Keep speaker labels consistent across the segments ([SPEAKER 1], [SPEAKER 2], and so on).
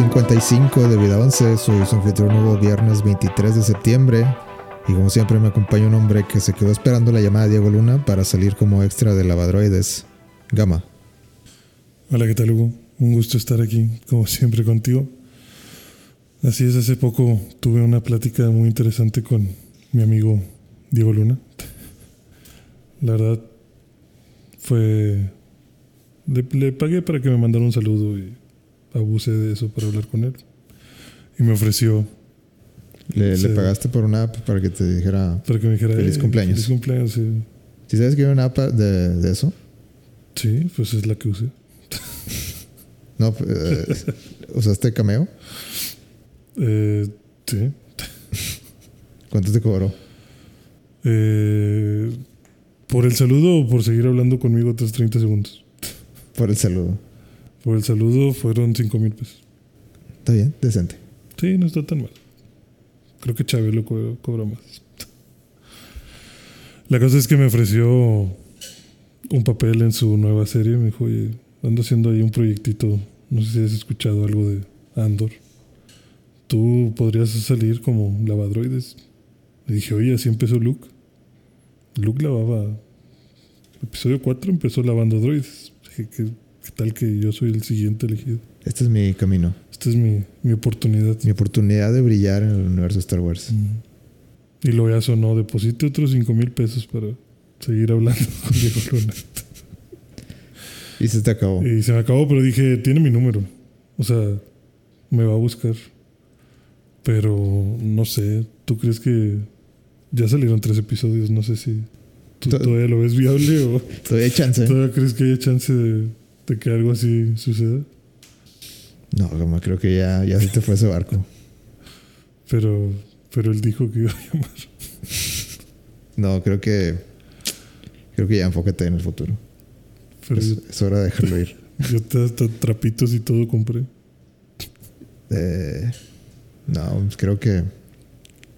[SPEAKER 1] es el episodio 55 de Vida 11. Soy su anfitrión nuevo viernes 23 de septiembre. Y como siempre me acompaña un hombre que se quedó esperando la llamada de Diego Luna para salir como extra de Lavadroides. Gama.
[SPEAKER 2] Hola, ¿qué tal Hugo? Un gusto estar aquí, como siempre, contigo. Así es, hace poco tuve una plática muy interesante con mi amigo Diego Luna. La verdad, fue... Le, le pagué para que me mandara un saludo y abusé de eso para hablar con él. Y me ofreció
[SPEAKER 1] Le, pagaste por una app para que te dijera.
[SPEAKER 2] para que me dijera...
[SPEAKER 1] Feliz
[SPEAKER 2] "Eh,
[SPEAKER 1] cumpleaños".
[SPEAKER 2] Feliz cumpleaños, sí.
[SPEAKER 1] ¿Sí sabes que hay una app de, de eso?
[SPEAKER 2] Sí, pues es la que usé.
[SPEAKER 1] No, eh, usaste Cameo.
[SPEAKER 2] Eh, sí.
[SPEAKER 1] ¿Cuánto te cobró?
[SPEAKER 2] Eh, ¿Por el saludo o por seguir hablando conmigo otros 30 segundos?
[SPEAKER 1] Por el saludo.
[SPEAKER 2] Por el saludo fueron 5 mil pesos.
[SPEAKER 1] Está bien, decente.
[SPEAKER 2] Sí, no está tan mal. Creo que Chabelo co- cobra más. La cosa es que me ofreció un papel en su nueva serie. Me dijo, oye, ando haciendo ahí un proyectito. No sé si has escuchado algo de Andor. Tú podrías salir como lavadroides. Le dije, oye, así empezó Luke. Luke lavaba. Episodio 4 empezó lavando droides. Dije, ¿qué, qué tal que yo soy el siguiente elegido?
[SPEAKER 1] Este es mi camino.
[SPEAKER 2] Esta es mi, mi oportunidad.
[SPEAKER 1] Mi oportunidad de brillar en el universo de Star Wars.
[SPEAKER 2] Y lo ya sonó, deposite otros 5 mil pesos para seguir hablando con Diego Luna.
[SPEAKER 1] Y se te acabó.
[SPEAKER 2] Y se me acabó, pero dije, tiene mi número. O sea, me va a buscar. Pero no sé, ¿tú crees que ya salieron tres episodios? No sé si tú
[SPEAKER 1] To-
[SPEAKER 2] todavía lo ves viable o
[SPEAKER 1] Todavía hay chance.
[SPEAKER 2] todavía crees que haya chance de, de que algo así suceda.
[SPEAKER 1] No, Gama, creo que ya, ya se te fue ese barco.
[SPEAKER 2] Pero, pero él dijo que iba a llamar.
[SPEAKER 1] No, creo que. Creo que ya enfócate en el futuro.
[SPEAKER 2] Pero
[SPEAKER 1] Es,
[SPEAKER 2] yo,
[SPEAKER 1] es hora de dejarlo ir.
[SPEAKER 2] yo te- hasta trapitos y todo compré.
[SPEAKER 1] Eh, no, pues creo que.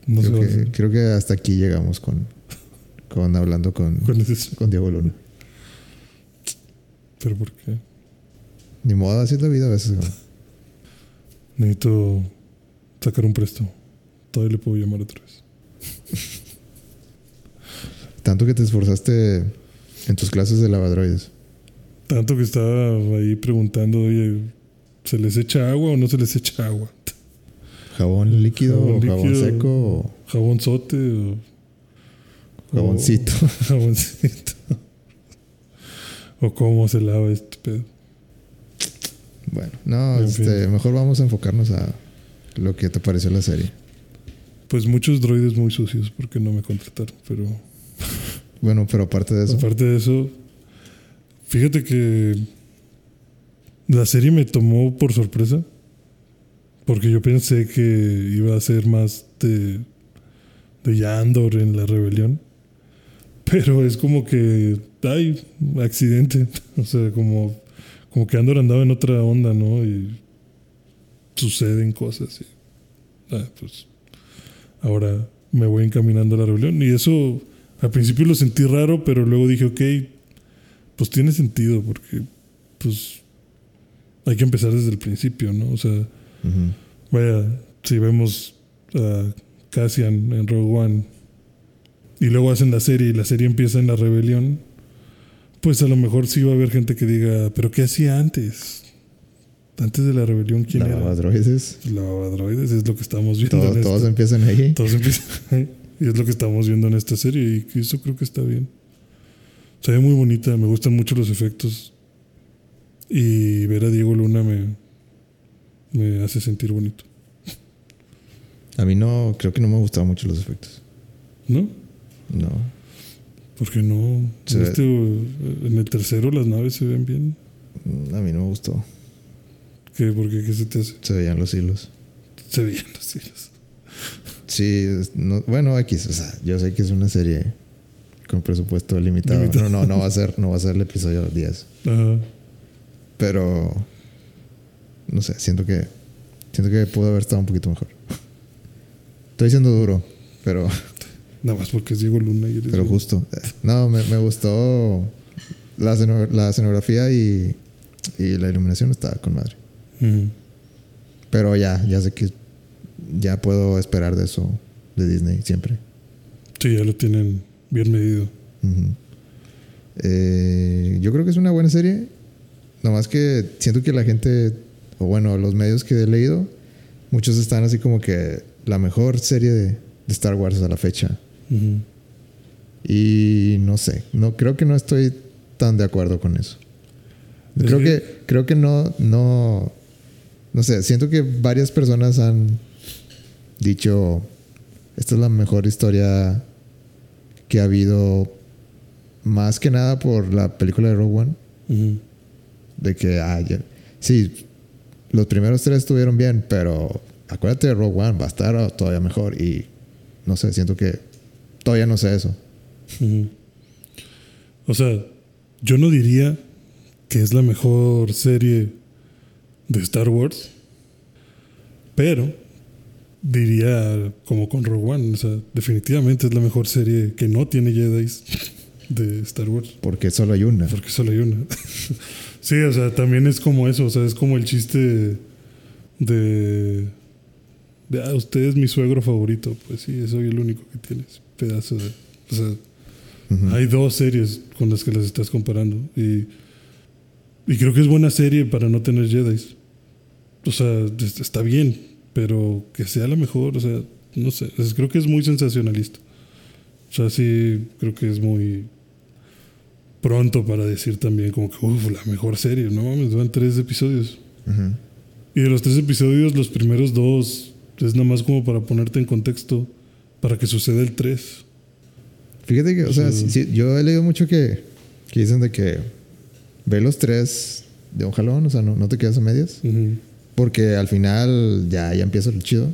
[SPEAKER 2] No
[SPEAKER 1] creo,
[SPEAKER 2] va a
[SPEAKER 1] que creo que hasta aquí llegamos con. Con hablando con,
[SPEAKER 2] Con
[SPEAKER 1] con Diego Luna.
[SPEAKER 2] Pero ¿por qué?
[SPEAKER 1] Ni modo, así es la vida a veces.
[SPEAKER 2] Necesito sacar un préstamo. Todavía le puedo llamar otra vez.
[SPEAKER 1] Tanto que te esforzaste en tus clases de lavadroides.
[SPEAKER 2] Tanto que estaba ahí preguntando, oye, ¿se les echa agua o no se les echa agua?
[SPEAKER 1] ¿Jabón líquido
[SPEAKER 2] Jabón
[SPEAKER 1] o jabón seco o
[SPEAKER 2] ¿Jabón sote o
[SPEAKER 1] jaboncito?
[SPEAKER 2] o jaboncito? ¿O cómo se lava este pedo?
[SPEAKER 1] Bueno, no,
[SPEAKER 2] En
[SPEAKER 1] este, mejor vamos a enfocarnos a lo que te pareció la serie.
[SPEAKER 2] Pues muchos droides muy sucios porque no me contrataron, pero
[SPEAKER 1] Bueno, pero aparte de eso,
[SPEAKER 2] aparte de eso, fíjate que la serie me tomó por sorpresa. Porque yo pensé que iba a ser más de, de Yandor en la rebelión. Pero es como que hay accidente. O sea, como, como que Andor andaba en otra onda, ¿no? Y suceden cosas. Y, ah, pues ahora me voy encaminando a la rebelión. Y eso al principio lo sentí raro, pero luego dije, ok, pues tiene sentido porque pues hay que empezar desde el principio, ¿no? O sea, Vaya, si vemos a Cassian en Rogue One y luego hacen la serie y la serie empieza en la rebelión, pues a lo mejor sí va a haber gente que diga, pero ¿qué hacía antes? Antes de la rebelión, ¿quién era?
[SPEAKER 1] lavadroides,
[SPEAKER 2] Lavadroides, es lo que estamos viendo.
[SPEAKER 1] todo-
[SPEAKER 2] en esta-
[SPEAKER 1] todos empiezan ahí.
[SPEAKER 2] todos empiezan. y es lo que estamos viendo en esta serie y eso creo que está bien. Se ve muy bonita, me gustan mucho los efectos. Y ver a Diego Luna me, me hace sentir bonito.
[SPEAKER 1] A mí no, creo que no me gustaban mucho los efectos.
[SPEAKER 2] ¿No?
[SPEAKER 1] No.
[SPEAKER 2] Porque no. Este, en el tercero las naves se ven bien.
[SPEAKER 1] A mí no me gustó.
[SPEAKER 2] ¿Qué, ¿Por qué? ¿Qué se te hace?
[SPEAKER 1] Se veían los hilos.
[SPEAKER 2] Se veían los hilos.
[SPEAKER 1] Sí, no- bueno, X, o sea, yo sé que es una serie con presupuesto limitado.
[SPEAKER 2] Limitado.
[SPEAKER 1] No, no, no va a ser, no va a ser el episodio 10.
[SPEAKER 2] Ajá.
[SPEAKER 1] Pero no sé, siento que siento que pudo haber estado un poquito mejor. Estoy siendo duro, pero
[SPEAKER 2] Nada más porque es Diego Luna y eres
[SPEAKER 1] pero
[SPEAKER 2] Diego.
[SPEAKER 1] justo. No, me, me gustó la, esceno- la escenografía y, y la iluminación estaba con madre. Pero ya, ya sé que ya puedo esperar de eso de Disney siempre.
[SPEAKER 2] Sí, ya lo tienen bien medido.
[SPEAKER 1] Eh, yo creo que es una buena serie. Nomás que siento que la gente, o bueno, los medios que he leído, muchos están así como que la mejor serie de, de Star Wars a la fecha. Y no sé, no creo que no estoy tan de acuerdo con eso.
[SPEAKER 2] Es
[SPEAKER 1] Creo
[SPEAKER 2] que-
[SPEAKER 1] que creo que no no no sé, siento que varias personas han dicho esta es la mejor historia que ha habido más que nada por la película de Rogue One de que ah, ya- sí los primeros tres estuvieron bien, pero acuérdate de Rogue One, va a estar todavía mejor y no sé, siento que todavía no sé eso.
[SPEAKER 2] O sea, yo no diría que es la mejor serie de Star Wars, pero diría como con Rogue One, o sea, definitivamente es la mejor serie que no tiene Jedi de Star Wars,
[SPEAKER 1] Porque solo hay una.
[SPEAKER 2] porque solo hay una. sí, o sea, también es como eso, o sea, es como el chiste de... de ah, usted es mi suegro favorito, pues sí, soy el único que tienes, pedazo de... O sea, hay dos series con las que las estás comparando. Y, y creo que es buena serie para no tener Jedi. O sea, es- está bien, pero que sea la mejor, o sea, no sé. creo que es muy sensacionalista. O sea, sí, creo que es muy pronto para decir también como que, uff, la mejor serie. No mames, van tres episodios. Y de los tres episodios, los primeros dos es nada más como para ponerte en contexto para que suceda el tres.
[SPEAKER 1] Fíjate que, o sea,
[SPEAKER 2] Sí.
[SPEAKER 1] sí- sí, yo he leído mucho que, que dicen de que ve los tres de un jalón, o sea, no, no te quedas a medias.
[SPEAKER 2] Ujú.
[SPEAKER 1] Porque al final ya, ya empieza lo chido.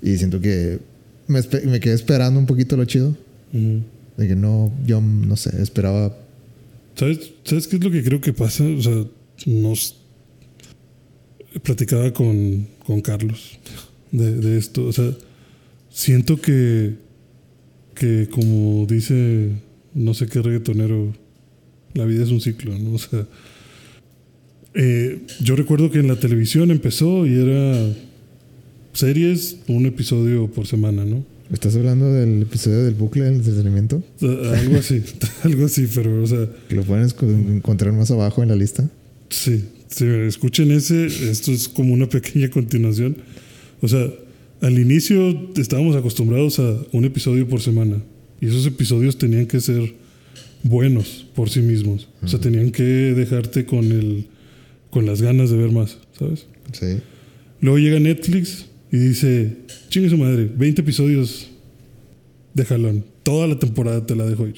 [SPEAKER 1] Y siento que me, me quedé esperando un poquito lo chido.
[SPEAKER 2] Ujú.
[SPEAKER 1] De que no, yo no sé, esperaba.
[SPEAKER 2] ¿Sabes, ¿Sabes qué es lo que creo que pasa? O sea, nos platicaba con, con Carlos de, de esto. O sea, siento que, que como dice no sé qué reggaetonero, la vida es un ciclo, ¿no? O sea, eh, yo recuerdo que en la televisión empezó y era series, un episodio por semana, ¿no?
[SPEAKER 1] ¿Estás hablando del episodio del bucle del entretenimiento?
[SPEAKER 2] Algo así, algo así, pero, o sea,
[SPEAKER 1] Que lo pueden encontrar más abajo en la lista.
[SPEAKER 2] Sí, sí, escuchen ese, esto es como una pequeña continuación. O sea, al inicio estábamos acostumbrados a un episodio por semana y esos episodios tenían que ser buenos por sí mismos. O sea, tenían que dejarte con el con las ganas de ver más, ¿sabes?
[SPEAKER 1] Sí.
[SPEAKER 2] Luego llega Netflix y dice, chingue su madre, 20 episodios de jalón. Toda la temporada te la dejo ir.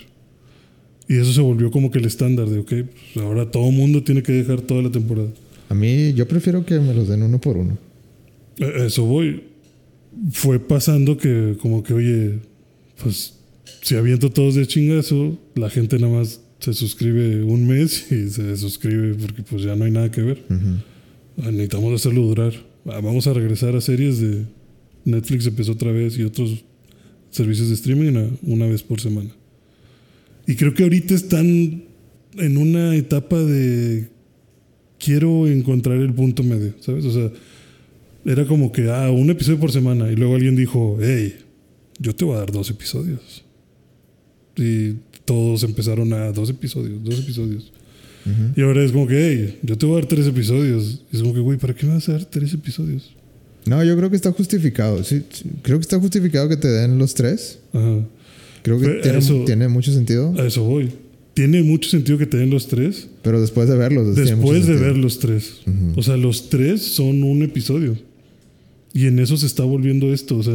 [SPEAKER 2] Y eso se volvió como que el estándar de, ok, pues ahora todo mundo tiene que dejar toda la temporada.
[SPEAKER 1] A mí, yo prefiero que me los den uno por uno.
[SPEAKER 2] A Eso voy. Fue pasando que como que, oye, pues si aviento todos de chingazo, la gente nada más se suscribe un mes y se desuscribe porque pues ya no hay nada que ver.
[SPEAKER 1] Ujú.
[SPEAKER 2] Ah, Necesitamos hacerlo durar. Ah, Vamos a regresar a series de Netflix empezó otra vez y otros servicios de streaming una, una vez por semana. Y creo que ahorita están en una etapa de quiero encontrar el punto medio, ¿sabes? O sea, era como que, ah, un episodio por semana y luego alguien dijo, hey, yo te voy a dar dos episodios. Y todos empezaron a dos episodios, dos episodios.
[SPEAKER 1] Ujú.
[SPEAKER 2] Y ahora es como que, hey, yo te voy a dar tres episodios. Y es como que, güey, ¿para qué me vas a dar tres episodios?
[SPEAKER 1] No, yo creo que está justificado. Sí, sí, creo que está justificado que te den los tres.
[SPEAKER 2] Ajá.
[SPEAKER 1] Creo que tiene,
[SPEAKER 2] eso-
[SPEAKER 1] tiene mucho sentido.
[SPEAKER 2] A eso voy. Tiene mucho sentido que te den los tres
[SPEAKER 1] Pero después de verlos,
[SPEAKER 2] después de ver los tres.
[SPEAKER 1] Ujú.
[SPEAKER 2] O sea, los tres son un episodio. Y en eso se está volviendo esto. O sea,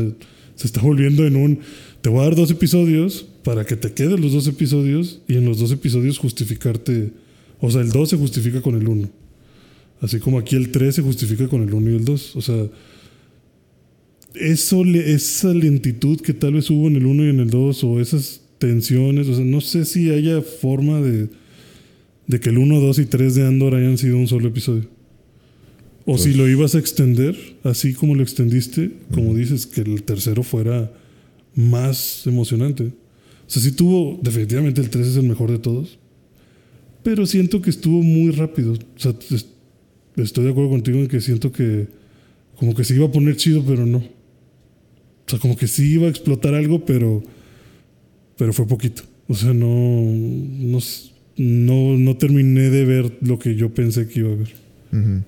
[SPEAKER 2] se está volviendo en un. Te voy a dar dos episodios para que te queden los dos episodios y en los dos episodios justificarte. O sea, el 2 se justifica con el 1. Así como aquí el 3 se justifica con el 1 y el 2. O sea, eso, esa lentitud que tal vez hubo en el 1 y en el 2 o esas tensiones, o sea, no sé si haya forma de, de que el 1, 2 y 3 de Andor hayan sido un solo episodio. O
[SPEAKER 1] Pues-
[SPEAKER 2] si lo ibas a extender, así como lo extendiste, como dices, que el tercero fuera más emocionante. O sea, sí tuvo, definitivamente el 3 es el mejor de todos, pero siento que estuvo muy rápido. O sea, es- estoy de acuerdo contigo en que siento que como que se iba a poner chido, pero no. O sea, como que sí iba a explotar algo, pero, pero fue poquito. O sea, no, no, no, no terminé de ver lo que yo pensé que iba a ver.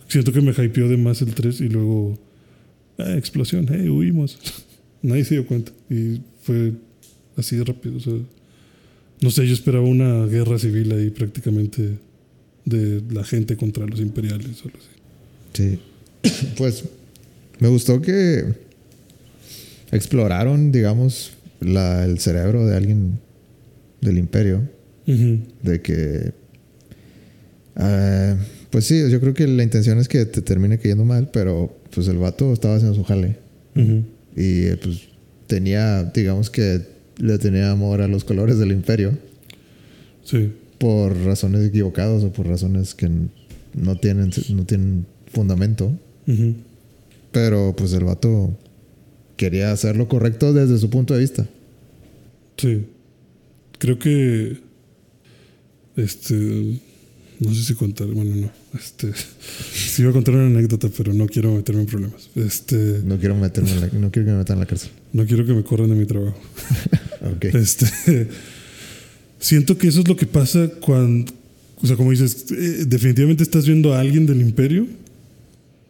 [SPEAKER 2] Siento que me hypeó de más el 3 y luego, ah, explosión, hey, huimos. Nadie se dio cuenta. Y fue así de rápido. O sea, no sé, yo esperaba una guerra civil ahí prácticamente de la gente contra los imperiales o algo así.
[SPEAKER 1] Sí. Pues me gustó que exploraron, digamos, la, el cerebro de alguien del imperio. De que. ah, pues sí, yo creo que la intención es que te termine cayendo mal, pero pues el vato estaba haciendo su jale. Y eh, pues tenía, digamos que le tenía amor a los colores del imperio
[SPEAKER 2] Sí.
[SPEAKER 1] por razones equivocadas o por razones que no tienen, no tienen fundamento. Pero pues el vato quería hacer lo correcto desde su punto de vista.
[SPEAKER 2] Sí. Creo que. Este. No sé si contar. Bueno, no. Este. Sí iba a contar una anécdota, pero no quiero meterme en problemas. Este.
[SPEAKER 1] No quiero meterme en la- no quiero que me metan en la cárcel.
[SPEAKER 2] No quiero que me corran de mi trabajo.
[SPEAKER 1] Ok.
[SPEAKER 2] Este. Siento que eso es lo que pasa cuando. O sea, como dices, eh, definitivamente estás viendo a alguien del imperio,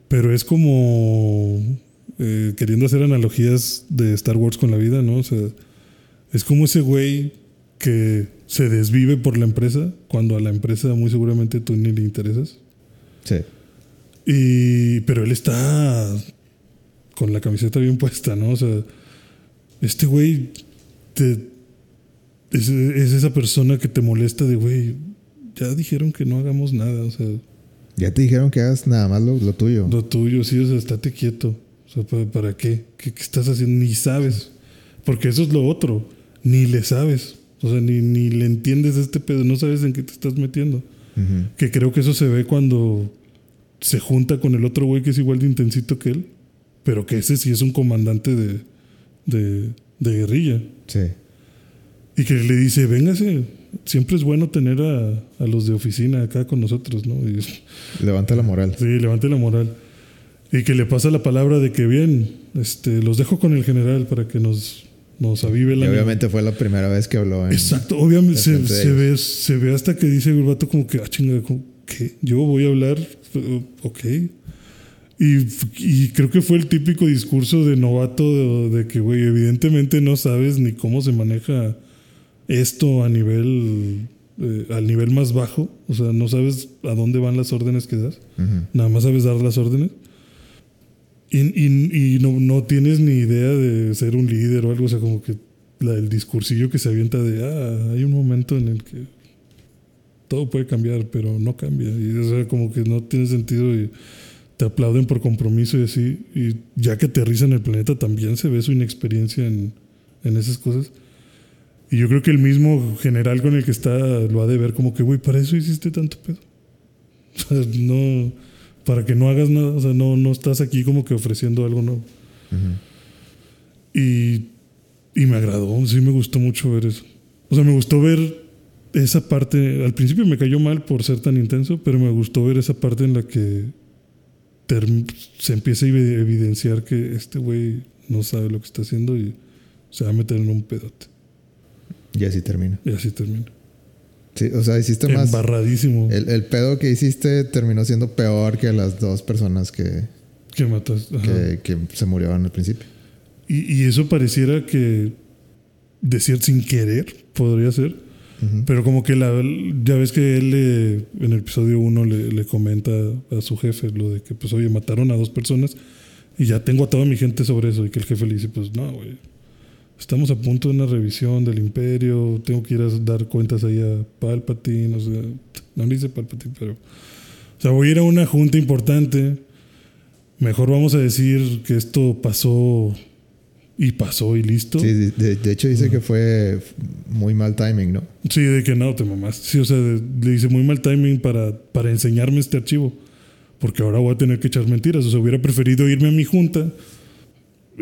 [SPEAKER 2] pero es como. eh, queriendo hacer analogías de Star Wars con la vida, ¿no? O sea, es como ese güey que se desvive por la empresa cuando a la empresa muy seguramente tú ni le interesas.
[SPEAKER 1] Sí.
[SPEAKER 2] Y, pero él está con la camiseta bien puesta, ¿no? O sea, este güey te- es, es esa persona que te molesta de, güey, ya dijeron que no hagamos nada, o sea,
[SPEAKER 1] Ya te dijeron que hagas nada más lo, lo tuyo.
[SPEAKER 2] lo tuyo, sí, o sea, estate quieto. O sea, ¿para, para qué? qué? qué estás haciendo? Ni sabes. Porque eso es lo otro, ni le sabes. O sea, ni, ni le entiendes a este pedo, no sabes en qué te estás metiendo. Que creo que eso se ve cuando se junta con el otro güey que es igual de intensito que él, pero que ese sí es un comandante de, de, de guerrilla.
[SPEAKER 1] Sí.
[SPEAKER 2] Y que le dice, véngase, siempre es bueno tener a, a los de oficina acá con nosotros, ¿no? Y,
[SPEAKER 1] Levanta la moral.
[SPEAKER 2] sí, levante la moral. Y que le pasa la palabra de que bien, este, los dejo con el general para que nos, avive
[SPEAKER 1] Y
[SPEAKER 2] la
[SPEAKER 1] obviamente fue la primera vez que habló en.
[SPEAKER 2] Exacto, obviamente se, ve, se ve hasta que dice el vato como que, ah, chinga, ¿qué? Yo voy a hablar, ok. Y, y creo que fue el típico discurso de novato de, de que, güey, evidentemente no sabes ni cómo se maneja esto a nivel, eh, al nivel más bajo. O sea, no sabes a dónde van las órdenes que das. Nada más sabes dar las órdenes. Y, y- y no, no tienes ni idea de ser un líder o algo. O sea, como que la- el discursillo que se avienta de, ah, hay un momento en el que todo puede cambiar, pero no cambia. Y o sea, como que no tiene sentido y te aplauden por compromiso y así. Y ya que aterriza en el planeta también se ve su inexperiencia en, en esas cosas. Y yo creo que el mismo general con el que está lo ha de ver como que, güey, para eso hiciste tanto pedo. No, para que no hagas nada, o sea, no, no estás aquí como que ofreciendo algo nuevo. Y, y me agradó, sí me gustó mucho ver eso. O sea, me gustó ver esa parte, al principio me cayó mal por ser tan intenso, pero me gustó ver esa parte en la que se empieza a evi- evidenciar que este güey no sabe lo que está haciendo y se va a meter en un pedote.
[SPEAKER 1] Y así termina.
[SPEAKER 2] Y así termina.
[SPEAKER 1] Sí, o sea, hiciste más.
[SPEAKER 2] Embarradísimo.
[SPEAKER 1] El, el pedo que hiciste terminó siendo peor que las dos personas que,
[SPEAKER 2] que matas. Ajá.
[SPEAKER 1] que, que se murieron al principio.
[SPEAKER 2] Y, y eso pareciera que decir sin querer podría ser. Pero como que la, ya ves que él le- en el episodio 1 le, le comenta a su jefe lo de que pues oye, mataron a dos personas y ya tengo a toda mi gente sobre eso. Y que el jefe le dice, pues no, güey. Estamos a punto de una revisión del imperio, tengo que ir a dar cuentas ahí a Palpatine, o sea, no le dice Palpatine, pero... O sea, voy a ir a una junta importante, mejor vamos a decir que esto pasó y pasó y listo.
[SPEAKER 1] Sí, de, de- hecho dice que fue muy mal timing, ¿no?
[SPEAKER 2] Sí, de que no, te mamás. Sí, o sea, de- le hice muy mal timing para, para enseñarme este archivo. Porque ahora voy a tener que echar mentiras. O sea, hubiera preferido irme a mi junta,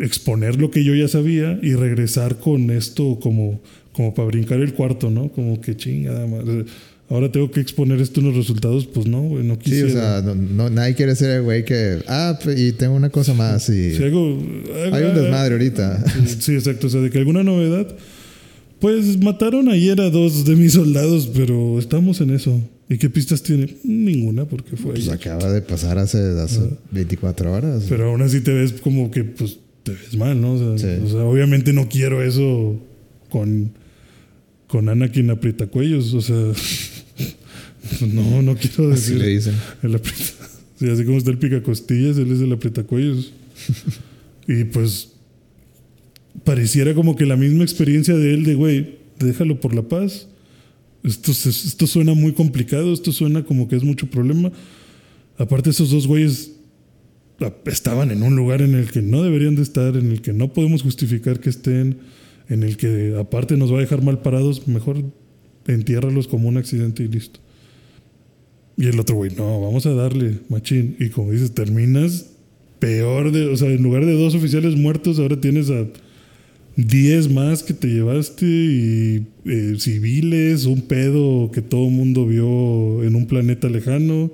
[SPEAKER 2] exponer lo que yo ya sabía y regresar con esto como, como para brincar el cuarto, ¿no? Como que chingada madre. ahora tengo que exponer esto en los resultados, pues no, güey, no
[SPEAKER 1] Sí,
[SPEAKER 2] quisiera.
[SPEAKER 1] o sea, no, no- nadie quiere ser el güey que. Ah, p- y tengo una cosa más. Y
[SPEAKER 2] Si hago-
[SPEAKER 1] hay un desmadre ahorita.
[SPEAKER 2] Sí, exacto. O sea, de que alguna novedad. Pues mataron ayer a dos de mis soldados, pero estamos en eso. ¿Y qué pistas tiene? Ninguna, porque fue
[SPEAKER 1] Pues
[SPEAKER 2] ayer.
[SPEAKER 1] acaba de pasar hace, hace 24 horas.
[SPEAKER 2] Pero aún así te ves como que, pues, te ves mal, ¿no? O sea,
[SPEAKER 1] Sí.
[SPEAKER 2] o sea, obviamente no quiero eso con, con Anakin aprietacuellos. O sea, no, no quiero
[SPEAKER 1] Así
[SPEAKER 2] decir.
[SPEAKER 1] le dicen.
[SPEAKER 2] El aprieta- sí, así como está el picacostillas, él es el aprietacuellos. y pues pareciera como que la misma experiencia de él de, güey, déjalo por la paz. Esto, esto suena muy complicado, esto suena como que es mucho problema. Aparte esos dos güeyes estaban en un lugar en el que no deberían de estar, en el que no podemos justificar que estén, en el que aparte nos va a dejar mal parados, mejor entiérralos como un accidente y listo. Y el otro güey, no, vamos a darle, machín. Y como dices, terminas peor de, o sea, en lugar de dos oficiales muertos, ahora tienes a 10 más que te llevaste y eh, civiles, un pedo que todo el mundo vio en un planeta lejano.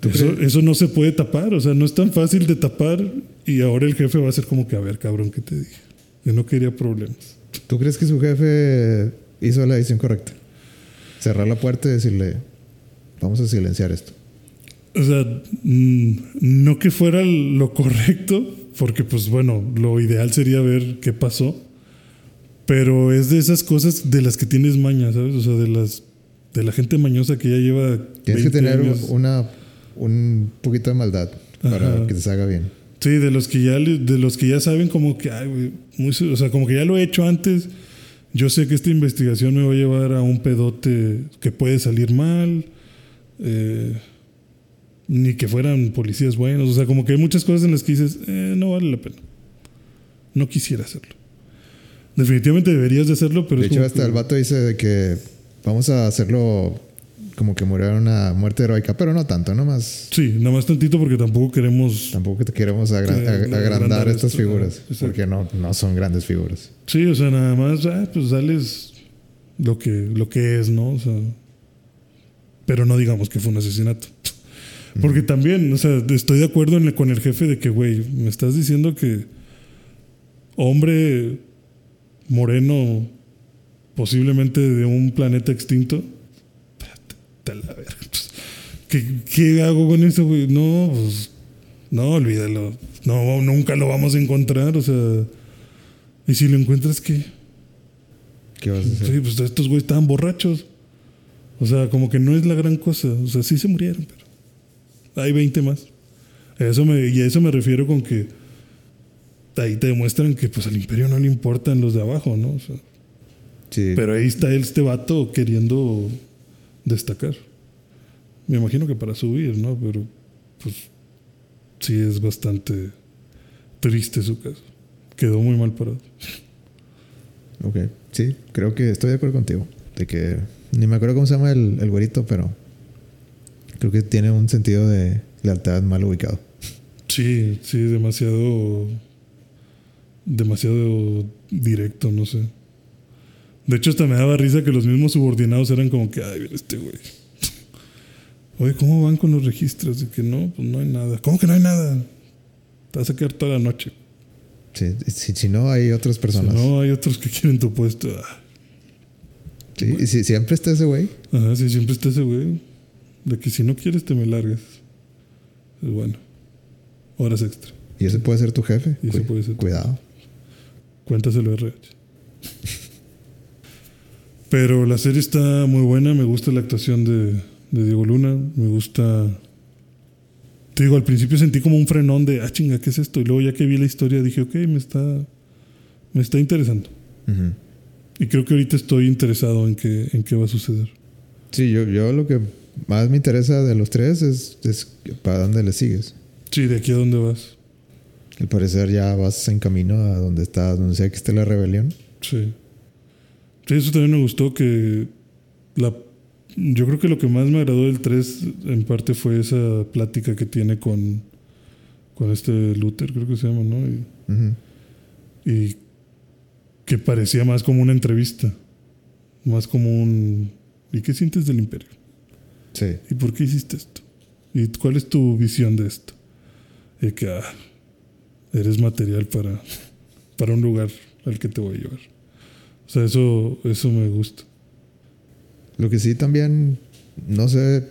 [SPEAKER 1] ¿Tú
[SPEAKER 2] Eso, no se puede tapar, o sea, no es tan fácil de tapar y ahora el jefe va a ser como que, a ver, cabrón, ¿qué te dije? Yo no quería problemas.
[SPEAKER 1] ¿Tú crees que su jefe hizo la decisión correcta? Cerrar la puerta y decirle, vamos a silenciar esto.
[SPEAKER 2] O sea, mm, no que fuera lo correcto, porque pues bueno, lo ideal sería ver qué pasó, pero es de esas cosas de las que tienes maña, ¿sabes? O sea, de las de la gente mañosa que ya lleva
[SPEAKER 1] Tienes que
[SPEAKER 2] 20
[SPEAKER 1] tener
[SPEAKER 2] años.
[SPEAKER 1] una, un poquito de maldad para que te salga bien.
[SPEAKER 2] Sí, de los que ya de los que ya saben como que ay, muy se- o sea, como que ya lo he hecho antes. Yo sé que esta investigación me va a llevar a un pedote que puede salir mal. eh, ni que fueran policías buenos. O sea, como que hay muchas cosas en las que dices, eh, no vale la pena. No quisiera hacerlo. Definitivamente deberías de hacerlo, pero
[SPEAKER 1] de
[SPEAKER 2] es
[SPEAKER 1] hecho, hasta
[SPEAKER 2] que-
[SPEAKER 1] el vato dice de que vamos a hacerlo como que muriera una muerte heroica, pero no tanto, nomás.
[SPEAKER 2] Sí, nada más tantito porque tampoco queremos...
[SPEAKER 1] Tampoco te queremos agra-
[SPEAKER 2] Que-
[SPEAKER 1] ag- agrandar,
[SPEAKER 2] agrandar
[SPEAKER 1] estas
[SPEAKER 2] esto,
[SPEAKER 1] figuras, porque no, no son grandes figuras.
[SPEAKER 2] Sí, o sea, nada más, ah, pues dales lo que, lo que es, ¿no? O sea, pero no digamos que fue un asesinato. Porque también, o sea, estoy de acuerdo en el- con el jefe de que, güey, me estás diciendo que hombre moreno, posiblemente de un planeta extinto. La verga. Pues, ¿Qué, qué hago con eso, güey? No, pues, no, olvídalo. No, nunca lo vamos a encontrar, o sea. Y si lo encuentras, ¿qué?
[SPEAKER 1] ¿Qué vas a hacer?
[SPEAKER 2] Sí, pues estos güeyes estaban borrachos. O sea, como que no es la gran cosa. O sea, sí se murieron, pero hay 20 más. Eso me, y a eso me refiero con que ahí te demuestran que pues al imperio no le importan los de abajo, ¿no? O sea,
[SPEAKER 1] Sí.
[SPEAKER 2] pero ahí está este vato queriendo destacar. Me imagino que para subir, ¿no? Pero pues sí es bastante triste su caso. Quedó muy mal parado.
[SPEAKER 1] Ok, sí, creo que estoy de acuerdo contigo. De que ni me acuerdo cómo se llama el, el güerito, pero creo que tiene un sentido de lealtad mal ubicado.
[SPEAKER 2] Sí, sí, demasiado. demasiado directo, no sé. De hecho, hasta me daba risa que los mismos subordinados eran como que, ay, mira este güey. Oye, ¿cómo van con los registros? De que no, pues no hay nada. ¿Cómo que no hay nada? Te vas a quedar toda la noche.
[SPEAKER 1] Sí, si, si no, hay otras
[SPEAKER 2] Si
[SPEAKER 1] personas.
[SPEAKER 2] no, hay otros que quieren tu puesto. Ah,
[SPEAKER 1] Sí, y si, siempre está ese güey.
[SPEAKER 2] Ajá, sí, siempre está ese güey. De que si no quieres, te me largas. Es bueno. Horas extra.
[SPEAKER 1] Y ese puede ser tu jefe.
[SPEAKER 2] Y ese
[SPEAKER 1] Cu-
[SPEAKER 2] puede ser tu
[SPEAKER 1] Cuidado.
[SPEAKER 2] Cuéntaselo RH. Pero la serie está muy buena, me gusta la actuación de, de Diego Luna, me gusta... Te digo, al principio sentí como un frenón de, ah, chinga, ¿qué es esto? Y luego ya que vi la historia dije, ok, me está, me está interesando. Y creo que ahorita estoy interesado en qué, en qué va a suceder.
[SPEAKER 1] Sí, yo, yo lo que más me interesa de los tres es, es para dónde le sigues.
[SPEAKER 2] Sí, ¿de aquí a dónde vas?
[SPEAKER 1] Al parecer ya vas en camino a donde está, donde sea que esté la rebelión.
[SPEAKER 2] Sí. Eso también me gustó que la yo creo que lo que más me agradó del 3 en parte fue esa plática que tiene con con este Luther, creo que se llama, ¿no? Y, y que parecía más como una entrevista, más como un ¿Y qué sientes del imperio?
[SPEAKER 1] Sí.
[SPEAKER 2] ¿Y por qué hiciste esto? ¿Y cuál es tu visión de esto? Y que ah, eres material para, para un lugar al que te voy a llevar. O sea, eso, eso me gusta.
[SPEAKER 1] Lo que sí también no sé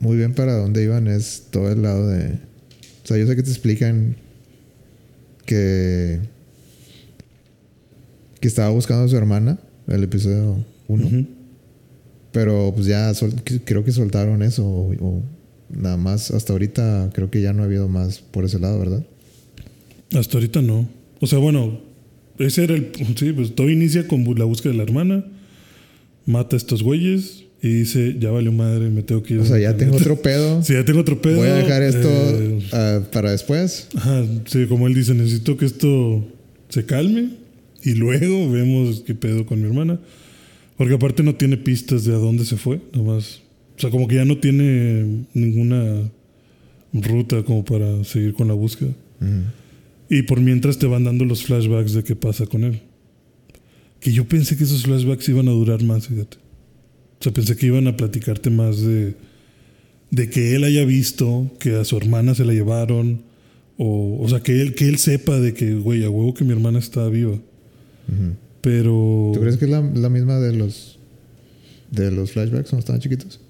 [SPEAKER 1] muy bien para dónde iban es todo el lado de... O sea, yo sé que te explican que... Que estaba buscando a su hermana, el episodio 1.
[SPEAKER 2] Ujú.
[SPEAKER 1] Pero pues ya sol- creo que soltaron eso. O, o nada más hasta ahorita creo que ya no ha habido más por ese lado, ¿verdad?
[SPEAKER 2] Hasta ahorita no. O sea, bueno, ese era el. Sí, pues todo inicia con la búsqueda de la hermana, mata a estos güeyes y dice: Ya valió madre, me tengo que ir.
[SPEAKER 1] O sea, ya tengo
[SPEAKER 2] planeta".
[SPEAKER 1] otro pedo.
[SPEAKER 2] Sí, ya tengo otro pedo.
[SPEAKER 1] Voy a dejar esto
[SPEAKER 2] eh,
[SPEAKER 1] ah, para después.
[SPEAKER 2] Ajá, sí, como él dice, necesito que esto se calme y luego vemos qué pedo con mi hermana. Porque aparte no tiene pistas de a dónde se fue, nomás. O sea, como que ya no tiene ninguna ruta como para seguir con la búsqueda.
[SPEAKER 1] Ujú.
[SPEAKER 2] Y por mientras te van dando los flashbacks de qué pasa con él. Que yo pensé que esos flashbacks iban a durar más, fíjate. O sea, pensé que iban a platicarte más de, de que él haya visto que a su hermana se la llevaron. O, o sea, que él, que él sepa de que, güey, a huevo que mi hermana está viva.
[SPEAKER 1] Ujú.
[SPEAKER 2] Pero.
[SPEAKER 1] ¿Tú crees que es la, la misma de los de los flashbacks cuando estaban chiquitos?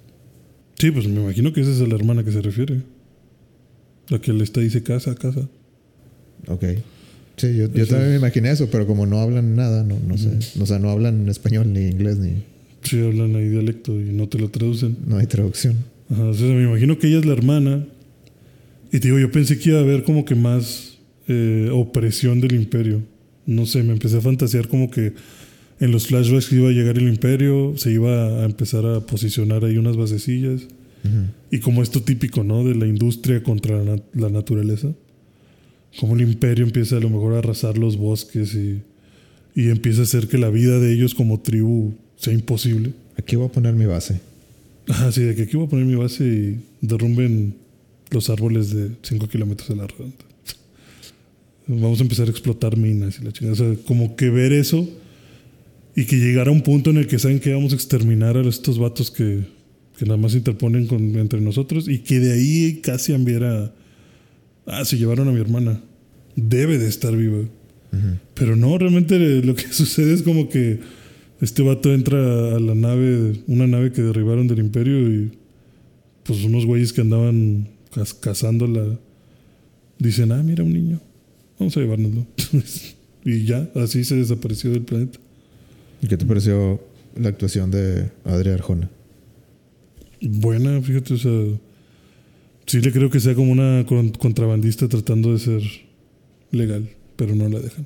[SPEAKER 2] Sí, pues me imagino que esa es a la hermana que se refiere. La que le está dice casa, casa.
[SPEAKER 1] Ok. Sí, yo, también me imaginé eso, pero como no hablan nada, no, no sé. O sea, no hablan español ni inglés ni
[SPEAKER 2] Sí, hablan ahí dialecto y no te lo traducen.
[SPEAKER 1] no hay traducción.
[SPEAKER 2] Ajá, o sea, me imagino que ella es la hermana. Y te digo, yo pensé que iba a haber como que más eh, opresión del imperio. No sé, me empecé a fantasear como que en los flashbacks iba a llegar el imperio, se iba a empezar a posicionar ahí unas basecillas. Y como esto típico, ¿no? De la industria contra la, nat- la naturaleza. Como el imperio empieza a lo mejor a arrasar los bosques y, y empieza a hacer que la vida de ellos como tribu sea imposible.
[SPEAKER 1] Aquí voy a poner mi base.
[SPEAKER 2] Ajá, sí, de que aquí voy a poner mi base y derrumben los árboles de 5 kilómetros a la redonda. Vamos a empezar a explotar minas y la chingada. O sea, como que ver eso y que llegara a un punto en el que saben que vamos a exterminar a estos vatos que, que nada más se interponen con, entre nosotros y que de ahí casi viera, ah, se llevaron a mi hermana. Debe de estar viva. Pero no, realmente lo que sucede es como que este vato entra a la nave, una nave que derribaron del imperio y pues unos güeyes que andaban caz- cazándola dicen, ah, mira un niño, vamos a llevárnoslo. y ya, así se desapareció del planeta.
[SPEAKER 1] ¿Y qué te pareció la actuación de Adri Arjona?
[SPEAKER 2] Buena, fíjate, o sea, sí le creo que sea como una con- contrabandista tratando de ser legal, pero no la dejan.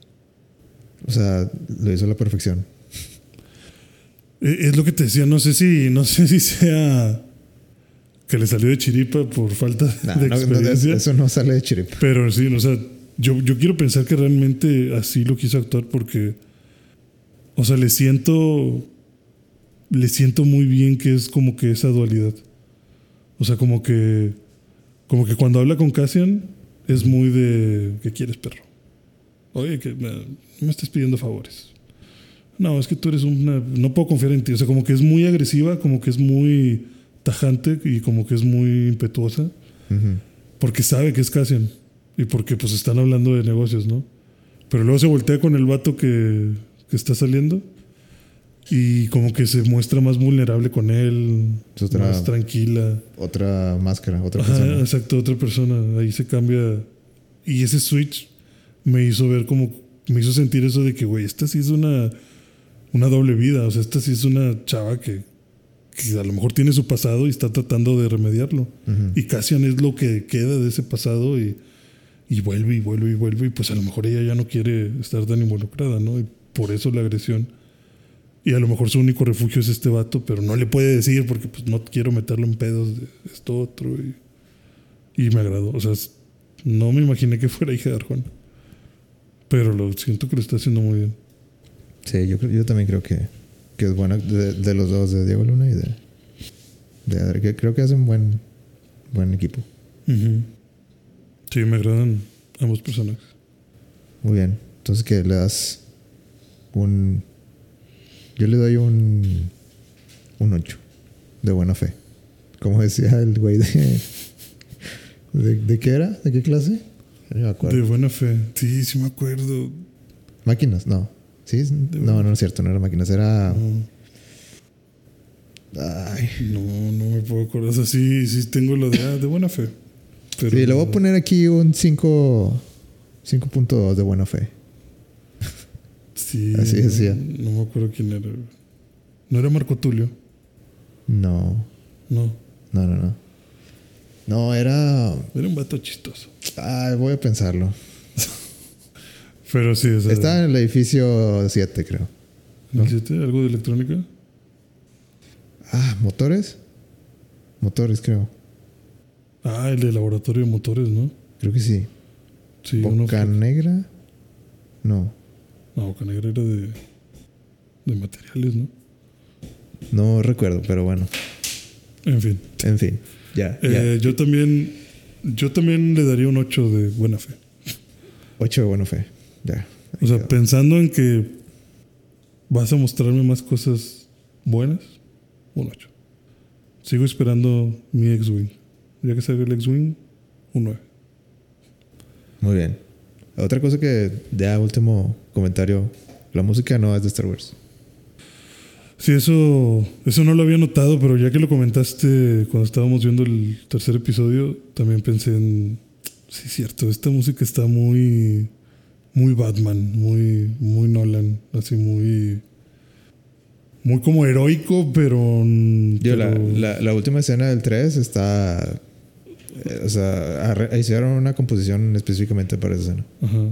[SPEAKER 1] O sea, lo hizo a la perfección.
[SPEAKER 2] Eh, Es lo que te decía, no sé si, no sé si sea que le salió de chiripa por falta
[SPEAKER 1] Nah,
[SPEAKER 2] de
[SPEAKER 1] no, no,
[SPEAKER 2] experiencia.
[SPEAKER 1] eso no sale de chirip.
[SPEAKER 2] pero sí, o sea, yo, yo quiero pensar que realmente así lo quiso actuar porque, o sea, le siento, le siento muy bien que es como que esa dualidad. O sea, como que, como que cuando habla con Cassian es muy de, ¿qué quieres, perro? Oye, que me, me estás pidiendo favores. No, es que tú eres una... No puedo confiar en ti. O sea, como que es muy agresiva, como que es muy tajante y como que es muy impetuosa.
[SPEAKER 1] Ujú.
[SPEAKER 2] Porque sabe que es Cassian. Y porque pues están hablando de negocios, ¿no? Pero luego se voltea con el vato que, que está saliendo. Y como que se muestra más vulnerable con él.
[SPEAKER 1] Otra-
[SPEAKER 2] Más tranquila.
[SPEAKER 1] Otra máscara, otra persona.
[SPEAKER 2] exacto, otra persona. Ahí se cambia. Y ese switch me hizo ver como. Me hizo sentir eso de que, güey, esta sí es una. Una doble vida. O sea, esta sí es una chava que. Que a lo mejor tiene su pasado y está tratando de remediarlo.
[SPEAKER 1] Ujú.
[SPEAKER 2] Y Cassian es lo que queda de ese pasado y. Y vuelve y vuelve y vuelve. Y pues a lo mejor ella ya no quiere estar tan involucrada, ¿no? Y por eso la agresión. Y a lo mejor su único refugio es este vato, pero no le puede decir porque pues no quiero meterlo en pedos de esto otro. Y, y me agradó. O sea, no me imaginé que fuera hija de Arjona. Pero lo siento que lo está haciendo muy bien.
[SPEAKER 1] Sí, yo, creo- yo también creo que, que es buena de, de los dos, de Diego Luna y de, de Adri, que creo que hacen buen, buen equipo.
[SPEAKER 2] Sí, me agradan ambos personajes.
[SPEAKER 1] Muy bien. Entonces, que le das un. Yo le doy un. un 8. De buena fe. Como decía el güey de. ¿De, de qué era? ¿De qué clase? No me acuerdo.
[SPEAKER 2] De buena fe. Sí, sí me acuerdo.
[SPEAKER 1] Máquinas, no. ¿Sí? No, no es cierto, no era máquinas, era. Ay.
[SPEAKER 2] No, no me puedo acordar. O sea, sí, sí tengo lo de, ah, de buena fe. Pero
[SPEAKER 1] Sí, le voy a poner aquí un 5. 5.2 de buena fe.
[SPEAKER 2] Sí,
[SPEAKER 1] así decía.
[SPEAKER 2] No me acuerdo quién era. No era Marco Tulio.
[SPEAKER 1] No.
[SPEAKER 2] No.
[SPEAKER 1] No, no, no. No, era.
[SPEAKER 2] Era un vato chistoso.
[SPEAKER 1] Ay, voy a pensarlo.
[SPEAKER 2] Pero sí, sea,
[SPEAKER 1] Está en el edificio 7, creo. ¿no?
[SPEAKER 2] ¿existe algo de electrónica?
[SPEAKER 1] Ah, motores. Motores, creo.
[SPEAKER 2] Ah, el de laboratorio de motores, ¿no?
[SPEAKER 1] Creo que sí.
[SPEAKER 2] Sí,
[SPEAKER 1] Boca Negra. No.
[SPEAKER 2] No, Boca Negra era de, de materiales, ¿no?
[SPEAKER 1] No recuerdo, pero bueno.
[SPEAKER 2] En fin.
[SPEAKER 1] En fin. Ya. ya.
[SPEAKER 2] Eh, yo también. Yo también le daría un 8 de buena fe.
[SPEAKER 1] 8 de buena fe. Ya.
[SPEAKER 2] O sea, pensando en que vas a mostrarme más cosas buenas, un 8. Sigo esperando mi X-Wing. Ya que salga el X-Wing, un 9.
[SPEAKER 1] Muy bien. Otra cosa que, ya último comentario. La música no es de Star Wars.
[SPEAKER 2] Sí, eso, eso no lo había notado, pero ya que lo comentaste cuando estábamos viendo el tercer episodio, también pensé en. Sí, cierto, esta música está muy. Muy Batman, muy, muy Nolan, así muy. Muy como heroico, pero.
[SPEAKER 1] Yo, la,
[SPEAKER 2] pero-
[SPEAKER 1] la, la última escena del 3 está. eh, o sea, hicieron una composición específicamente para esa escena.
[SPEAKER 2] Ajá.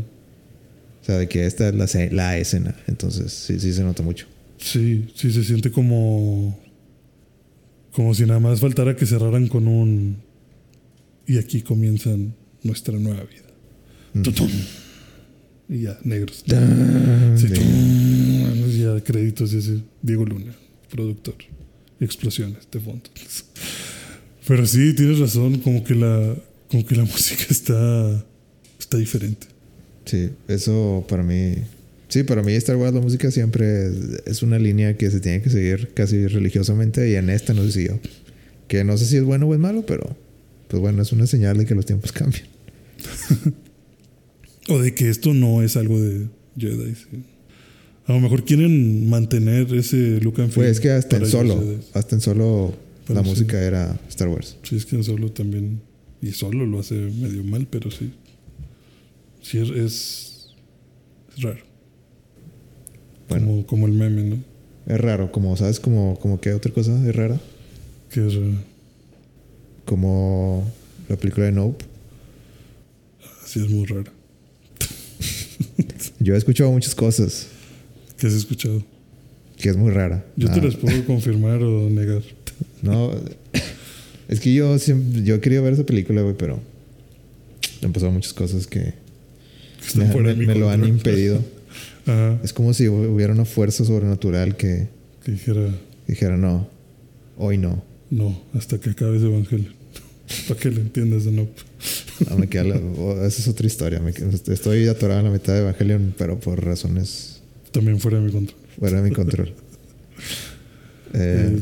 [SPEAKER 1] O sea, de que esta es la, ce- la escena. Entonces, sí, sí se nota mucho.
[SPEAKER 2] Sí, sí se siente como. Como si nada más faltara que cerraran con un. Y aquí comienzan nuestra nueva vida. Y ya, negros. Sí. Y ya créditos y así. Diego Luna, productor. Explosiones de fondo. Pero sí, tienes razón, como que la. Como que la música está. Está diferente.
[SPEAKER 1] Sí, eso para mí. Sí, para mí Star Wars la música siempre es, es una línea que se tiene que seguir casi religiosamente y en esta no se siguió. Que no sé si es bueno o es malo, pero pues bueno, es una señal de que los tiempos cambian.
[SPEAKER 2] O de que esto no es algo de Jedi. sí. A lo mejor quieren mantener ese look and feel.
[SPEAKER 1] Pues es que hasta en solo,
[SPEAKER 2] Jedi.
[SPEAKER 1] hasta en solo
[SPEAKER 2] Pero
[SPEAKER 1] la
[SPEAKER 2] sí.
[SPEAKER 1] música era Star Wars.
[SPEAKER 2] Sí, es que en solo también. Y solo lo hace medio mal, pero sí. Sí, es. Es, es raro.
[SPEAKER 1] Bueno,
[SPEAKER 2] Como, como el meme, ¿no?
[SPEAKER 1] es raro, como sabes, como, como que otra cosa es rara,
[SPEAKER 2] Que es raro.
[SPEAKER 1] como la película de Nope.
[SPEAKER 2] Sí, es muy raro.
[SPEAKER 1] Yo he escuchado muchas cosas
[SPEAKER 2] ¿Qué has escuchado?
[SPEAKER 1] que es muy rara.
[SPEAKER 2] Yo te
[SPEAKER 1] Ah,
[SPEAKER 2] las puedo confirmar o negar.
[SPEAKER 1] No, es que yo siempre, yo quería ver esa película, güey, pero han pasado muchas cosas Que
[SPEAKER 2] están
[SPEAKER 1] me,
[SPEAKER 2] fuera de
[SPEAKER 1] me-
[SPEAKER 2] mi
[SPEAKER 1] me lo han impedido.
[SPEAKER 2] Ajá.
[SPEAKER 1] Es como si hubiera una fuerza sobrenatural que
[SPEAKER 2] Que dijera,
[SPEAKER 1] dijera, no, hoy no.
[SPEAKER 2] no, hasta que acabes Evangelio. Para que le entiendas de no.
[SPEAKER 1] No, me queda la- o- esa es otra historia. Me estoy atorado en la mitad de Evangelion, pero por razones
[SPEAKER 2] También fuera de mi control.
[SPEAKER 1] fuera de mi control. Eh,
[SPEAKER 2] Eh,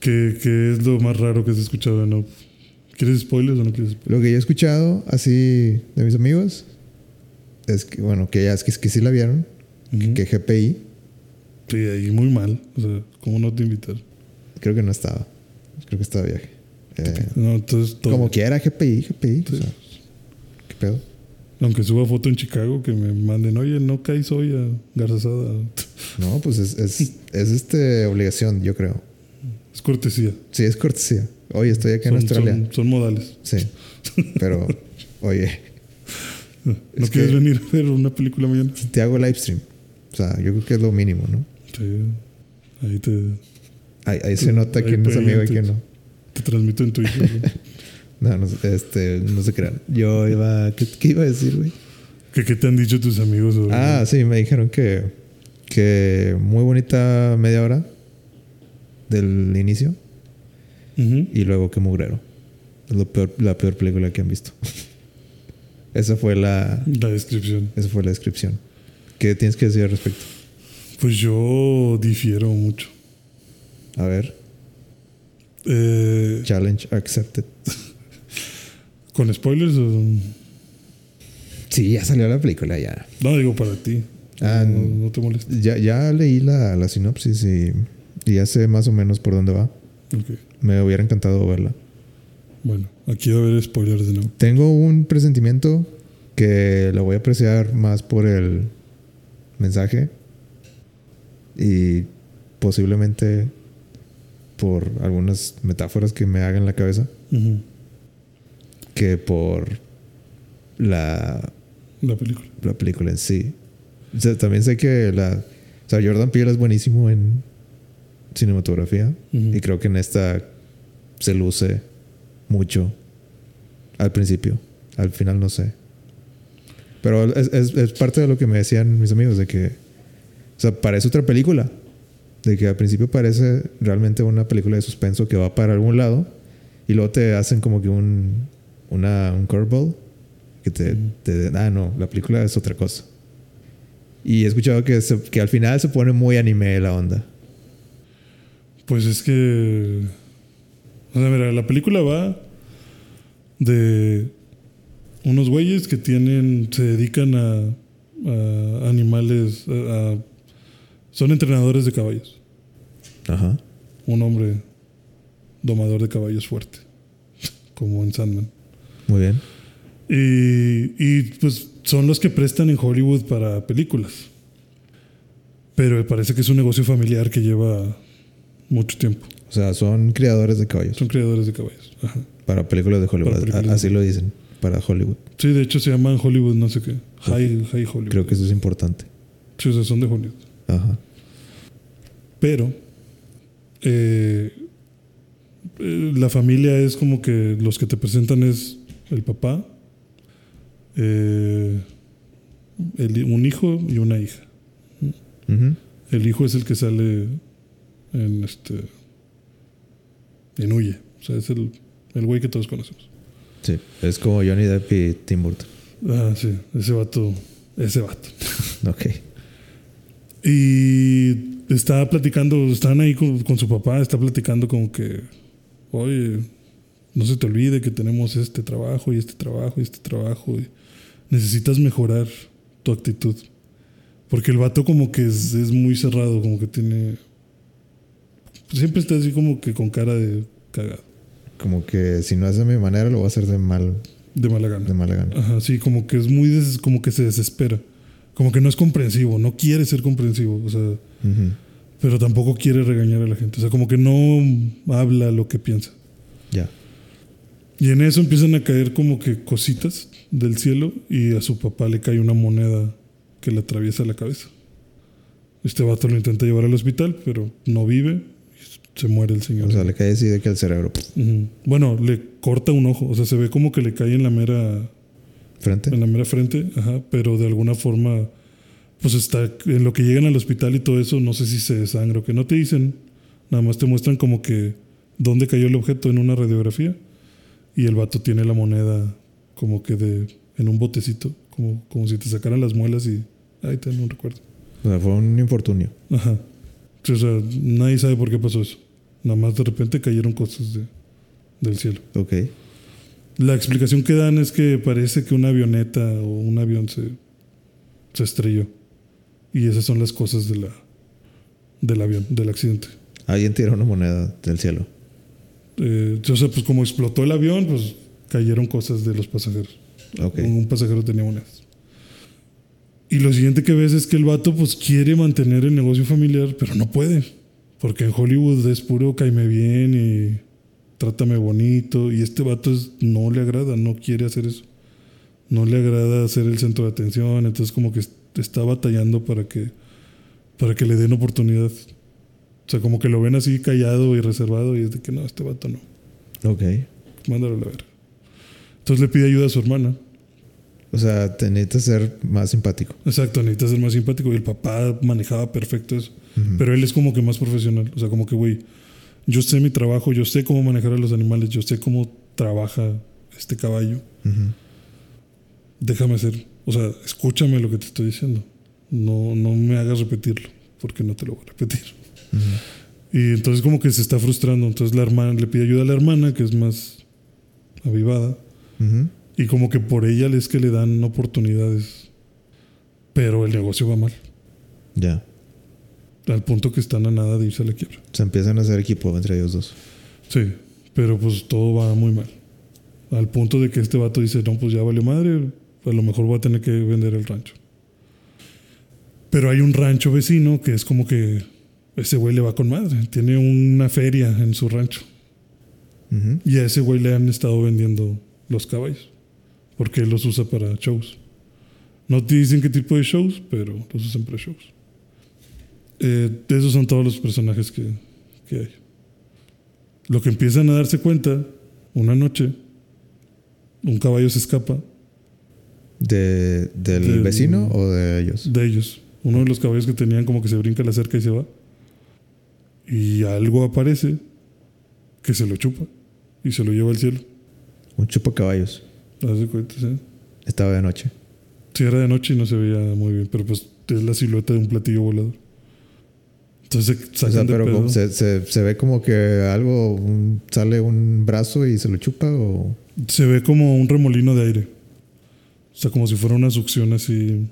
[SPEAKER 2] ¿qué, qué es lo más raro que has escuchado de no? ¿Quieres spoilers o no quieres spoilers?
[SPEAKER 1] Lo que yo he escuchado así de mis amigos es que, bueno, que ya es que, que sí la vieron,
[SPEAKER 2] Ujú.
[SPEAKER 1] que GPI
[SPEAKER 2] Sí, ahí muy mal. O sea, ¿cómo no te invitar?
[SPEAKER 1] creo que no estaba. Creo que estaba de viaje. Eh,
[SPEAKER 2] No, entonces todo.
[SPEAKER 1] como quiera, GPI, GPI. o
[SPEAKER 2] Sí.
[SPEAKER 1] sea, ¿Qué pedo?
[SPEAKER 2] Aunque suba foto en Chicago, que me manden, oye, no caes hoy a Garzasada.
[SPEAKER 1] No, pues es, es, es este obligación, yo creo.
[SPEAKER 2] Es cortesía.
[SPEAKER 1] Sí, es cortesía. Oye, estoy acá en
[SPEAKER 2] Son,
[SPEAKER 1] Australia.
[SPEAKER 2] son- son modales.
[SPEAKER 1] Sí. Pero, oye,
[SPEAKER 2] ¿No
[SPEAKER 1] Es
[SPEAKER 2] quieres
[SPEAKER 1] que-
[SPEAKER 2] venir a ver una película mañana?
[SPEAKER 1] te hago live stream. O sea, yo creo que es lo mínimo, ¿no?
[SPEAKER 2] Sí. Ahí te,
[SPEAKER 1] Ahí, ahí se nota quién es amigo y quién no.
[SPEAKER 2] te transmito en Twitter.
[SPEAKER 1] No, no, este, no se crean. Yo iba. ¿Qué, qué iba a decir, güey?
[SPEAKER 2] ¿Qué, ¿Qué te han dicho tus amigos? sobre-
[SPEAKER 1] Ah, sí, me dijeron que. Que muy bonita media hora del inicio y luego que mugrero. Es lo peor, la peor película que han visto. Esa fue la.
[SPEAKER 2] La descripción.
[SPEAKER 1] Esa fue la descripción. ¿Qué tienes que decir al respecto?
[SPEAKER 2] Pues yo difiero mucho.
[SPEAKER 1] A ver.
[SPEAKER 2] Eh,
[SPEAKER 1] Challenge accepted.
[SPEAKER 2] ¿Con spoilers o.?
[SPEAKER 1] Sí, ya salió la película, ya.
[SPEAKER 2] No, digo para ti.
[SPEAKER 1] Ah,
[SPEAKER 2] no, no te molestes.
[SPEAKER 1] Ya, ya leí la, la sinopsis y, y ya sé más o menos por dónde va. Me hubiera encantado verla.
[SPEAKER 2] Bueno, aquí va a haber spoilers de nuevo.
[SPEAKER 1] Tengo un presentimiento que lo voy a apreciar más por el mensaje y posiblemente por algunas metáforas que me hagan la cabeza que por la,
[SPEAKER 2] La película.
[SPEAKER 1] la película en sí. O sea, también sé que la, o sea, Jordan Peele es buenísimo en cinematografía y creo que en esta se luce mucho al principio. Al final no sé. Pero es, es- es parte de lo que me decían mis amigos, de que, o sea, parece otra película. De que al principio parece realmente una película de suspenso que va para algún lado y luego te hacen como que un, una, un curveball que te, te- ah, no, la película es otra cosa. Y he escuchado que, se- que al final se pone muy anime la onda.
[SPEAKER 2] Pues es que. O sea, mira, la película va de unos güeyes que tienen. se dedican a, a animales. a- a- son entrenadores de caballos.
[SPEAKER 1] Ajá.
[SPEAKER 2] Un hombre domador de caballos fuerte. Como en Sandman.
[SPEAKER 1] Muy bien.
[SPEAKER 2] Y, y, pues son los que prestan en Hollywood para películas. Pero parece que es un negocio familiar que lleva mucho tiempo.
[SPEAKER 1] O sea, son criadores de caballos.
[SPEAKER 2] Son creadores de caballos. Ajá.
[SPEAKER 1] Para películas de Hollywood.
[SPEAKER 2] Películas
[SPEAKER 1] Así
[SPEAKER 2] de-
[SPEAKER 1] lo dicen. Para Hollywood.
[SPEAKER 2] Sí, de hecho se llaman Hollywood, no sé qué. High, High Hollywood.
[SPEAKER 1] Creo que eso es importante.
[SPEAKER 2] Sí, o sea, son de Hollywood.
[SPEAKER 1] Ajá.
[SPEAKER 2] Pero eh, eh, la familia es como que los que te presentan es el papá, eh, el- un hijo y una hija. El hijo es el que sale en este. En Huye. O sea, es el, el güey que todos conocemos.
[SPEAKER 1] Sí. Es como Johnny Depp y Tim Burton.
[SPEAKER 2] Ah, sí, ese vato. Ese vato.
[SPEAKER 1] Ok.
[SPEAKER 2] Y estaba platicando, están ahí con, con su papá, está platicando como que, oye, no se te olvide que tenemos este trabajo y este trabajo y este trabajo. Y necesitas mejorar tu actitud. Porque el vato como que es, es muy cerrado, como que tiene... Siempre está así como que con cara de cagado,
[SPEAKER 1] Como que si no es de mi manera, lo voy a hacer de mal,
[SPEAKER 2] de mala gana.
[SPEAKER 1] de mala gana.
[SPEAKER 2] Ajá, sí, como que es muy des- como que se desespera. Como que no es comprensivo, no quiere ser comprensivo, o sea, pero tampoco quiere regañar a la gente, o sea, como que no habla lo que piensa.
[SPEAKER 1] Ya.
[SPEAKER 2] Y en eso empiezan a caer como que cositas del cielo y a su papá le cae una moneda que le atraviesa la cabeza. Este vato lo intenta llevar al hospital, pero no vive se muere el señor.
[SPEAKER 1] O sea, le cae así de que el cerebro. pf,
[SPEAKER 2] Ujú. Bueno, le corta un ojo, o sea, se ve como que le cae en la mera
[SPEAKER 1] Frente.
[SPEAKER 2] en la mera frente, ajá, pero de alguna forma, pues está en lo que llegan al hospital y todo eso, no sé si se desangra o que no te dicen, nada más te muestran como que dónde cayó el objeto en una radiografía y el vato tiene la moneda como que de en un botecito, como, como si te sacaran las muelas y ahí te un recuerdo.
[SPEAKER 1] O sea, fue un infortunio.
[SPEAKER 2] Ajá. O sea, nadie sabe por qué pasó eso. Nada más de repente cayeron cosas de, del cielo.
[SPEAKER 1] Ok.
[SPEAKER 2] La explicación que dan es que parece que una avioneta o un avión se, se estrelló. Y esas son las cosas de la, del avión, del accidente.
[SPEAKER 1] Alguien tiró una moneda del cielo.
[SPEAKER 2] Eh, o sea, pues como explotó el avión, pues cayeron cosas de los pasajeros.
[SPEAKER 1] Ok.
[SPEAKER 2] Un pasajero tenía monedas. Y lo siguiente que ves es que el vato pues quiere mantener el negocio familiar, pero no puede. Porque en Hollywood es puro caime bien y trátame bonito. Y este vato es- no le agrada, no quiere hacer eso. No le agrada ser el centro de atención. Entonces como que est- está batallando para que, para que le den oportunidad. O sea, como que lo ven así callado y reservado y es de que no, este vato no.
[SPEAKER 1] Ok.
[SPEAKER 2] Mándalo a la verga. Entonces le pide ayuda a su hermana.
[SPEAKER 1] O sea, te necesitas ser más simpático.
[SPEAKER 2] Exacto, necesita ser más simpático. Y el papá manejaba perfecto eso. Pero él es como que más profesional. O sea, como que, güey, yo sé mi trabajo, yo sé cómo manejar a los animales, yo sé cómo trabaja este caballo.
[SPEAKER 1] Ujú.
[SPEAKER 2] Déjame hacer. O sea, escúchame lo que te estoy diciendo. No, no me hagas repetirlo, porque no te lo voy a repetir. Y entonces como que se está frustrando. Entonces la hermana le pide ayuda a la hermana, que es más avivada.
[SPEAKER 1] Ujú.
[SPEAKER 2] Y como que por ella es que le dan oportunidades. Pero el negocio va mal.
[SPEAKER 1] Ya.
[SPEAKER 2] Al punto que están a nada de irse a la quiebra.
[SPEAKER 1] Se empiezan a hacer equipo entre ellos dos.
[SPEAKER 2] Sí, pero pues todo va muy mal. Al punto de que este vato dice, no, pues ya vale madre, a lo mejor voy a tener que vender el rancho. Pero hay un rancho vecino que es como que ese güey le va con madre. Tiene una feria en su rancho. Y a ese güey le han estado vendiendo los caballos. Porque él los usa para shows. No te dicen qué tipo de shows, pero los usan para shows. Eh, esos son todos los personajes que, que hay. Lo que empiezan a darse cuenta, una noche, un caballo se escapa
[SPEAKER 1] ¿De, ¿Del
[SPEAKER 2] Del-
[SPEAKER 1] vecino o de ellos?
[SPEAKER 2] de ellos. Uno de los caballos que tenían como que se brinca la cerca y se va. Y algo aparece que se lo chupa y se lo lleva al cielo.
[SPEAKER 1] Un chupacaballos.
[SPEAKER 2] ¿Haz de cuenta? ¿sí?
[SPEAKER 1] Estaba de noche.
[SPEAKER 2] Sí, era de noche y no se veía muy bien, pero pues es la silueta de un platillo volador. Entonces
[SPEAKER 1] O sea, pero como- se, se, se ve como que algo, un- sale un brazo y se lo chupa o...
[SPEAKER 2] Se ve como un remolino de aire. O sea, como si fuera una succión así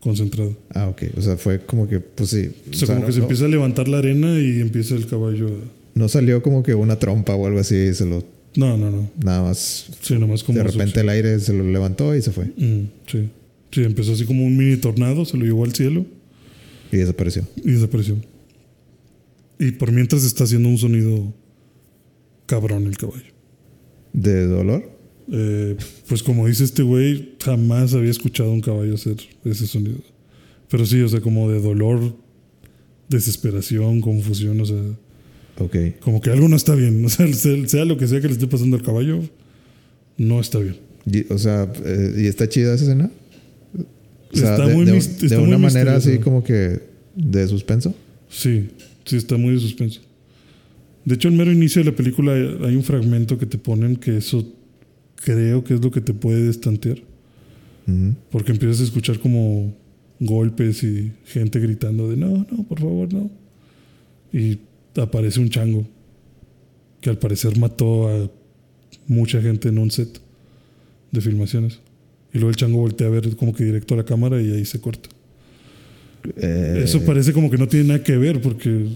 [SPEAKER 2] concentrada.
[SPEAKER 1] Ah, ok. O sea, fue como que, pues sí.
[SPEAKER 2] O
[SPEAKER 1] O
[SPEAKER 2] sea, como
[SPEAKER 1] no,
[SPEAKER 2] que se
[SPEAKER 1] no-
[SPEAKER 2] empieza a levantar la arena y empieza el caballo a...
[SPEAKER 1] no salió como que una trompa o algo así. Se lo,
[SPEAKER 2] No, no, no.
[SPEAKER 1] nada más.
[SPEAKER 2] Sí, nomás como...
[SPEAKER 1] de repente el aire se lo levantó y se fue.
[SPEAKER 2] Mm, sí. Sí, empezó así como un mini tornado, se lo llevó al cielo
[SPEAKER 1] Y desapareció.
[SPEAKER 2] y desapareció. Y por mientras está haciendo un sonido cabrón el caballo.
[SPEAKER 1] ¿De dolor?
[SPEAKER 2] Eh, pues como dice este güey, jamás había escuchado a un caballo hacer ese sonido. Pero sí, o sea, como de dolor, desesperación, confusión, o sea,
[SPEAKER 1] Ok.
[SPEAKER 2] como que algo no está bien. O sea, sea lo que sea que le esté pasando al caballo, no está bien.
[SPEAKER 1] Y- o sea, eh, ¿y está chida esa escena? O sea,
[SPEAKER 2] Está
[SPEAKER 1] de,
[SPEAKER 2] muy
[SPEAKER 1] de-
[SPEAKER 2] mis-
[SPEAKER 1] de
[SPEAKER 2] está
[SPEAKER 1] una
[SPEAKER 2] muy
[SPEAKER 1] manera así como que de suspenso.
[SPEAKER 2] Sí, sí, está muy de suspenso. De hecho, al mero inicio de la película hay un fragmento que te ponen que eso creo que es lo que te puede destantear.
[SPEAKER 1] Ujú.
[SPEAKER 2] Porque empiezas a escuchar como golpes y gente gritando de no, no, por favor, no. Y aparece un chango que al parecer mató a mucha gente en un set de filmaciones. Y luego el chango voltea a ver como que directo a la cámara y ahí se corta.
[SPEAKER 1] Eh,
[SPEAKER 2] Eso parece como que no tiene nada que ver porque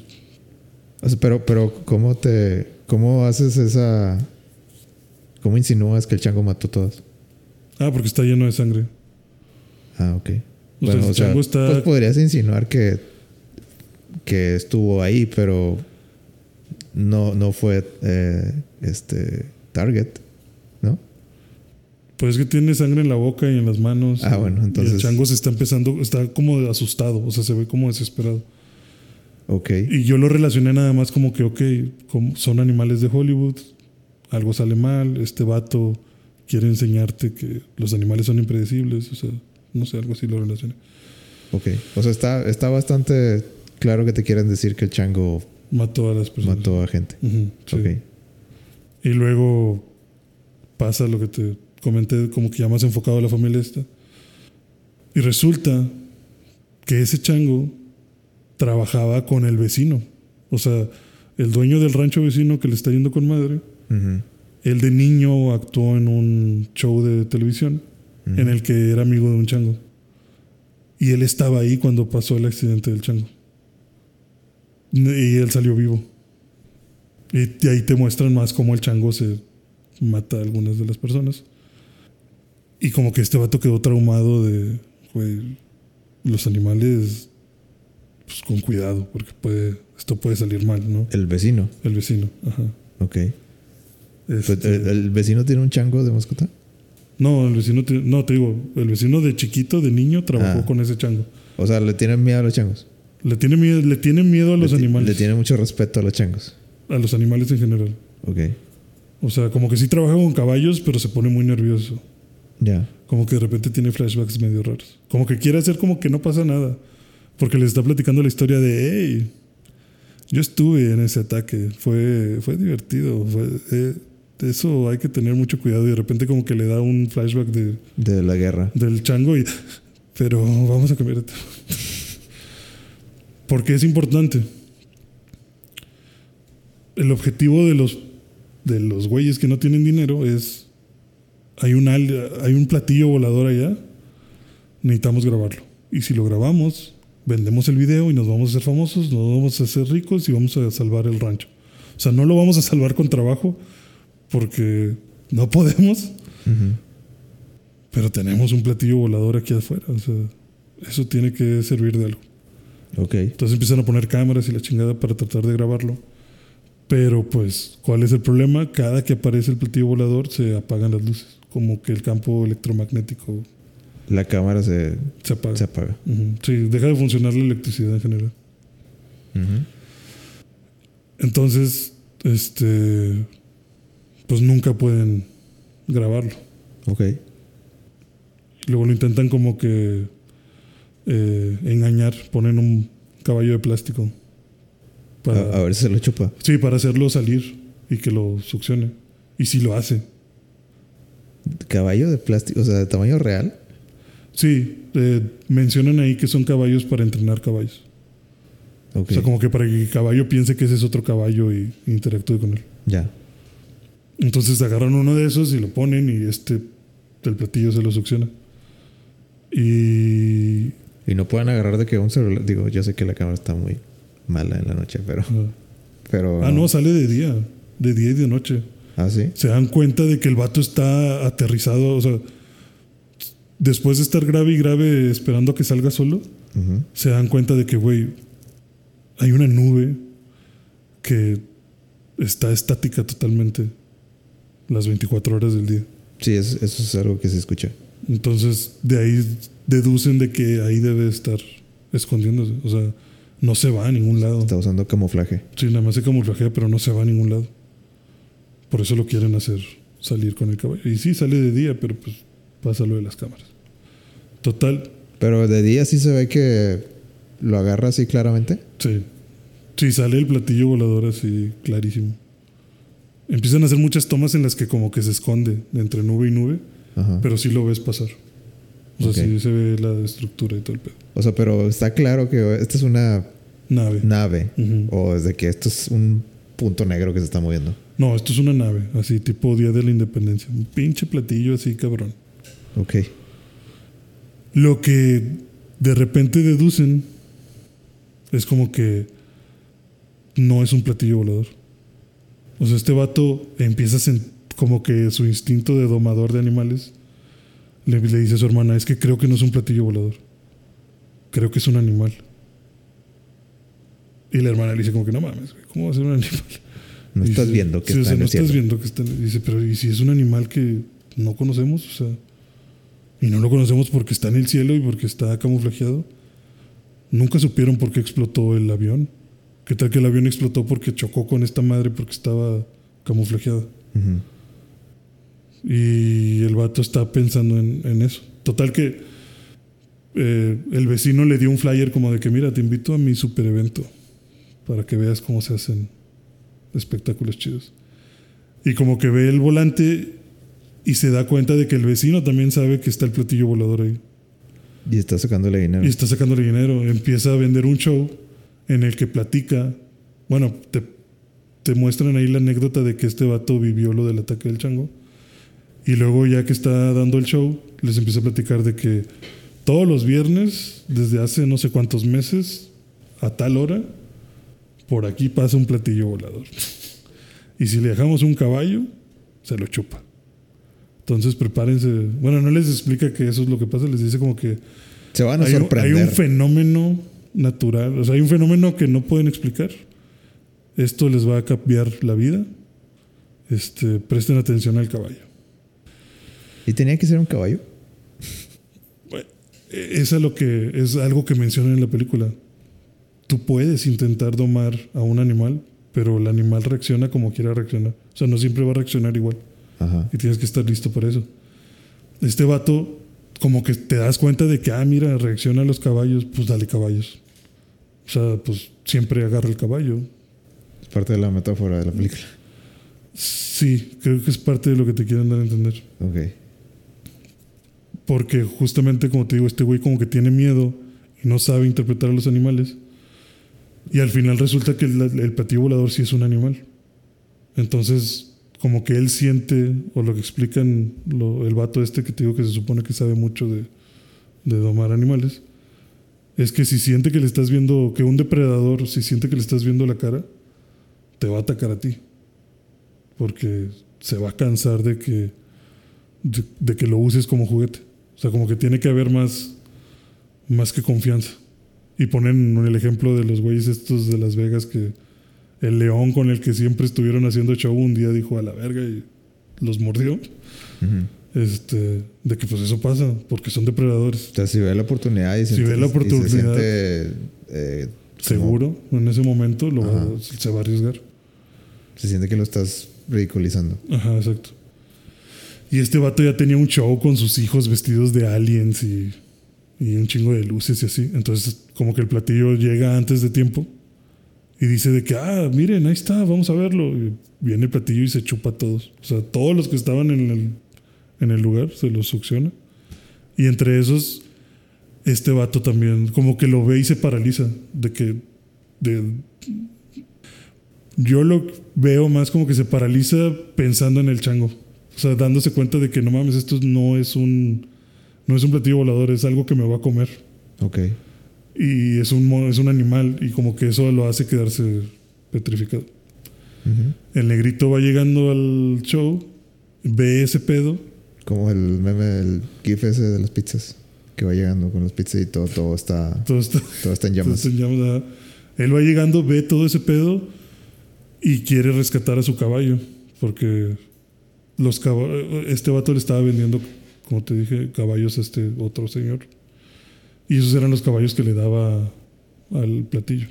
[SPEAKER 1] o sea, pero, pero, ¿cómo te. ¿Cómo haces esa. ¿Cómo insinúas que el chango mató a todas?
[SPEAKER 2] Ah, porque está lleno de sangre.
[SPEAKER 1] Ah, ok.
[SPEAKER 2] O sea, el chango está-
[SPEAKER 1] Pues podrías insinuar que. que estuvo ahí, pero. No, no fue eh, este target.
[SPEAKER 2] Pues es que tiene sangre en la boca y en las manos.
[SPEAKER 1] Ah, bueno,
[SPEAKER 2] Y
[SPEAKER 1] entonces-
[SPEAKER 2] el chango se está empezando, está como asustado, o sea, se ve como desesperado.
[SPEAKER 1] Ok.
[SPEAKER 2] Y yo lo relacioné nada más como que, ok, como son animales de Hollywood, algo sale mal, este vato quiere enseñarte que los animales son impredecibles, o sea, no sé, algo así lo relacioné.
[SPEAKER 1] Ok. O sea, está, está bastante claro que te quieren decir que el chango
[SPEAKER 2] Mató a las personas.
[SPEAKER 1] mató a gente.
[SPEAKER 2] Sí.
[SPEAKER 1] Ok.
[SPEAKER 2] Y luego pasa lo que te comenté, como que ya más enfocado a la familia esta. Y resulta que ese chango trabajaba con el vecino. O sea, el dueño del rancho vecino que le está yendo con madre,
[SPEAKER 1] Ujú.
[SPEAKER 2] él de niño actuó en un show de televisión
[SPEAKER 1] Ujú.
[SPEAKER 2] en el que era amigo de un chango. Y él estaba ahí cuando pasó el accidente del chango. Y él salió vivo. Y y ahí te muestran más cómo el chango se mata a algunas de las personas. Y como que este vato quedó traumado de, güey, los animales, pues con cuidado, porque puede, esto puede salir mal, ¿no?
[SPEAKER 1] El vecino.
[SPEAKER 2] El vecino, ajá.
[SPEAKER 1] Ok. Pues,
[SPEAKER 2] Este-
[SPEAKER 1] ¿El, el vecino tiene un chango de mascota?
[SPEAKER 2] No, el vecino, te- no, te digo, el vecino de chiquito, de niño, trabajó
[SPEAKER 1] Ah.
[SPEAKER 2] con ese chango.
[SPEAKER 1] O sea, le tienen miedo a los changos.
[SPEAKER 2] Le tiene miedo, le tiene miedo a los
[SPEAKER 1] le,
[SPEAKER 2] animales.
[SPEAKER 1] Le tiene mucho respeto a los changos.
[SPEAKER 2] A los animales en general.
[SPEAKER 1] Ok.
[SPEAKER 2] O sea, como que sí trabaja con caballos, pero se pone muy nervioso.
[SPEAKER 1] Ya.
[SPEAKER 2] Como que de repente tiene flashbacks medio raros. Como que quiere hacer como que no pasa nada. Porque les está platicando la historia de, hey, yo estuve en ese ataque. Fue, fue divertido. Fue, eh, eso hay que tener mucho cuidado. Y de repente como que le da un flashback de,
[SPEAKER 1] De la guerra.
[SPEAKER 2] del chango y... Pero vamos a cambiar de tema. Porque es importante. el objetivo de los, de los güeyes que no tienen dinero es. Hay un, hay un platillo volador allá. Necesitamos grabarlo. Y si lo grabamos, vendemos el video y nos vamos a hacer famosos, nos vamos a hacer ricos y vamos a salvar el rancho. O sea, no lo vamos a salvar con trabajo porque no podemos, pero tenemos un platillo volador aquí afuera. O sea, eso tiene que servir de algo.
[SPEAKER 1] Ok.
[SPEAKER 2] Entonces empiezan a poner cámaras y la chingada para tratar de grabarlo. Pero pues, ¿cuál es el problema? Cada que aparece el platillo volador se apagan las luces. Como que el campo electromagnético
[SPEAKER 1] La cámara se,
[SPEAKER 2] se apaga.
[SPEAKER 1] se apaga.
[SPEAKER 2] Sí, deja de funcionar la electricidad en general. Entonces, este, pues nunca pueden grabarlo.
[SPEAKER 1] Ok.
[SPEAKER 2] Luego lo intentan como que eh, engañar, ponen un caballo de plástico. Para,
[SPEAKER 1] A, a ver si se lo chupa.
[SPEAKER 2] Sí, para hacerlo salir y que lo succione. Y si lo hace.
[SPEAKER 1] Caballo de plástico, o sea, de tamaño real.
[SPEAKER 2] Sí, eh, mencionan ahí que son caballos para entrenar caballos.
[SPEAKER 1] Ok.
[SPEAKER 2] O sea, como que para que el caballo piense que ese es otro caballo y interactúe con él.
[SPEAKER 1] Ya.
[SPEAKER 2] Entonces agarran uno de esos y lo ponen y este, el platillo se lo succiona. Y...
[SPEAKER 1] Y no pueden agarrar de que un celular. Digo, yo sé que la cámara está muy mala en la noche, pero. pero
[SPEAKER 2] Ah, no, sale de día. De día y de noche.
[SPEAKER 1] Ah, sí.
[SPEAKER 2] Se dan cuenta de que el vato está aterrizado. O sea, después de estar grave y grave esperando a que salga solo, se dan cuenta de que, güey, hay una nube que está estática totalmente las 24 horas del día.
[SPEAKER 1] Sí, eso, eso es algo que se escucha.
[SPEAKER 2] Entonces, de ahí deducen de que ahí debe estar escondiéndose. O sea, no se va a ningún lado.
[SPEAKER 1] Está usando camuflaje.
[SPEAKER 2] Sí, nada más se camuflajea, pero no se va a ningún lado. Por eso lo quieren hacer salir con el caballo. Y sí, sale de día, pero pues pasa lo de las cámaras. Total,
[SPEAKER 1] Pero de día sí se ve que lo agarra así claramente.
[SPEAKER 2] sí. Sí, sale el platillo volador así clarísimo. Empiezan a hacer muchas tomas en las que como que se esconde entre nube y nube,
[SPEAKER 1] Ajá.
[SPEAKER 2] pero sí lo ves pasar. O sea, sí se ve la estructura y todo el pedo.
[SPEAKER 1] O sea, pero está claro que esta es una
[SPEAKER 2] Nave.
[SPEAKER 1] nave. O es de que esto es un punto negro que se está moviendo.
[SPEAKER 2] No, esto es una nave, así tipo Día de la Independencia. Un pinche platillo así, cabrón.
[SPEAKER 1] Ok.
[SPEAKER 2] Lo que de repente deducen es como que no es un platillo volador. O sea, este vato empieza a como que su instinto de domador de animales le, le dice a su hermana, es que creo que no es un platillo volador. Creo que es un animal. Y la hermana le dice como que no mames, ¿cómo va a ser un animal?
[SPEAKER 1] No estás viendo que
[SPEAKER 2] o
[SPEAKER 1] está
[SPEAKER 2] sea,
[SPEAKER 1] en
[SPEAKER 2] no
[SPEAKER 1] el
[SPEAKER 2] estás
[SPEAKER 1] cielo.
[SPEAKER 2] viendo que está en- Dice, pero ¿y si es un animal que no conocemos? O sea, y no lo conocemos porque está en el cielo y porque está camuflajeado. Nunca supieron por qué explotó el avión. ¿Qué tal que el avión explotó porque chocó con esta madre porque estaba camuflajeada? Y el vato está pensando en, en eso. Total que eh, el vecino le dio un flyer como de que, mira, te invito a mi super evento para que veas cómo se hacen espectáculos chidos. Y como que ve el volante y se da cuenta de que el vecino también sabe que está el platillo volador ahí.
[SPEAKER 1] Y está sacándole dinero.
[SPEAKER 2] Y está sacándole dinero. Empieza a vender un show en el que platica. Bueno, te, te muestran ahí la anécdota de que este vato vivió lo del ataque del chango. Y luego, ya que está dando el show, les empieza a platicar de que todos los viernes, desde hace no sé cuántos meses, a tal hora, por aquí pasa un platillo volador. Y si le dejamos un caballo, se lo chupa. Entonces prepárense. Bueno, no les explica que eso es lo que pasa, les dice como que
[SPEAKER 1] Se van a
[SPEAKER 2] hay un, hay
[SPEAKER 1] sorprender.
[SPEAKER 2] un fenómeno natural, o sea, hay un fenómeno que no pueden explicar. Esto les va a cambiar la vida. Este, presten atención al caballo.
[SPEAKER 1] ¿Y tenía que ser un caballo?
[SPEAKER 2] Es, a lo que, es algo que mencionan en la película. Tú puedes intentar domar a un animal, pero el animal reacciona como quiera reaccionar. O sea, no siempre va a reaccionar igual.
[SPEAKER 1] Ajá.
[SPEAKER 2] Y tienes que estar listo para eso. Este vato, como que te das cuenta de que, ah, mira, reacciona a los caballos, pues dale caballos. O sea, pues siempre agarra el caballo.
[SPEAKER 1] Es parte de la metáfora de la película.
[SPEAKER 2] Sí, creo que es parte de lo que te quieren dar a entender.
[SPEAKER 1] Ok.
[SPEAKER 2] Porque justamente, como te digo, este güey como que tiene miedo y no sabe interpretar a los animales. Y al final resulta que el, el volador sí es un animal. Entonces, como que él siente, o lo que explican el vato este que te digo que se supone que sabe mucho de, domar animales, es que si siente que le estás viendo, que un depredador, si siente que le estás viendo la cara, te va a atacar a ti. Porque se va a cansar de que, de que lo uses como juguete. O sea, como que tiene que haber más, más que confianza. Y ponen el ejemplo de los güeyes estos de Las Vegas que el león con el que siempre estuvieron haciendo show un día dijo a la verga y los mordió. Este, de que pues eso pasa, porque son depredadores.
[SPEAKER 1] O sea, si ve la oportunidad y,
[SPEAKER 2] Si
[SPEAKER 1] siente-
[SPEAKER 2] ve la oportunidad.
[SPEAKER 1] se siente, eh, como-
[SPEAKER 2] Seguro, en ese momento lo va-
[SPEAKER 1] Ajá.
[SPEAKER 2] se va a arriesgar.
[SPEAKER 1] se siente que lo estás ridiculizando.
[SPEAKER 2] Ajá, exacto. Y este vato ya tenía un show con sus hijos vestidos de aliens y, y un chingo de luces y así. Entonces, como que el platillo llega antes de tiempo y dice de que, ah, miren, ahí está, vamos a verlo. Y viene el platillo y se chupa a todos. O sea, todos los que estaban en el, en el lugar se los succiona. Y entre esos, este vato también, como que lo ve y se paraliza. De que, de, yo lo veo más como que se paraliza pensando en el chango. O sea, dándose cuenta de que no mames, esto no es un no es un platillo volador, es algo que me va a comer.
[SPEAKER 1] Ok.
[SPEAKER 2] Y es un es un animal y como que eso lo hace quedarse petrificado. El negrito va llegando al show, ve ese pedo,
[SPEAKER 1] Como el meme, el gif ese de las pizzas. Que va llegando con las pizzas y todo, todo está,
[SPEAKER 2] todo está,
[SPEAKER 1] todo está en llamas.
[SPEAKER 2] todo está en llamas. Él va llegando, ve todo ese pedo y quiere rescatar a su caballo porque los este vato le estaba vendiendo, como te dije, caballos a este otro señor. Y esos eran los caballos que le daba al platillo.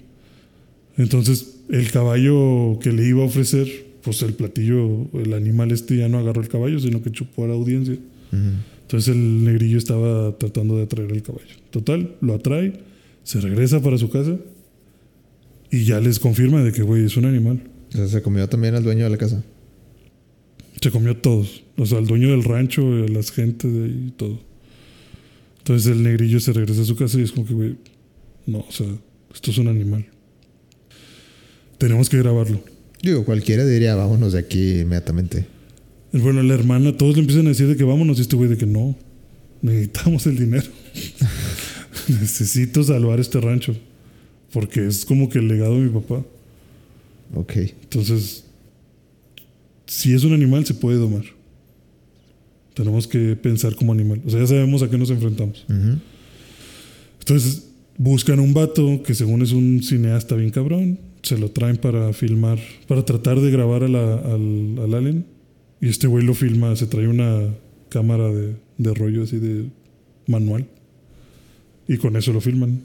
[SPEAKER 2] Entonces, el caballo que le iba a ofrecer, pues el platillo, el animal este ya no agarró el caballo, sino que chupó a la audiencia.
[SPEAKER 1] Ujú.
[SPEAKER 2] Entonces el negrillo estaba tratando de atraer el caballo. Total, lo atrae, se regresa para su casa y ya les confirma de que, güey, es un animal.
[SPEAKER 1] O sea, se comió también al dueño de la casa.
[SPEAKER 2] Se comió todos. O sea, al dueño del rancho, a las gentes de ahí, todo. Entonces el negrillo se regresa a su casa y es como que, güey, no, o sea, esto es un animal. Tenemos que grabarlo.
[SPEAKER 1] Digo, cualquiera diría, vámonos de aquí inmediatamente.
[SPEAKER 2] Bueno, la hermana, todos le empiezan a decir de que vámonos y este güey de que no. Necesitamos el dinero. Necesito salvar este rancho. Porque es como que el legado de mi papá.
[SPEAKER 1] Ok.
[SPEAKER 2] Entonces, si es un animal, se puede domar. Tenemos que pensar como animal. O sea, ya sabemos a qué nos enfrentamos.
[SPEAKER 1] Ujú.
[SPEAKER 2] Entonces, buscan un vato que según es un cineasta bien cabrón. Se lo traen para filmar, para tratar de grabar a la- al, al alien. Y este güey lo filma, se trae una cámara de, de rollo así de manual. Y con eso lo filman.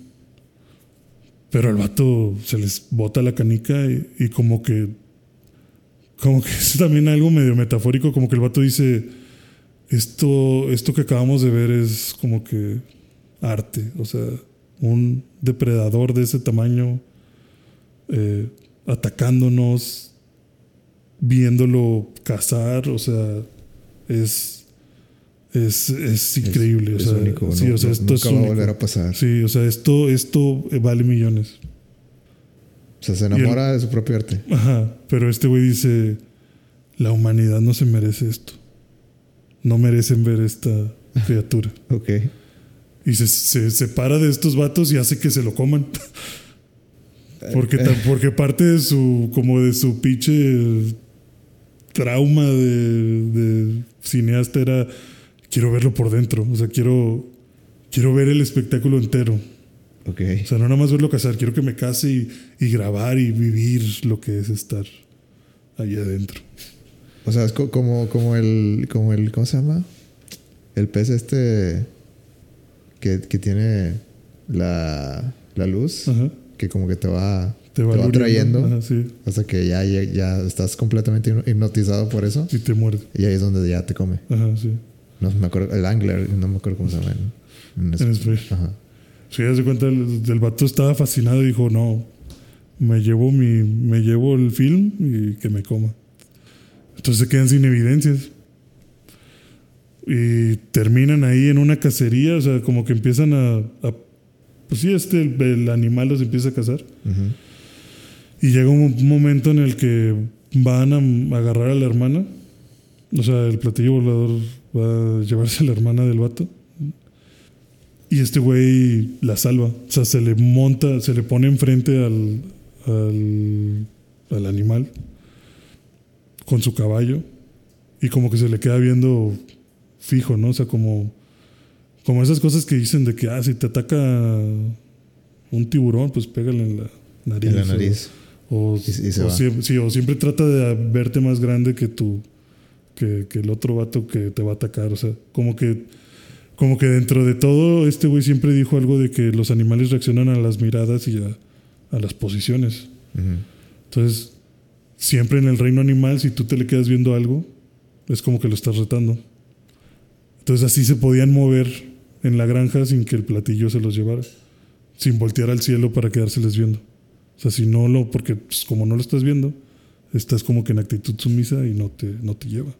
[SPEAKER 2] Pero al vato se les bota la canica y, y como que. Como que es también algo medio metafórico, como que el vato dice. Esto, esto que acabamos de ver es como que arte. O sea, un depredador de ese tamaño eh, atacándonos, viéndolo cazar. O sea, es. Es, es increíble.
[SPEAKER 1] Es,
[SPEAKER 2] o sea,
[SPEAKER 1] es único.
[SPEAKER 2] sí,
[SPEAKER 1] no-
[SPEAKER 2] o sea,
[SPEAKER 1] no-
[SPEAKER 2] esto
[SPEAKER 1] nunca
[SPEAKER 2] es
[SPEAKER 1] va a volver a pasar.
[SPEAKER 2] Sí, o sea, esto, esto vale millones.
[SPEAKER 1] O sea, se enamora de su propio arte.
[SPEAKER 2] Ajá, pero este güey dice, la humanidad no se merece esto. No merecen ver esta criatura.
[SPEAKER 1] Ok.
[SPEAKER 2] Y se, se separa de estos vatos y hace que se lo coman. Porque, ta- porque parte de su, como de su pinche trauma de, de cineasta era, quiero verlo por dentro. O sea, quiero, quiero ver el espectáculo entero.
[SPEAKER 1] Ok.
[SPEAKER 2] O sea, no nada más verlo casar, quiero que me case y, y grabar y vivir lo que es estar ahí adentro.
[SPEAKER 1] O sea, es co- como, como el, como el, ¿cómo se llama? El pez este que, que tiene la, la luz,
[SPEAKER 2] Ajá.
[SPEAKER 1] que como que te va,
[SPEAKER 2] Te va,
[SPEAKER 1] trayendo
[SPEAKER 2] Ajá, sí.
[SPEAKER 1] hasta que ya, ya, ya estás completamente hipno- hipnotizado por eso
[SPEAKER 2] Y te muerde.
[SPEAKER 1] y ahí es donde ya te come.
[SPEAKER 2] Ajá, sí.
[SPEAKER 1] No me acuerdo, el angler, no me acuerdo cómo se llama. En, en
[SPEAKER 2] En español.
[SPEAKER 1] Ajá.
[SPEAKER 2] Sí, de cuenta, el, el vato estaba fascinado y dijo, no, me llevo mi, me llevo el film y que me coma. Entonces se quedan sin evidencias. Y terminan ahí en una cacería, o sea, como que empiezan a, a- pues sí, este, el, el animal los empieza a cazar.
[SPEAKER 1] Ujú.
[SPEAKER 2] Y llega un momento en el que van a agarrar a la hermana. O sea, el platillo volador va a llevarse a la hermana del vato. Y este güey la salva. O sea, se le monta, se le pone enfrente al, al, al animal con su caballo. Y como que se le queda viendo fijo, ¿no? O sea, como, como esas cosas que dicen de que, ah, si te ataca un tiburón, pues pégale en la nariz.
[SPEAKER 1] En la nariz.
[SPEAKER 2] O,
[SPEAKER 1] Y- y se
[SPEAKER 2] o
[SPEAKER 1] va.
[SPEAKER 2] siempre, sí, o siempre trata de verte más grande que tú, que, que el otro vato que te va a atacar. O sea, como que, como que dentro de todo, este güey siempre dijo algo de que los animales reaccionan a las miradas y a, a las posiciones.
[SPEAKER 1] Ujú.
[SPEAKER 2] Entonces, siempre en el reino animal, si tú te le quedas viendo algo, es como que lo estás retando. Entonces, así se podían mover en la granja sin que el platillo se los llevara, sin voltear al cielo para quedárseles viendo. O sea, si no lo, porque pues, como no lo estás viendo, estás como que en actitud sumisa y no te, no te lleva.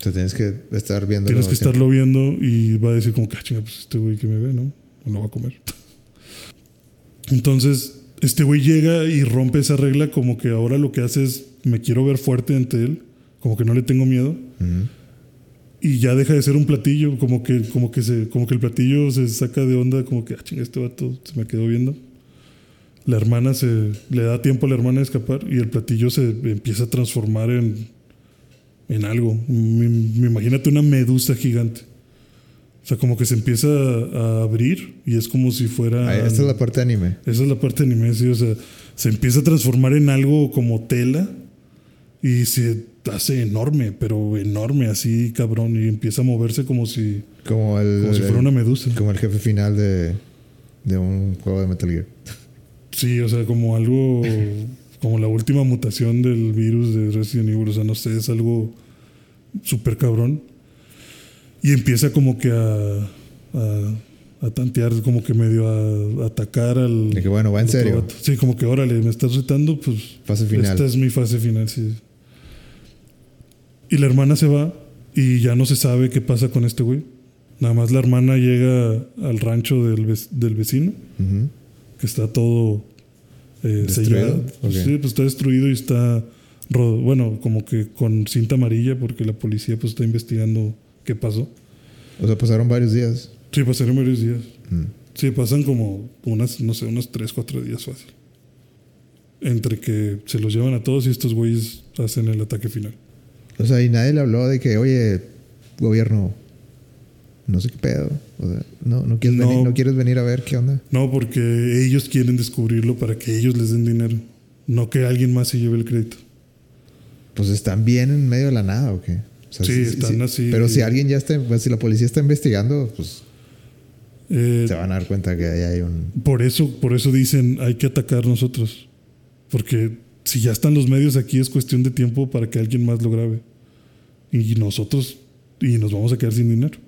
[SPEAKER 1] O sea, tienes que estar viendo.
[SPEAKER 2] Tienes que estarlo viendo y va a decir como que, ah, chinga, pues este güey que me ve, ¿no? Me lo va a comer. Entonces, este güey llega y rompe esa regla como que ahora lo que hace es, me quiero ver fuerte ante él, como que no le tengo miedo. Y ya deja de ser un platillo, como que, como que se, como que el platillo se saca de onda, como que, ah, chinga, este vato se me quedó viendo. La hermana se le da tiempo a la hermana de escapar y el platillo se empieza a transformar en, en algo. Me, me imagínate una medusa gigante. O sea, como que se empieza a, a abrir y es como si fuera.
[SPEAKER 1] Ah, esta es la parte anime.
[SPEAKER 2] Esa es la parte anime, sí. O sea, se empieza a transformar en algo como tela y se hace enorme, pero enorme, así cabrón. Y empieza a moverse como si,
[SPEAKER 1] Como el.
[SPEAKER 2] como si fuera una medusa.
[SPEAKER 1] Como el jefe final de, de un juego de Metal Gear.
[SPEAKER 2] Sí, o sea, como algo. Como la última mutación del virus de Resident Evil. O sea, no sé, es algo súper cabrón. Y empieza como que a. a a tantear, como que medio a, a atacar al.
[SPEAKER 1] De que bueno, va en serio.
[SPEAKER 2] vato. Sí, como que órale, me estás retando, pues.
[SPEAKER 1] Fase final.
[SPEAKER 2] Esta es mi fase final, sí. Y la hermana se va y ya no se sabe qué pasa con este güey. Nada más la hermana llega al rancho del, del vecino, que está todo eh.
[SPEAKER 1] Ok.
[SPEAKER 2] Sí, pues está destruido y está, bueno, como que con cinta amarilla porque la policía pues está investigando qué pasó.
[SPEAKER 1] O sea, pasaron varios días.
[SPEAKER 2] Sí, pasaron varios días.
[SPEAKER 1] Mm.
[SPEAKER 2] Sí, pasan como unas, no sé, unos 3, 4 días fácil. Entre que se los llevan a todos y estos güeyes hacen el ataque final.
[SPEAKER 1] O sea, y nadie le habló de que, oye, gobierno, no sé qué pedo. O sea, no, no, quieres,
[SPEAKER 2] No.
[SPEAKER 1] Venir, no quieres venir a ver qué onda.
[SPEAKER 2] No, porque ellos quieren descubrirlo para que ellos les den dinero. No que alguien más se lleve el crédito.
[SPEAKER 1] Pues están bien en medio de la nada, ¿o qué? O sea,
[SPEAKER 2] Sí, están así.
[SPEAKER 1] Pero si alguien ya está, pues, si la policía está investigando, pues
[SPEAKER 2] Eh,
[SPEAKER 1] se van a dar cuenta que ahí hay un.
[SPEAKER 2] por, eso, por eso dicen hay que atacar nosotros. Porque si ya están los medios aquí es cuestión de tiempo para que alguien más lo grabe. Y nosotros, y nos vamos a quedar sin dinero.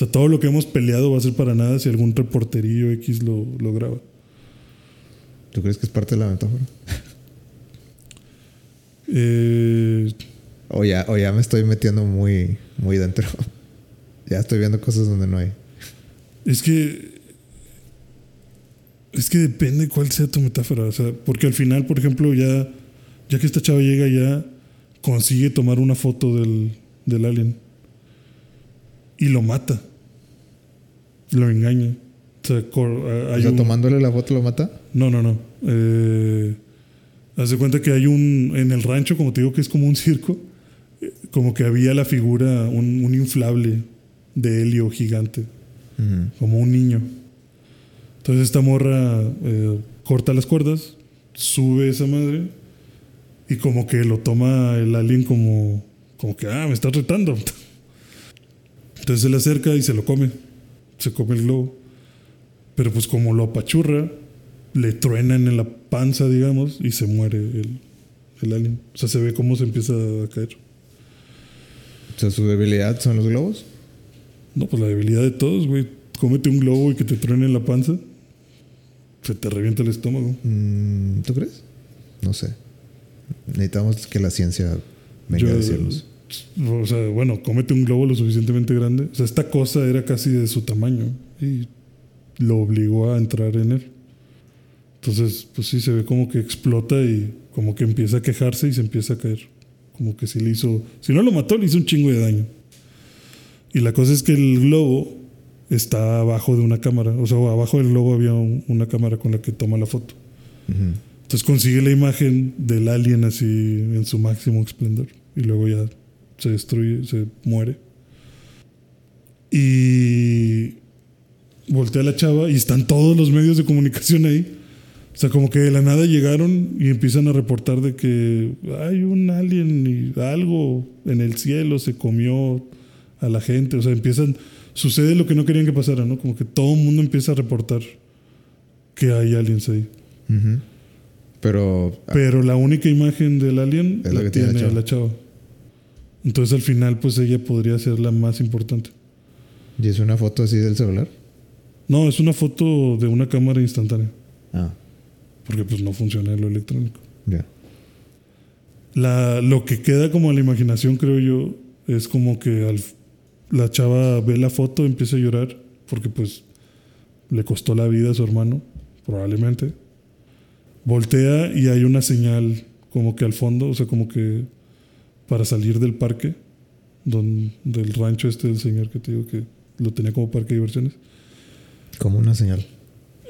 [SPEAKER 2] O sea, todo lo que hemos peleado va a ser para nada si algún reporterillo X lo, lo graba.
[SPEAKER 1] ¿Tú crees que es parte de la metáfora?
[SPEAKER 2] Eh,
[SPEAKER 1] O ya, o ya me estoy metiendo muy, muy dentro. ya estoy viendo cosas donde no hay.
[SPEAKER 2] Es que. Es que depende cuál sea tu metáfora. O sea, porque al final, por ejemplo, ya. Ya que esta chava llega, ya consigue tomar una foto del, del alien. Y lo mata. Lo engaña. O sea, cor-
[SPEAKER 1] O sea,
[SPEAKER 2] un-
[SPEAKER 1] tomándole la foto lo mata.
[SPEAKER 2] No, no, no. Eh, haz de cuenta que hay un. En el rancho, como te digo, que es como un circo. eh, Como que había la figura, un, un inflable de helio gigante como un niño. Entonces esta morra eh, corta las cuerdas, sube esa madre y como que lo toma el alien como, como que, ah, me estás retando. Entonces se le acerca y se lo come, se come el globo. Pero pues como lo apachurra, le truenan en la panza, digamos, y se muere el, el alien. O sea, se ve cómo se empieza a caer.
[SPEAKER 1] O sea, su debilidad son los globos.
[SPEAKER 2] No, pues la debilidad de todos, güey. Cómete un globo y que te truene en la panza. Se te revienta el estómago.
[SPEAKER 1] Mm, ¿Tú crees? No sé. Necesitamos que la ciencia venga
[SPEAKER 2] Yo-
[SPEAKER 1] a decirnos.
[SPEAKER 2] O sea, bueno, cómete un globo lo suficientemente grande. O sea, esta cosa era casi de su tamaño y lo obligó a entrar en él. Entonces, pues sí, se ve como que explota y como que empieza a quejarse y se empieza a caer. Como que si le hizo, si no lo mató, le hizo un chingo de daño. Y la cosa es que el globo está abajo de una cámara. O sea, abajo del globo había un- una cámara con la que toma la foto.
[SPEAKER 1] Ujú.
[SPEAKER 2] Entonces consigue la imagen del alien así en su máximo esplendor. Y luego ya se destruye, se muere. Y voltea a la chava y están todos los medios de comunicación ahí. O sea, como que de la nada llegaron y empiezan a reportar de que hay un alien y algo en el cielo se comió a la gente. O sea, empiezan, sucede lo que no querían que pasara, ¿no? Como que todo el mundo empieza a reportar que hay aliens ahí.
[SPEAKER 1] Pero ah,
[SPEAKER 2] Pero la única imagen del alien
[SPEAKER 1] Es la
[SPEAKER 2] la,
[SPEAKER 1] que tiene
[SPEAKER 2] tiene
[SPEAKER 1] la
[SPEAKER 2] la chava. Entonces al final pues ella podría ser la más importante.
[SPEAKER 1] ¿y es una foto así del celular?
[SPEAKER 2] No, es una foto de una cámara instantánea.
[SPEAKER 1] Ah,
[SPEAKER 2] Porque pues no funciona lo electrónico.
[SPEAKER 1] ya.
[SPEAKER 2] La, lo que queda como a la imaginación, creo yo, es como que al- la chava ve la foto, empieza a llorar, porque pues le costó la vida a su hermano, probablemente. Voltea y hay una señal como que al fondo, o sea, como que para salir del parque, don- del rancho este del señor que te digo que lo tenía como parque de diversiones.
[SPEAKER 1] Como una señal.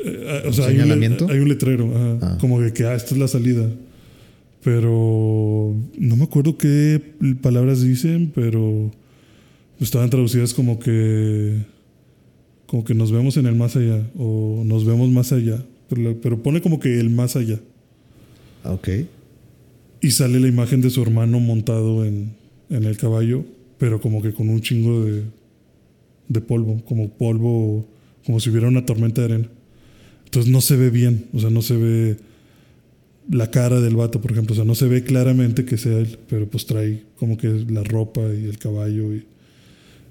[SPEAKER 2] Eh, ah,
[SPEAKER 1] ¿Un
[SPEAKER 2] o sea, hay un,
[SPEAKER 1] señalamiento?
[SPEAKER 2] hay un letrero, ajá,
[SPEAKER 1] Ah.
[SPEAKER 2] como de que, ah, esta es la salida. Pero no me acuerdo qué palabras dicen, pero estaban traducidas como que, como que nos vemos en el más allá o nos vemos más allá. Pero, pero pone como que el más allá.
[SPEAKER 1] Ah, Ok.
[SPEAKER 2] Y sale la imagen de su hermano montado en, en el caballo, pero como que con un chingo de, de polvo, como polvo, como si hubiera una tormenta de arena. Entonces no se ve bien, o sea, no se ve la cara del vato, por ejemplo, o sea, no se ve claramente que sea él, pero pues trae como que la ropa y el caballo. Y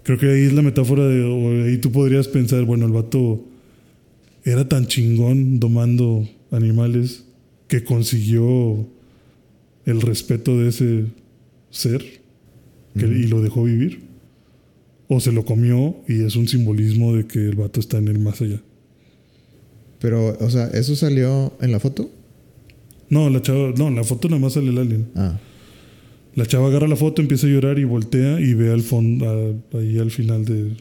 [SPEAKER 2] creo que ahí es la metáfora de, o ahí tú podrías pensar, bueno, el vato era tan chingón domando animales que consiguió el respeto de ese ser que- y lo dejó vivir. O se lo comió y es un simbolismo de que el vato está en el más allá.
[SPEAKER 1] Pero, o sea, ¿eso salió en la foto?
[SPEAKER 2] No, la chava, no, la foto nada más sale el alien.
[SPEAKER 1] Ah,
[SPEAKER 2] La chava agarra la foto, empieza a llorar y voltea y ve al fondo, ahí al final de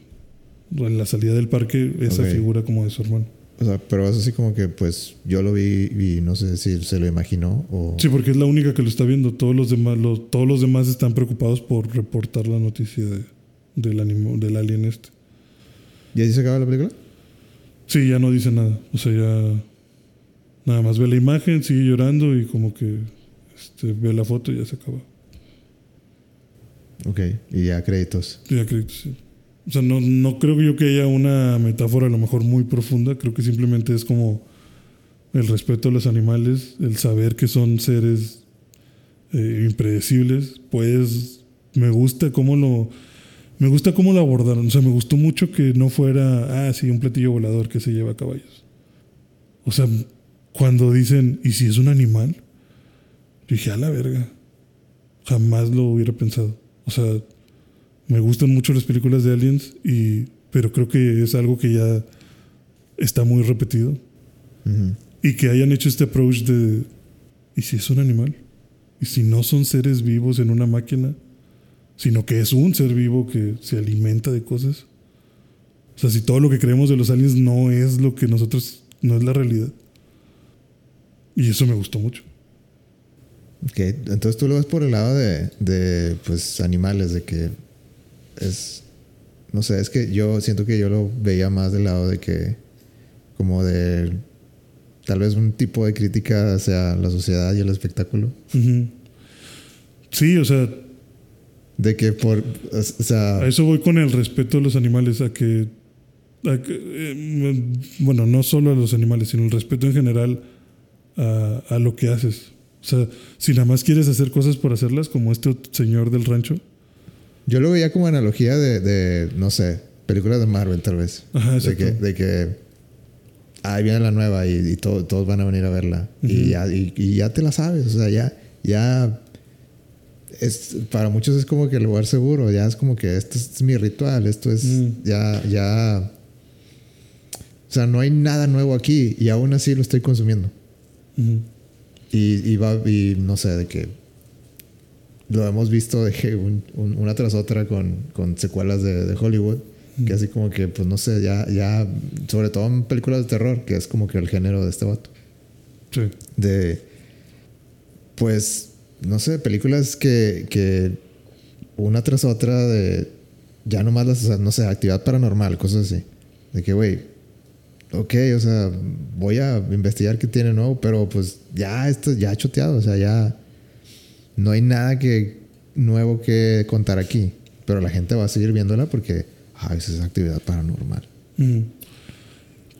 [SPEAKER 2] en la salida del parque, esa figura como de su hermano.
[SPEAKER 1] O sea, pero es así como que, pues, yo lo vi y no sé si se lo imaginó o...
[SPEAKER 2] Sí, porque es la única que lo está viendo. Todos los demás, los- todos los demás están preocupados por reportar la noticia de- del, animo- del alien este.
[SPEAKER 1] ¿Y ahí se acaba la película?
[SPEAKER 2] Sí, ya no dice nada. O sea, ya nada más ve la imagen, sigue llorando y como que este, ve la foto y ya se acaba.
[SPEAKER 1] Ok, y ya créditos.
[SPEAKER 2] Ya que sí. O sea, no, no creo yo que haya una metáfora a lo mejor muy profunda. Creo que simplemente es como el respeto a los animales, el saber que son seres eh, impredecibles. Pues me gusta cómo lo... Me gusta cómo lo abordaron. O sea, me gustó mucho que no fuera, ah, sí, un platillo volador que se lleva a caballos. O sea, cuando dicen, ¿y si es un animal? Yo dije, a la verga. Jamás lo hubiera pensado. O sea, me gustan mucho las películas de aliens, y, pero creo que es algo que ya está muy repetido. Y que hayan hecho este approach de, ¿y si es un animal? ¿Y si no son seres vivos en una máquina? Sino que es un ser vivo que se alimenta de cosas. O sea, si todo lo que creemos de los aliens no es lo que nosotros, no es la realidad. Y eso me gustó mucho.
[SPEAKER 1] Ok, entonces tú lo ves por el lado de, de, pues, animales, de que es... No sé, es que yo siento que yo lo veía más del lado de que... Como de... Tal vez un tipo de crítica hacia la sociedad y el espectáculo.
[SPEAKER 2] Sí, o sea,
[SPEAKER 1] De que por... O sea...
[SPEAKER 2] A eso voy con el respeto a los animales, a que, a que, eh, bueno, no solo a los animales, sino el respeto en general a, a lo que haces. O sea, si nada más quieres hacer cosas por hacerlas, como este señor del rancho,
[SPEAKER 1] Yo lo veía como analogía de, de, no sé, películas de Marvel tal vez.
[SPEAKER 2] Ajá,
[SPEAKER 1] de que, de que ahí viene la nueva y, y to- todos van a venir a verla. Y, ya, y, y ya te la sabes, o sea, ya, ya es, para muchos es como que el lugar seguro, ya es como que esto es mi ritual, esto es,
[SPEAKER 2] Mm.
[SPEAKER 1] ya, ya, o sea, no hay nada nuevo aquí y aún así lo estoy consumiendo. Y va, y no sé, de que lo hemos visto de un- un- una tras otra con, con secuelas de, de Hollywood. Que así como que, pues no sé, ya, ya, sobre todo en películas de terror, que es como que el género de este vato.
[SPEAKER 2] Sí.
[SPEAKER 1] De, pues, no sé, películas que, que una tras otra de, ya nomás las, o sea, no sé, actividad paranormal, cosas así. De que, güey, ok, o sea, voy a investigar qué tiene nuevo, pero pues ya esto ya choteado, o sea, ya no hay nada que nuevo que contar aquí. Pero la gente va a seguir viéndola porque, ah, esa es actividad paranormal.
[SPEAKER 2] Mm.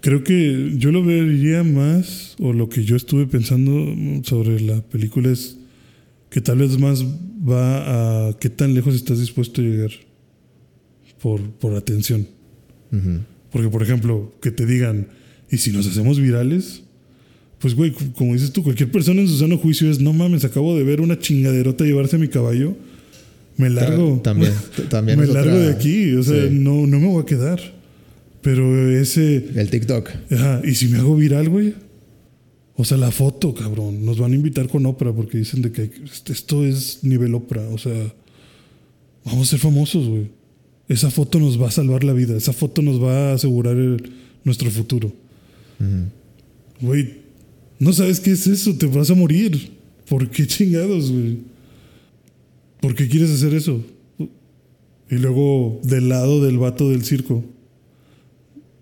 [SPEAKER 2] Creo que yo lo vería más, o lo que yo estuve pensando sobre la película es que tal vez más va a qué tan lejos estás dispuesto a llegar por, por atención. Porque, por ejemplo, que te digan, ¿y si nos hacemos virales? Pues, güey, como dices tú, cualquier persona en su sano juicio es, no mames, acabo de ver una chingaderota llevarse a mi caballo. Me largo.
[SPEAKER 1] También, también
[SPEAKER 2] me
[SPEAKER 1] es
[SPEAKER 2] largo
[SPEAKER 1] otra-
[SPEAKER 2] de aquí. O sea,
[SPEAKER 1] sí.
[SPEAKER 2] no, no me voy a quedar. Pero ese...
[SPEAKER 1] El TikTok.
[SPEAKER 2] Ajá, ¿y si me hago viral, güey? O sea, la foto, cabrón. Nos van a invitar con Oprah porque dicen de que hay- esto es nivel Oprah. O sea, vamos a ser famosos, güey. Esa foto nos va a salvar la vida. Esa foto nos va a asegurar el- nuestro futuro. Güey, no sabes qué es eso. Te vas a morir. ¿Por qué chingados, güey? ¿Por qué quieres hacer eso? Y luego, del lado del vato del circo,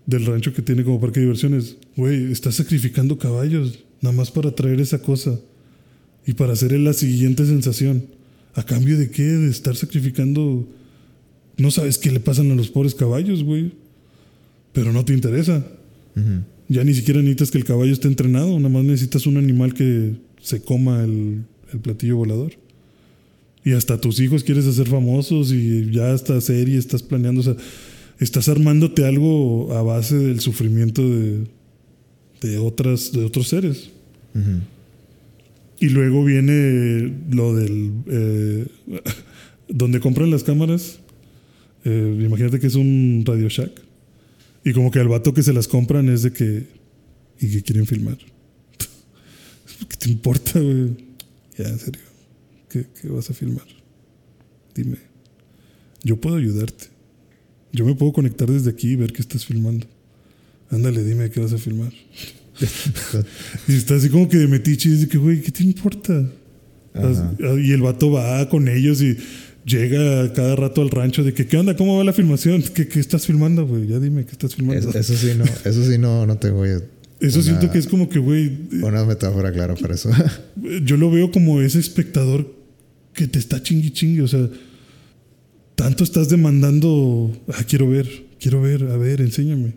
[SPEAKER 2] del rancho que tiene como parque de diversiones, güey, estás sacrificando caballos, nada más para traer esa cosa y para hacer la siguiente sensación. ¿A cambio de qué? De estar sacrificando. No sabes qué le pasan a los pobres caballos, güey. Pero no te interesa.
[SPEAKER 1] Ujú.
[SPEAKER 2] Ya ni siquiera necesitas que el caballo esté entrenado, nada más necesitas un animal que se coma el, platillo volador. Y hasta tus hijos quieres hacer famosos y ya esta serie estás planeando, o sea, estás armándote algo a base del sufrimiento de, otras, de otros seres. Y luego viene lo del... eh, donde compran las cámaras. eh, imagínate que es un Radio Shack. Y como que al vato que se las compran es de que... Y que quieren filmar. ¿Qué te importa, güey? Ya, en serio. ¿Qué, qué vas a filmar? Dime. Yo puedo ayudarte. Yo me puedo conectar desde aquí y ver qué estás filmando. Ándale, dime qué vas a filmar. Y está así como que de metiche y dice que, güey, ¿qué te importa?
[SPEAKER 1] Ajá.
[SPEAKER 2] Y el vato va con ellos y llega cada rato al rancho de que, ¿qué onda? ¿Cómo va la filmación? ¿Qué, qué estás filmando, güey? Ya dime, ¿qué estás filmando?
[SPEAKER 1] Es- eso sí, no, eso sí no, no tengo
[SPEAKER 2] Eso
[SPEAKER 1] una-
[SPEAKER 2] siento que es como que, güey,
[SPEAKER 1] una metáfora clara para eso.
[SPEAKER 2] yo lo veo como ese espectador que te está chingui chingui. O sea, tanto estás demandando, ah, quiero ver, quiero ver, a ver, enséñame.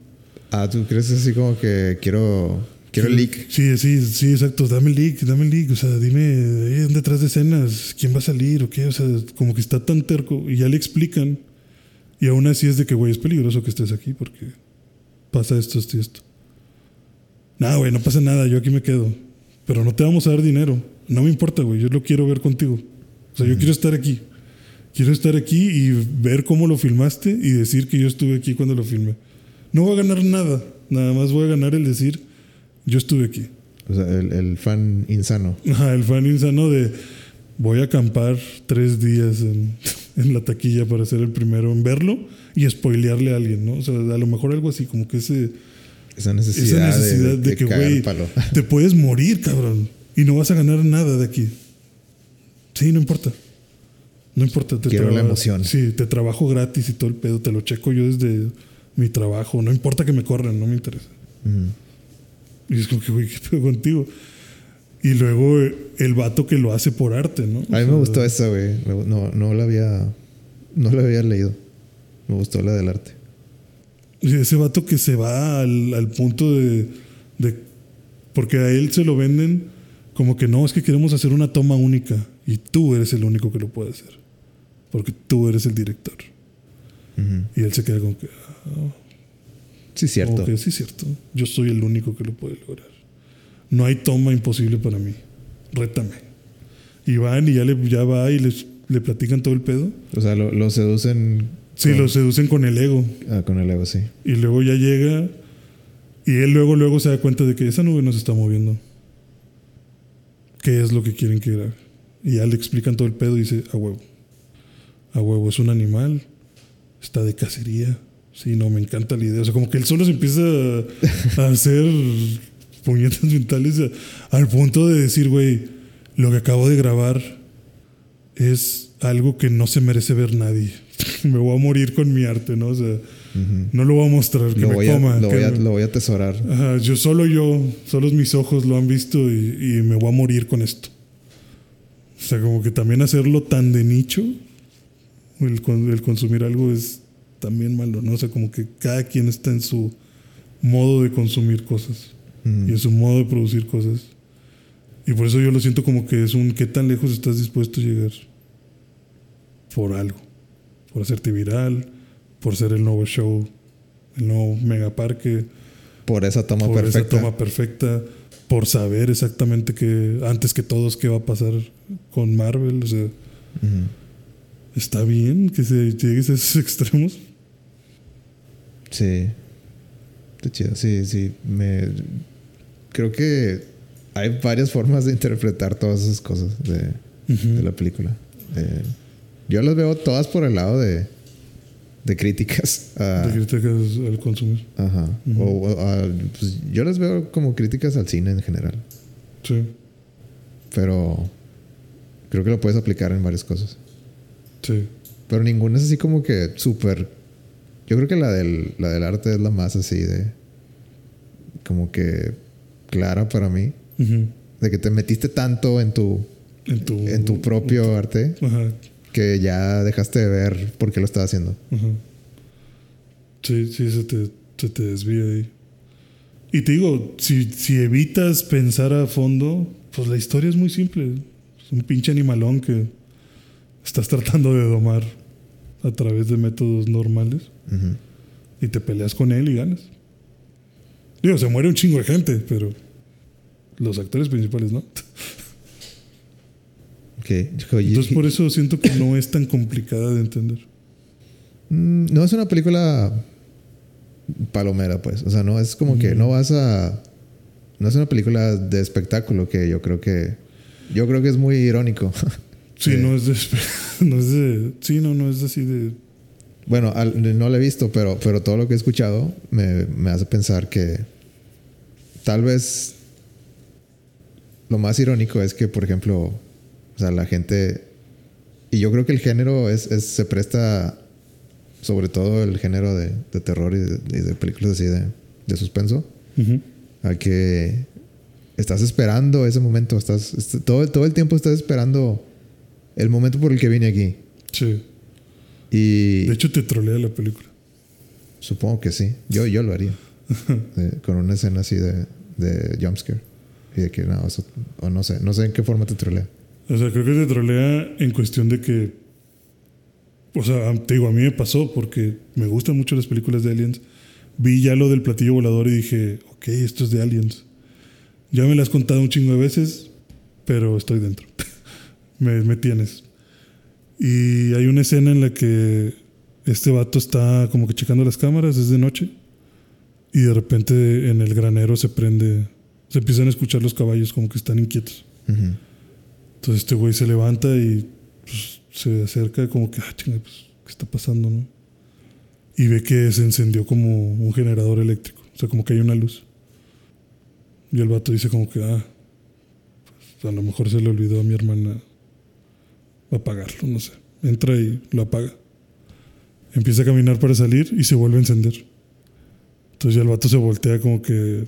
[SPEAKER 1] ah, ¿tú crees así como que quiero, quiero el leak?
[SPEAKER 2] Sí, sí, sí, exacto. Dame el leak, dame el leak. O sea, dime, eh, detrás de escenas, ¿quién va a salir o qué? O sea, como que está tan terco y ya le explican. Y aún así es de que, güey, es peligroso que estés aquí porque pasa esto, esto y esto. Nada, güey, no pasa nada, yo aquí me quedo. Pero no te vamos a dar dinero. No me importa, güey, yo lo quiero ver contigo. O sea, yo quiero estar aquí. Quiero estar aquí y ver cómo lo filmaste y decir que yo estuve aquí cuando lo filmé. No voy a ganar nada, nada más voy a ganar el decir, yo estuve aquí.
[SPEAKER 1] O sea, el, el fan insano.
[SPEAKER 2] Ajá, el fan insano de voy a acampar tres días en, en la taquilla para ser el primero en verlo y spoilearle a alguien, ¿no? O sea, a lo mejor algo así, como que ese,
[SPEAKER 1] Esa necesidad,
[SPEAKER 2] esa necesidad de,
[SPEAKER 1] de,
[SPEAKER 2] que, güey, te puedes morir, cabrón, y no vas a ganar nada de aquí. Sí, no importa. No importa. Te
[SPEAKER 1] Quiero la emoción.
[SPEAKER 2] Sí, te trabajo gratis y todo el pedo, te lo checo yo desde mi trabajo. No importa que me corran, no me interesa. Y es como que, güey, ¿qué pedo contigo? Y luego eh, el vato que lo hace por arte, ¿no? O
[SPEAKER 1] A mí me gustó esa, güey. No, no la había, no la había leído. Me gustó la del arte.
[SPEAKER 2] y Ese vato que se va al, al punto de, de- Porque a él se lo venden como que no, es que queremos hacer una toma única y tú eres el único que lo puede hacer. Porque tú eres el director. Y él se queda como que,
[SPEAKER 1] Sí, cierto.
[SPEAKER 2] sí, cierto. Yo soy el único que lo puede lograr. No hay toma imposible para mí. Rétame. Y van y ya, le, ya va y les, le platican todo el pedo.
[SPEAKER 1] O sea, lo, lo seducen.
[SPEAKER 2] Sí,
[SPEAKER 1] con,
[SPEAKER 2] lo seducen con el ego.
[SPEAKER 1] ah, con el ego, sí.
[SPEAKER 2] Y luego ya llega y él luego, luego se da cuenta de que esa nube no se está moviendo. qué es lo que quieren que grabe. Y ya le explican todo el pedo y dice, a huevo. A huevo, es un animal, está de cacería. Sí, no, me encanta la idea. O sea, como que él solo se empieza a, a hacer puñetas mentales a- al punto de decir, güey, lo que acabo de grabar es algo que no se merece ver nadie. me voy a morir con mi arte, ¿no? O sea, no lo voy a mostrar, que
[SPEAKER 1] Lo
[SPEAKER 2] me
[SPEAKER 1] voy, a, lo,
[SPEAKER 2] que
[SPEAKER 1] voy a,
[SPEAKER 2] me-
[SPEAKER 1] lo voy a atesorar.
[SPEAKER 2] Ajá, yo solo yo, solo mis ojos lo han visto y, y me voy a morir con esto. O sea, como que también hacerlo tan de nicho, el, el consumir algo es también malo, ¿no? O sea, como que cada quien está en su modo de consumir cosas
[SPEAKER 1] Mm.
[SPEAKER 2] y en su modo de producir cosas. Y por eso yo lo siento como que es un qué tan lejos estás dispuesto a llegar por algo, por hacerte viral, por ser el nuevo show, el nuevo megaparque
[SPEAKER 1] Por esa toma
[SPEAKER 2] por
[SPEAKER 1] perfecta.
[SPEAKER 2] esa toma perfecta, por saber exactamente que antes que todos qué va a pasar con Marvel. O sea, está bien que se llegues a esos extremos.
[SPEAKER 1] Sí. Está chido. Sí, sí. Me... Creo que hay varias formas de interpretar todas esas cosas de, de la película. Eh, yo las veo todas por el lado de, de críticas. a-
[SPEAKER 2] De críticas al consumir.
[SPEAKER 1] ajá. O- o a- pues, yo las veo como críticas al cine en general.
[SPEAKER 2] Sí,
[SPEAKER 1] Pero creo que lo puedes aplicar en varias cosas.
[SPEAKER 2] sí.
[SPEAKER 1] Pero ninguna es así como que súper. Yo creo que la del, la del arte es la más así de. Como que clara para mí. De que te metiste tanto en tu,
[SPEAKER 2] En tu,
[SPEAKER 1] en tu propio arte
[SPEAKER 2] Ajá,
[SPEAKER 1] que ya dejaste de ver por qué lo estás haciendo.
[SPEAKER 2] ajá. Sí, sí, se te, se te desvía ahí. Y te digo, si, si evitas pensar a fondo, pues la historia es muy simple. Es un pinche animalón que estás tratando de domar a través de métodos normales Y te peleas con él y ganas. Digo, se muere un chingo de gente, pero los actores principales no.
[SPEAKER 1] Ok. Oye,
[SPEAKER 2] Entonces por eso siento que no es tan complicada de entender.
[SPEAKER 1] Mm, No es una película palomera, pues. O sea, no es como que no vas a. No es una película de espectáculo que yo creo que. Yo creo que es muy irónico.
[SPEAKER 2] Sí,
[SPEAKER 1] Sí.
[SPEAKER 2] no es de, no es de, sí, no, no es así de,
[SPEAKER 1] Bueno, al- no lo he visto, pero, pero todo lo que he escuchado me, me hace pensar que tal vez lo más irónico es que, por ejemplo, o sea, la gente, y yo creo que el género es, es- se presta, sobre todo el género de, de terror y de, y de películas así de, de suspenso, a que estás esperando ese momento, estás, est- todo, todo el tiempo estás esperando el momento por el que vine aquí.
[SPEAKER 2] sí.
[SPEAKER 1] Y
[SPEAKER 2] De hecho te trolea la película.
[SPEAKER 1] Supongo que sí. Yo, yo lo haría. De- con una escena así de, de jumpscare. Y de que no, eso- o no sé, no sé en qué forma te trolea.
[SPEAKER 2] O sea, creo que te trolea en cuestión de que, o sea, te digo, a mí me pasó porque me gustan mucho las películas de aliens. Vi ya lo del platillo volador y dije, ok, esto es de aliens. Ya me lo has contado un chingo de veces, pero estoy dentro. me, me tienes. Y hay una escena en la que este vato está como que checando las cámaras, es de noche, y de repente en el granero se prende, se empiezan a escuchar los caballos como que están inquietos.
[SPEAKER 1] Ujú.
[SPEAKER 2] Entonces este güey se levanta y pues, se acerca como que, ah, chinga, pues, ¿qué está pasando, no? Y ve que se encendió como un generador eléctrico, o sea, como que hay una luz. Y el vato dice como que, ah, pues, a lo mejor se le olvidó a mi hermana apagarlo, no sé. Entra y lo apaga. Empieza a caminar para salir y se vuelve a encender. Entonces ya el vato se voltea como que,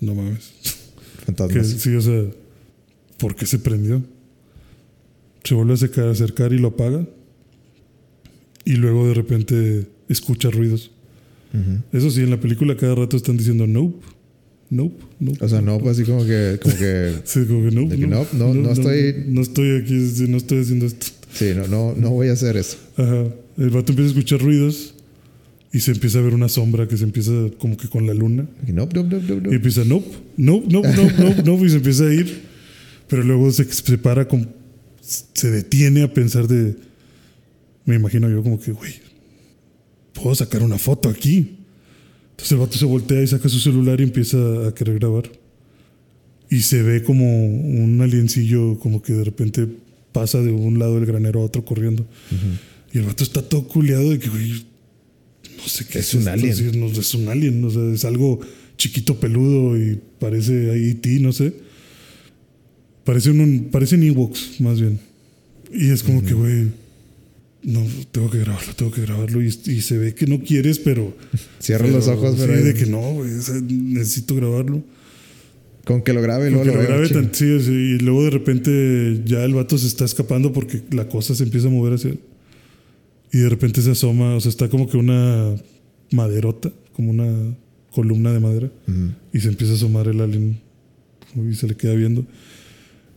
[SPEAKER 2] no mames. Que,
[SPEAKER 1] Fantasmas.
[SPEAKER 2] sí, o sea, ¿por qué se prendió? Se vuelve a acercar, acercar y lo apaga. Y luego de repente escucha ruidos. Eso sí, en la película cada rato están diciendo nope, nope, nope.
[SPEAKER 1] O sea, no, pues así como que, como que
[SPEAKER 2] Sí, como que nope,
[SPEAKER 1] que
[SPEAKER 2] nope,
[SPEAKER 1] no, no, no estoy-
[SPEAKER 2] No, estoy aquí, no estoy haciendo esto.
[SPEAKER 1] sí, no, no, no voy a hacer eso.
[SPEAKER 2] Ajá. El vato empieza a escuchar ruidos y se empieza a ver una sombra que se empieza como que con la luna.
[SPEAKER 1] Y no, no, no, no, no.
[SPEAKER 2] Y empieza, nope, nope, nope, nope, nope, nope, y se empieza a ir. Pero luego se separa, como, se detiene a pensar de. Me imagino yo como que, güey, puedo sacar una foto aquí. Entonces el vato se voltea y saca su celular y empieza a querer grabar. y se ve como un aliencillo como que de repente pasa de un lado del granero a otro corriendo. Y el vato está todo culeado de que, güey, no sé qué
[SPEAKER 1] Es un alien.
[SPEAKER 2] Sí, no, es un alien, o sea, es algo chiquito peludo y parece ahí ti, no sé. Parece un, parecen Ewoks, más bien. Y es como que, güey, no, tengo que grabarlo, tengo que grabarlo. Y, y se ve que no quieres, pero.
[SPEAKER 1] Cierra los
[SPEAKER 2] pero
[SPEAKER 1] ojos,
[SPEAKER 2] sí,
[SPEAKER 1] pero.
[SPEAKER 2] de que no, güey, necesito grabarlo.
[SPEAKER 1] Con que lo grabe y luego lo
[SPEAKER 2] lo grabe tan- sí, sí, y luego de repente ya el vato se está escapando porque la cosa se empieza a mover hacia él. Y de repente se asoma, o sea, está como que una maderota, como una columna de madera. Y se empieza a asomar el alien y se le queda viendo.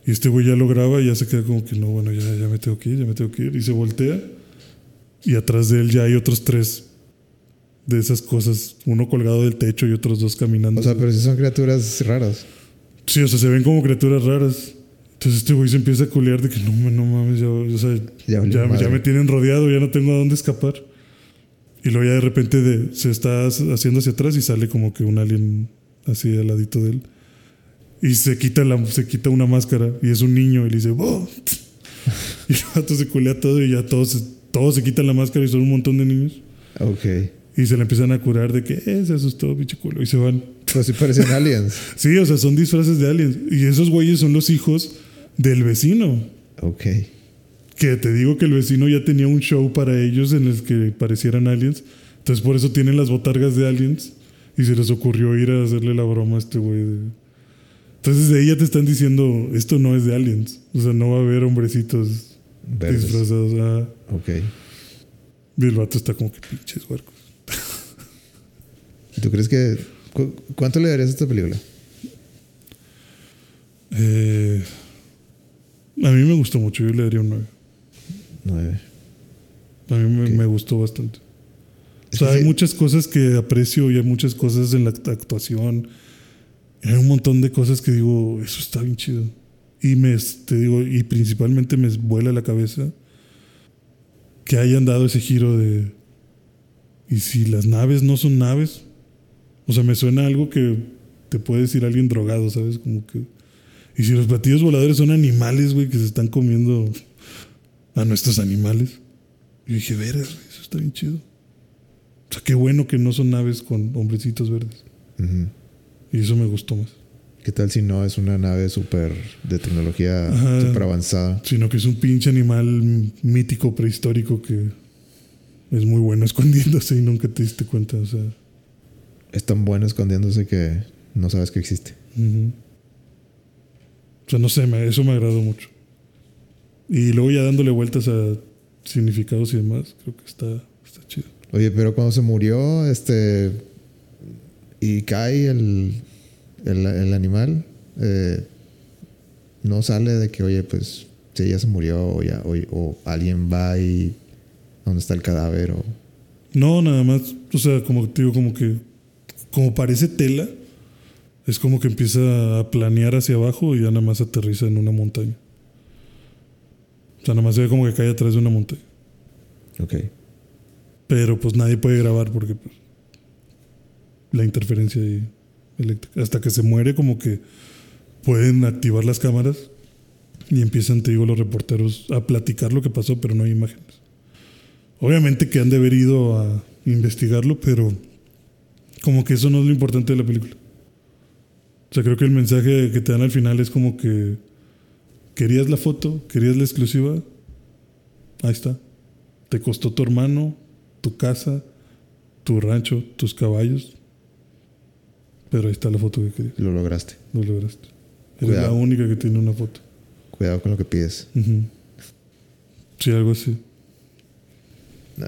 [SPEAKER 2] Y este güey ya lo graba y ya se queda como que no, bueno, ya, ya me tengo que ir, ya me tengo que ir. Y se voltea. Y atrás de él ya hay otros tres de esas cosas, uno colgado del techo y otros dos caminando.
[SPEAKER 1] O sea, pero si son criaturas raras.
[SPEAKER 2] Sí, o sea, se ven como criaturas raras. Entonces este güey se empieza a culear de que no, no mames, ya, o sea,
[SPEAKER 1] Ya
[SPEAKER 2] ya, ya me tienen rodeado, ya no tengo a dónde escapar. Y luego ya de repente de- se está haciendo hacia atrás y sale como que un alien así al ladito de él. Y se quita, la, se quita una máscara y es un niño y le dice, ¡Oh! Y el vato se culea todo y ya todos, se- todos se quitan la máscara y son un montón de niños.
[SPEAKER 1] Ok.
[SPEAKER 2] Y se le empiezan a curar de que eh, se asustó, pinche culo. Y se van.
[SPEAKER 1] Pues sí parecen aliens.
[SPEAKER 2] Sí, o sea, son disfraces de aliens. Y esos güeyes son los hijos del vecino.
[SPEAKER 1] Ok.
[SPEAKER 2] Que te digo que el vecino ya tenía un show para ellos en el que parecieran aliens. Entonces por eso tienen las botargas de aliens. Y se les ocurrió ir a hacerle la broma a este güey. de- Entonces de ahí ya te están diciendo, esto no es de aliens. O sea, no va a haber hombrecitos
[SPEAKER 1] Verdes.
[SPEAKER 2] disfrazados. Ah,
[SPEAKER 1] Ok.
[SPEAKER 2] y el vato está como que pinches huercos.
[SPEAKER 1] ¿Y ¿Tú crees que... cu- ¿Cuánto le darías a esta película?
[SPEAKER 2] Eh, a mí me gustó mucho. Yo le daría un 9.
[SPEAKER 1] Nueve.
[SPEAKER 2] A mí me, gustó bastante.
[SPEAKER 1] Es
[SPEAKER 2] o sea, hay
[SPEAKER 1] sí-
[SPEAKER 2] muchas cosas que aprecio y hay muchas cosas en la act- actuación. Hay un montón de cosas que digo, eso está bien chido. Y me, te digo, y principalmente me vuela la cabeza que hayan dado ese giro de. ¿Y si las naves no son naves? O sea, me suena algo que te puede decir alguien drogado, ¿sabes? Como que. Y si los platillos voladores son animales, güey, que se están comiendo a nuestros animales. Y dije, güey, eso está bien chido. O sea, qué bueno que no son naves con hombrecitos verdes. Y eso me gustó más.
[SPEAKER 1] ¿Qué tal si no es una nave súper de tecnología súper avanzada?
[SPEAKER 2] Sino que es un pinche animal mítico, prehistórico que es muy bueno escondiéndose y nunca te diste cuenta. O sea,
[SPEAKER 1] Es tan bueno escondiéndose que no sabes que existe.
[SPEAKER 2] o sea no sé, me- eso me agradó mucho. Y luego ya dándole vueltas a significados y demás, creo que está, está chido.
[SPEAKER 1] Oye, pero cuando se murió, este. Y cae el, el, el animal, eh, no sale de que, oye, pues, si ella se murió, o, ya, o, o alguien va y. ¿Dónde está el cadáver? O,
[SPEAKER 2] No, nada más, o sea, como digo, como que, como parece tela, es como que empieza a planear hacia abajo y ya nada más aterriza en una montaña. O sea, nada más se ve como que cae atrás de una montaña.
[SPEAKER 1] ok.
[SPEAKER 2] Pero pues nadie puede grabar porque pues, la interferencia ahí Hasta que se muere, como que pueden activar las cámaras y empiezan, te digo, los reporteros a platicar lo que pasó, pero no hay imágenes. Obviamente que han de haber ido a investigarlo, pero como que eso no es lo importante de la película. O sea, creo que el mensaje que te dan al final es como que querías la foto, querías la exclusiva, ahí está. Te costó tu hermano, tu casa, tu rancho, tus caballos, pero ahí está la foto que querías,
[SPEAKER 1] Lo lograste.
[SPEAKER 2] lo lograste. Eres
[SPEAKER 1] Cuidado.
[SPEAKER 2] la única que tiene una foto.
[SPEAKER 1] Cuidado con lo que pides.
[SPEAKER 2] Sí, algo así.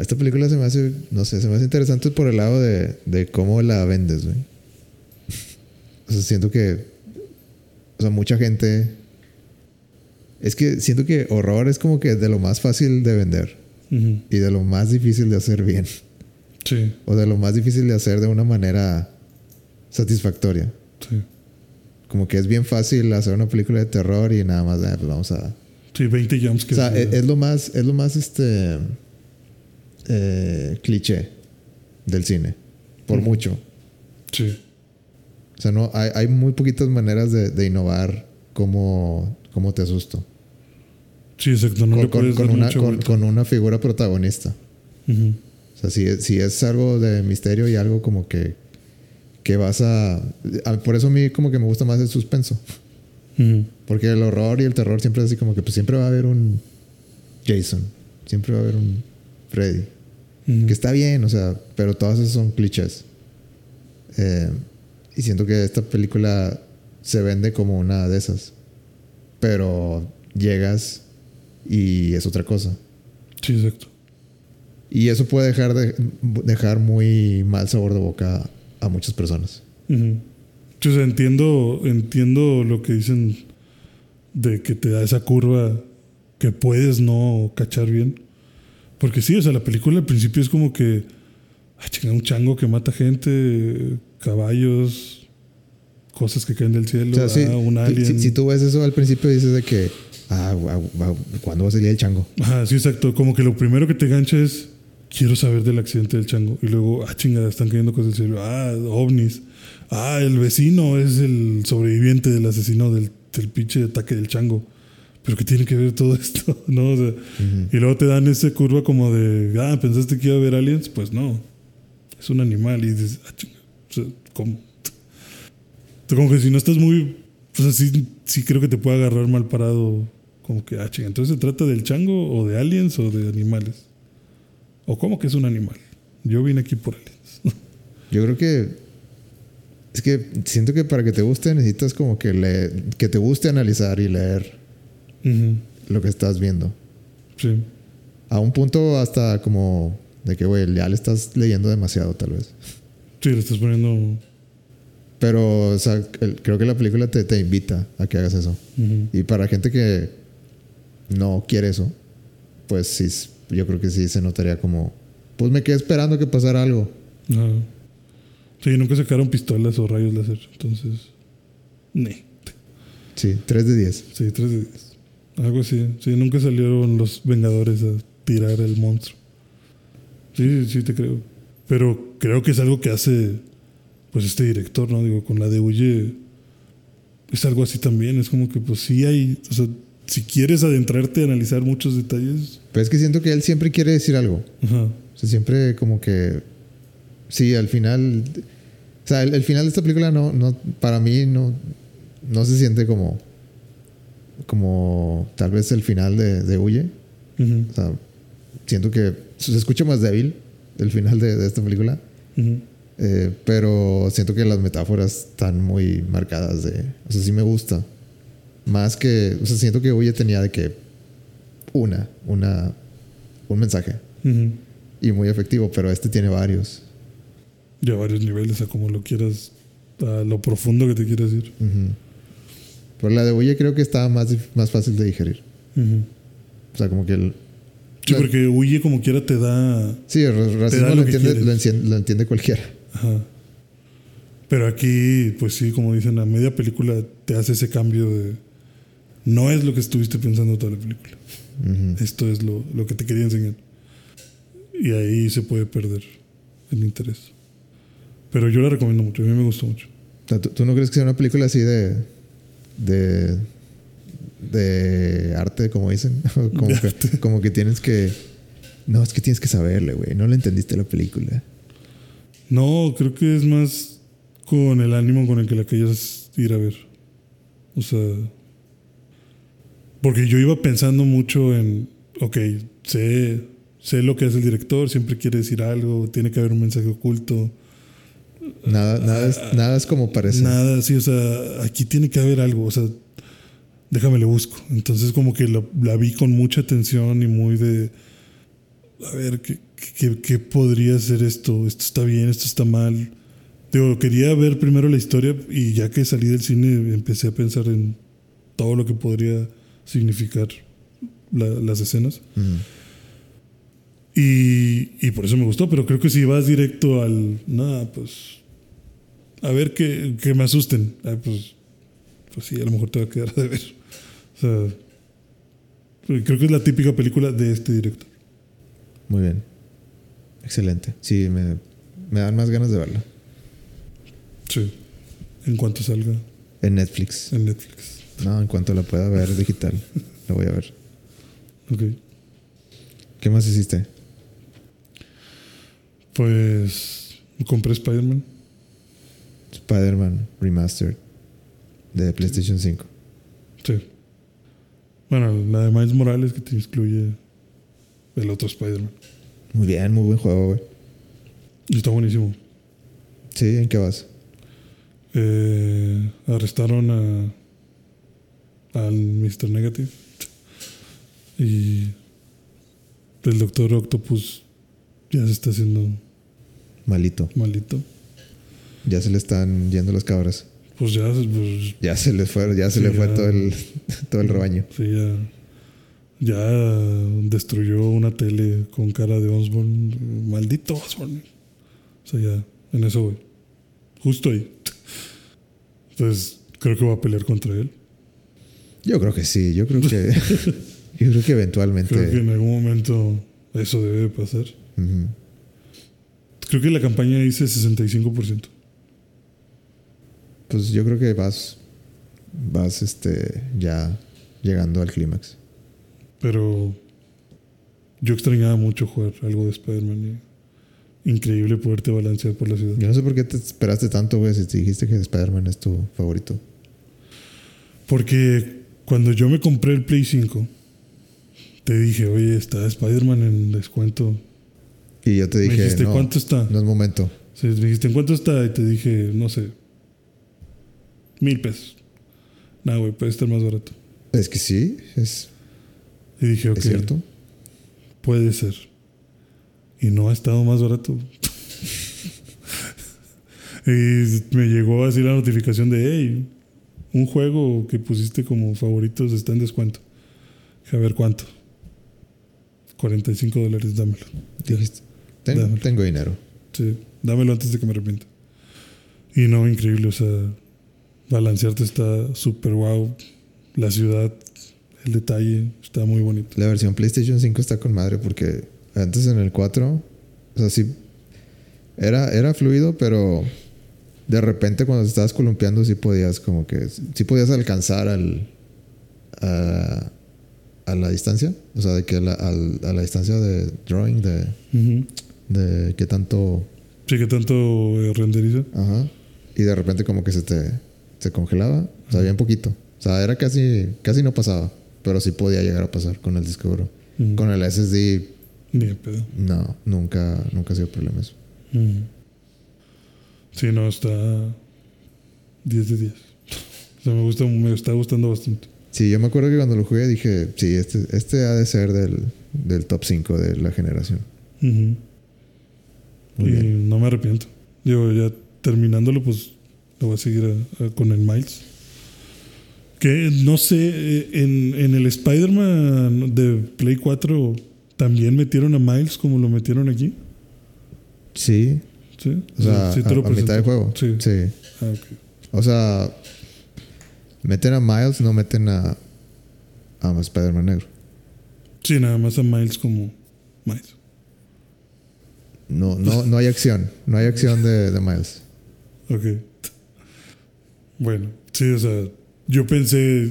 [SPEAKER 1] Esta película se me hace, no sé, se me hace interesante por el lado de, de cómo la vendes, güey. O sea, siento que, o sea, mucha gente, es que siento que horror es como que de lo más fácil de vender y de lo más difícil de hacer bien.
[SPEAKER 2] Sí,
[SPEAKER 1] O de lo más difícil de hacer de una manera satisfactoria.
[SPEAKER 2] sí.
[SPEAKER 1] Como que es bien fácil hacer una película de terror y nada más, pues vamos a,
[SPEAKER 2] Sí, 20 jumps que
[SPEAKER 1] o sea, es, es lo más, es lo más este eh, cliché del cine. Por
[SPEAKER 2] Ujú.
[SPEAKER 1] mucho.
[SPEAKER 2] Sí.
[SPEAKER 1] O sea, no, hay, hay muy poquitas maneras de, de innovar cómo, cómo te asusto.
[SPEAKER 2] Sí, exacto. No
[SPEAKER 1] con, una, con, una figura protagonista. O sea, si, si es algo de misterio y algo como que, que vas a, a- Por eso a mí como que me gusta más el suspenso.
[SPEAKER 2] Ujú.
[SPEAKER 1] Porque el horror y el terror siempre es así como que pues siempre va a haber un Jason. Siempre va a haber un Freddy.
[SPEAKER 2] Ujú.
[SPEAKER 1] Que está bien, o sea, pero todas esas son clichés. Eh, y siento que esta película se vende como una de esas. Pero llegas y es otra cosa.
[SPEAKER 2] Sí, exacto.
[SPEAKER 1] Y eso puede dejar, de, dejar muy mal sabor de boca a muchas personas.
[SPEAKER 2] Ujú. Sí, o sea, entiendo, entiendo lo que dicen de que te da esa curva que puedes no cachar bien. Porque sí, o sea, la película al principio es como que, chinga, un chango que mata gente, caballos, cosas que caen del cielo,
[SPEAKER 1] O sea, sí,
[SPEAKER 2] ah, un
[SPEAKER 1] si-
[SPEAKER 2] alien.
[SPEAKER 1] Si, si tú ves eso al principio dices de que, ah, ¿cuándo va a salir el chango?
[SPEAKER 2] Ajá, sí, exacto. Como que lo primero que te gancha es, quiero saber del accidente del chango. Y luego, ah, chingada, están cayendo cosas del cielo. Ah, ovnis. Ah, el vecino es el sobreviviente del asesino del, del pinche ataque del chango. Pero ¿qué tiene que ver todo esto? ¿No? O sea, Y luego te dan esa curva como de, ah, ¿pensaste que iba a haber aliens? Pues no. Es un animal. Y dices, ah, chinga. O sea, ¿cómo? Como que si no estás muy... O sea, sí, sí creo que te puede agarrar mal parado. Como que, ah, chinga, entonces se trata del chango o de aliens o de animales. O cómo que es un animal. Yo vine aquí por aliens.
[SPEAKER 1] Yo creo que es que siento que para que te guste necesitas como que le, que te guste analizar y leer lo que estás viendo.
[SPEAKER 2] Sí.
[SPEAKER 1] A un punto hasta como de que, güey, ya le estás leyendo demasiado tal vez.
[SPEAKER 2] Sí, le estás poniendo...
[SPEAKER 1] Pero, o sea, el- creo que la película te, te invita a que hagas eso. Y para gente que no quiere eso, pues sí, yo creo que sí se notaría como, pues me quedé esperando que pasara algo.
[SPEAKER 2] Ajá. Sí, nunca sacaron pistolas o rayos láser. Entonces... Ne.
[SPEAKER 1] Sí, 3 de 10.
[SPEAKER 2] Sí, 3 de 10. Algo así. Sí, nunca salieron los Vengadores a tirar el monstruo. Sí, sí, te creo. Pero creo que es algo que hace pues este director, ¿no? Digo, con la de Huye es algo así también. Es como que pues sí hay, o sea, si quieres adentrarte a analizar muchos detalles,
[SPEAKER 1] Pero es que siento que él siempre quiere decir algo. O sea, siempre como que. Sí, al final. O sea, el, el final de esta película no, no. Para mí no. No se siente como. Como. Tal vez el final de, de Huye. O sea, siento que se escucha más débil el final de, de esta película. Eh, pero siento que las metáforas están muy marcadas de. O sea, sí me gusta. Más que. O sea, siento que Huye tenía de que. Una. Una. Un mensaje. Y muy efectivo, pero este tiene varios.
[SPEAKER 2] ya varios niveles a como lo quieras, a lo profundo que te quieras ir.
[SPEAKER 1] Ujú. Pero la de Huye creo que estaba más, más fácil de digerir. O sea, como que el.
[SPEAKER 2] Sí,
[SPEAKER 1] la-
[SPEAKER 2] porque huye como quiera te da
[SPEAKER 1] Sí, el ra- racismo
[SPEAKER 2] da
[SPEAKER 1] lo entiende, lo, encien- lo entiende cualquiera.
[SPEAKER 2] Ajá. Pero aquí, pues sí, como dicen, a media película te hace ese cambio de. No es lo que estuviste pensando toda la película. Esto es lo, lo que te quería enseñar. Y ahí se puede perder el interés. Pero yo la recomiendo mucho, a mí me gustó mucho.
[SPEAKER 1] ¿tú, tú no crees que sea una película así de. de. de arte, como dicen? como,
[SPEAKER 2] De
[SPEAKER 1] que, como que tienes que. No, es que tienes que saberle, güey. No le entendiste la película.
[SPEAKER 2] No, creo que es más con el ánimo con el que la querías ir a ver. O sea. Porque yo iba pensando mucho en. Ok, sé, sé lo que hace el director, siempre quiere decir algo, tiene que haber un mensaje oculto.
[SPEAKER 1] Nada, nada, es, nada es como parece.
[SPEAKER 2] Nada, sí, o sea, aquí tiene que haber algo, o sea, déjame le busco. Entonces, como que la, la vi con mucha atención y muy de. A ver, ¿qué, qué, qué podría ser esto? Esto está bien, esto está mal. Digo, quería ver primero la historia y ya que salí del cine empecé a pensar en todo lo que podría significar la- las escenas. Y, y por eso me gustó, pero creo que si vas directo al. Nada, pues. A ver que, que me asusten. Ah, pues, pues sí, a lo mejor te va a quedar de ver. O sea. Creo que es la típica película de este director.
[SPEAKER 1] Muy bien. Excelente. Sí, me, me dan más ganas de verla.
[SPEAKER 2] Sí. en cuanto salga
[SPEAKER 1] En Netflix.
[SPEAKER 2] en Netflix.
[SPEAKER 1] No, en cuanto la pueda ver digital. la voy a ver.
[SPEAKER 2] Ok.
[SPEAKER 1] ¿Qué más hiciste?
[SPEAKER 2] Pues compré Spider-Man.
[SPEAKER 1] Spider-Man Remastered de PlayStation 5.
[SPEAKER 2] Sí. Bueno, la de Miles Morales que te incluye el otro Spider-Man.
[SPEAKER 1] Muy bien, muy buen juego, güey.
[SPEAKER 2] Y está buenísimo.
[SPEAKER 1] Sí, ¿en qué vas?
[SPEAKER 2] Eh, arrestaron a al Mr. Negative y el Doctor Octopus ya se está haciendo
[SPEAKER 1] Malito.
[SPEAKER 2] malito.
[SPEAKER 1] Ya se le están yendo las cabras.
[SPEAKER 2] Pues ya, pues,
[SPEAKER 1] Ya se le fue, ya se
[SPEAKER 2] Sí,
[SPEAKER 1] le fue
[SPEAKER 2] ya.
[SPEAKER 1] todo el, todo el rebaño.
[SPEAKER 2] sí, ya, ya destruyó una tele con cara de Osborn. Maldito Osborn. O sea, ya, en eso voy. Justo ahí. Entonces, creo que va a pelear contra él.
[SPEAKER 1] Yo creo que sí, yo creo que yo creo que eventualmente.
[SPEAKER 2] Creo que en algún momento eso debe de pasar. Creo que la campaña dice 65%.
[SPEAKER 1] Pues yo creo que vas vas este ya llegando al clímax.
[SPEAKER 2] Pero yo extrañaba mucho jugar algo de Spider-Man. Increíble poderte balancear por la ciudad.
[SPEAKER 1] Yo no sé por qué te esperaste tanto, güey, si te dijiste que Spider-Man es tu favorito.
[SPEAKER 2] Porque cuando yo me compré el Play 5, te dije, oye, está Spider-Man en descuento.
[SPEAKER 1] Y yo te
[SPEAKER 2] me
[SPEAKER 1] dije,
[SPEAKER 2] dijiste,
[SPEAKER 1] no,
[SPEAKER 2] ¿cuánto está?
[SPEAKER 1] no es momento.
[SPEAKER 2] Sí, me dijiste, ¿en cuánto está? Y te dije, no sé, mil pesos. No, güey, puede estar más barato.
[SPEAKER 1] Es que sí, es,
[SPEAKER 2] Y dije, ok,
[SPEAKER 1] es cierto.
[SPEAKER 2] puede ser. Y no ha estado más barato. y me llegó así la notificación de, hey, un juego que pusiste como favoritos está en descuento. A ver cuánto. 45 dólares, dámelo.
[SPEAKER 1] Dijiste, "Ten-
[SPEAKER 2] Dámelo.
[SPEAKER 1] tengo dinero.
[SPEAKER 2] Sí, dámelo antes de que me arrepienta. Y no, increíble, o sea, balancearte está súper guau. La ciudad, el detalle, está muy bonito.
[SPEAKER 1] La versión PlayStation 5 está con madre porque antes en el 4, o sea, sí, era, era fluido, pero de repente cuando te estabas columpiando sí podías como que, sí podías alcanzar al, a, a la distancia, o sea, de que la, al- a la distancia de drawing, de,
[SPEAKER 2] Ujú.
[SPEAKER 1] de qué tanto,
[SPEAKER 2] Sí, que tanto eh, renderiza.
[SPEAKER 1] ajá, y de repente como que se te se congelaba, o sea, bien poquito, o sea, era casi, casi no pasaba, pero sí podía llegar a pasar con el disco duro. Con el SSD
[SPEAKER 2] Ni pedo.
[SPEAKER 1] No, nunca, nunca ha sido problema eso.
[SPEAKER 2] Sí, no, está 10 de 10. O sea, me, gusta, me está gustando bastante.
[SPEAKER 1] Sí, yo me acuerdo que cuando lo jugué dije, sí, este, este ha de ser del, del top 5 de la generación.
[SPEAKER 2] Ujú.
[SPEAKER 1] Muy
[SPEAKER 2] y
[SPEAKER 1] bien.
[SPEAKER 2] no me arrepiento. Digo, ya terminándolo, pues lo voy a seguir a- a- con el Miles. Que no sé, eh, en, en el Spider-Man de Play 4 también metieron a Miles como lo metieron aquí.
[SPEAKER 1] Sí,
[SPEAKER 2] ¿Sí?
[SPEAKER 1] o sea,
[SPEAKER 2] Sí te
[SPEAKER 1] a,
[SPEAKER 2] lo
[SPEAKER 1] a mitad del juego.
[SPEAKER 2] Sí.
[SPEAKER 1] sí.
[SPEAKER 2] Ah.
[SPEAKER 1] O sea, meten a Miles, no meten a, a Spider-Man negro.
[SPEAKER 2] Sí, nada más a Miles como Miles.
[SPEAKER 1] No, no, no hay acción. No hay acción de, de Miles.
[SPEAKER 2] Ok. Bueno, sí, o sea, yo pensé,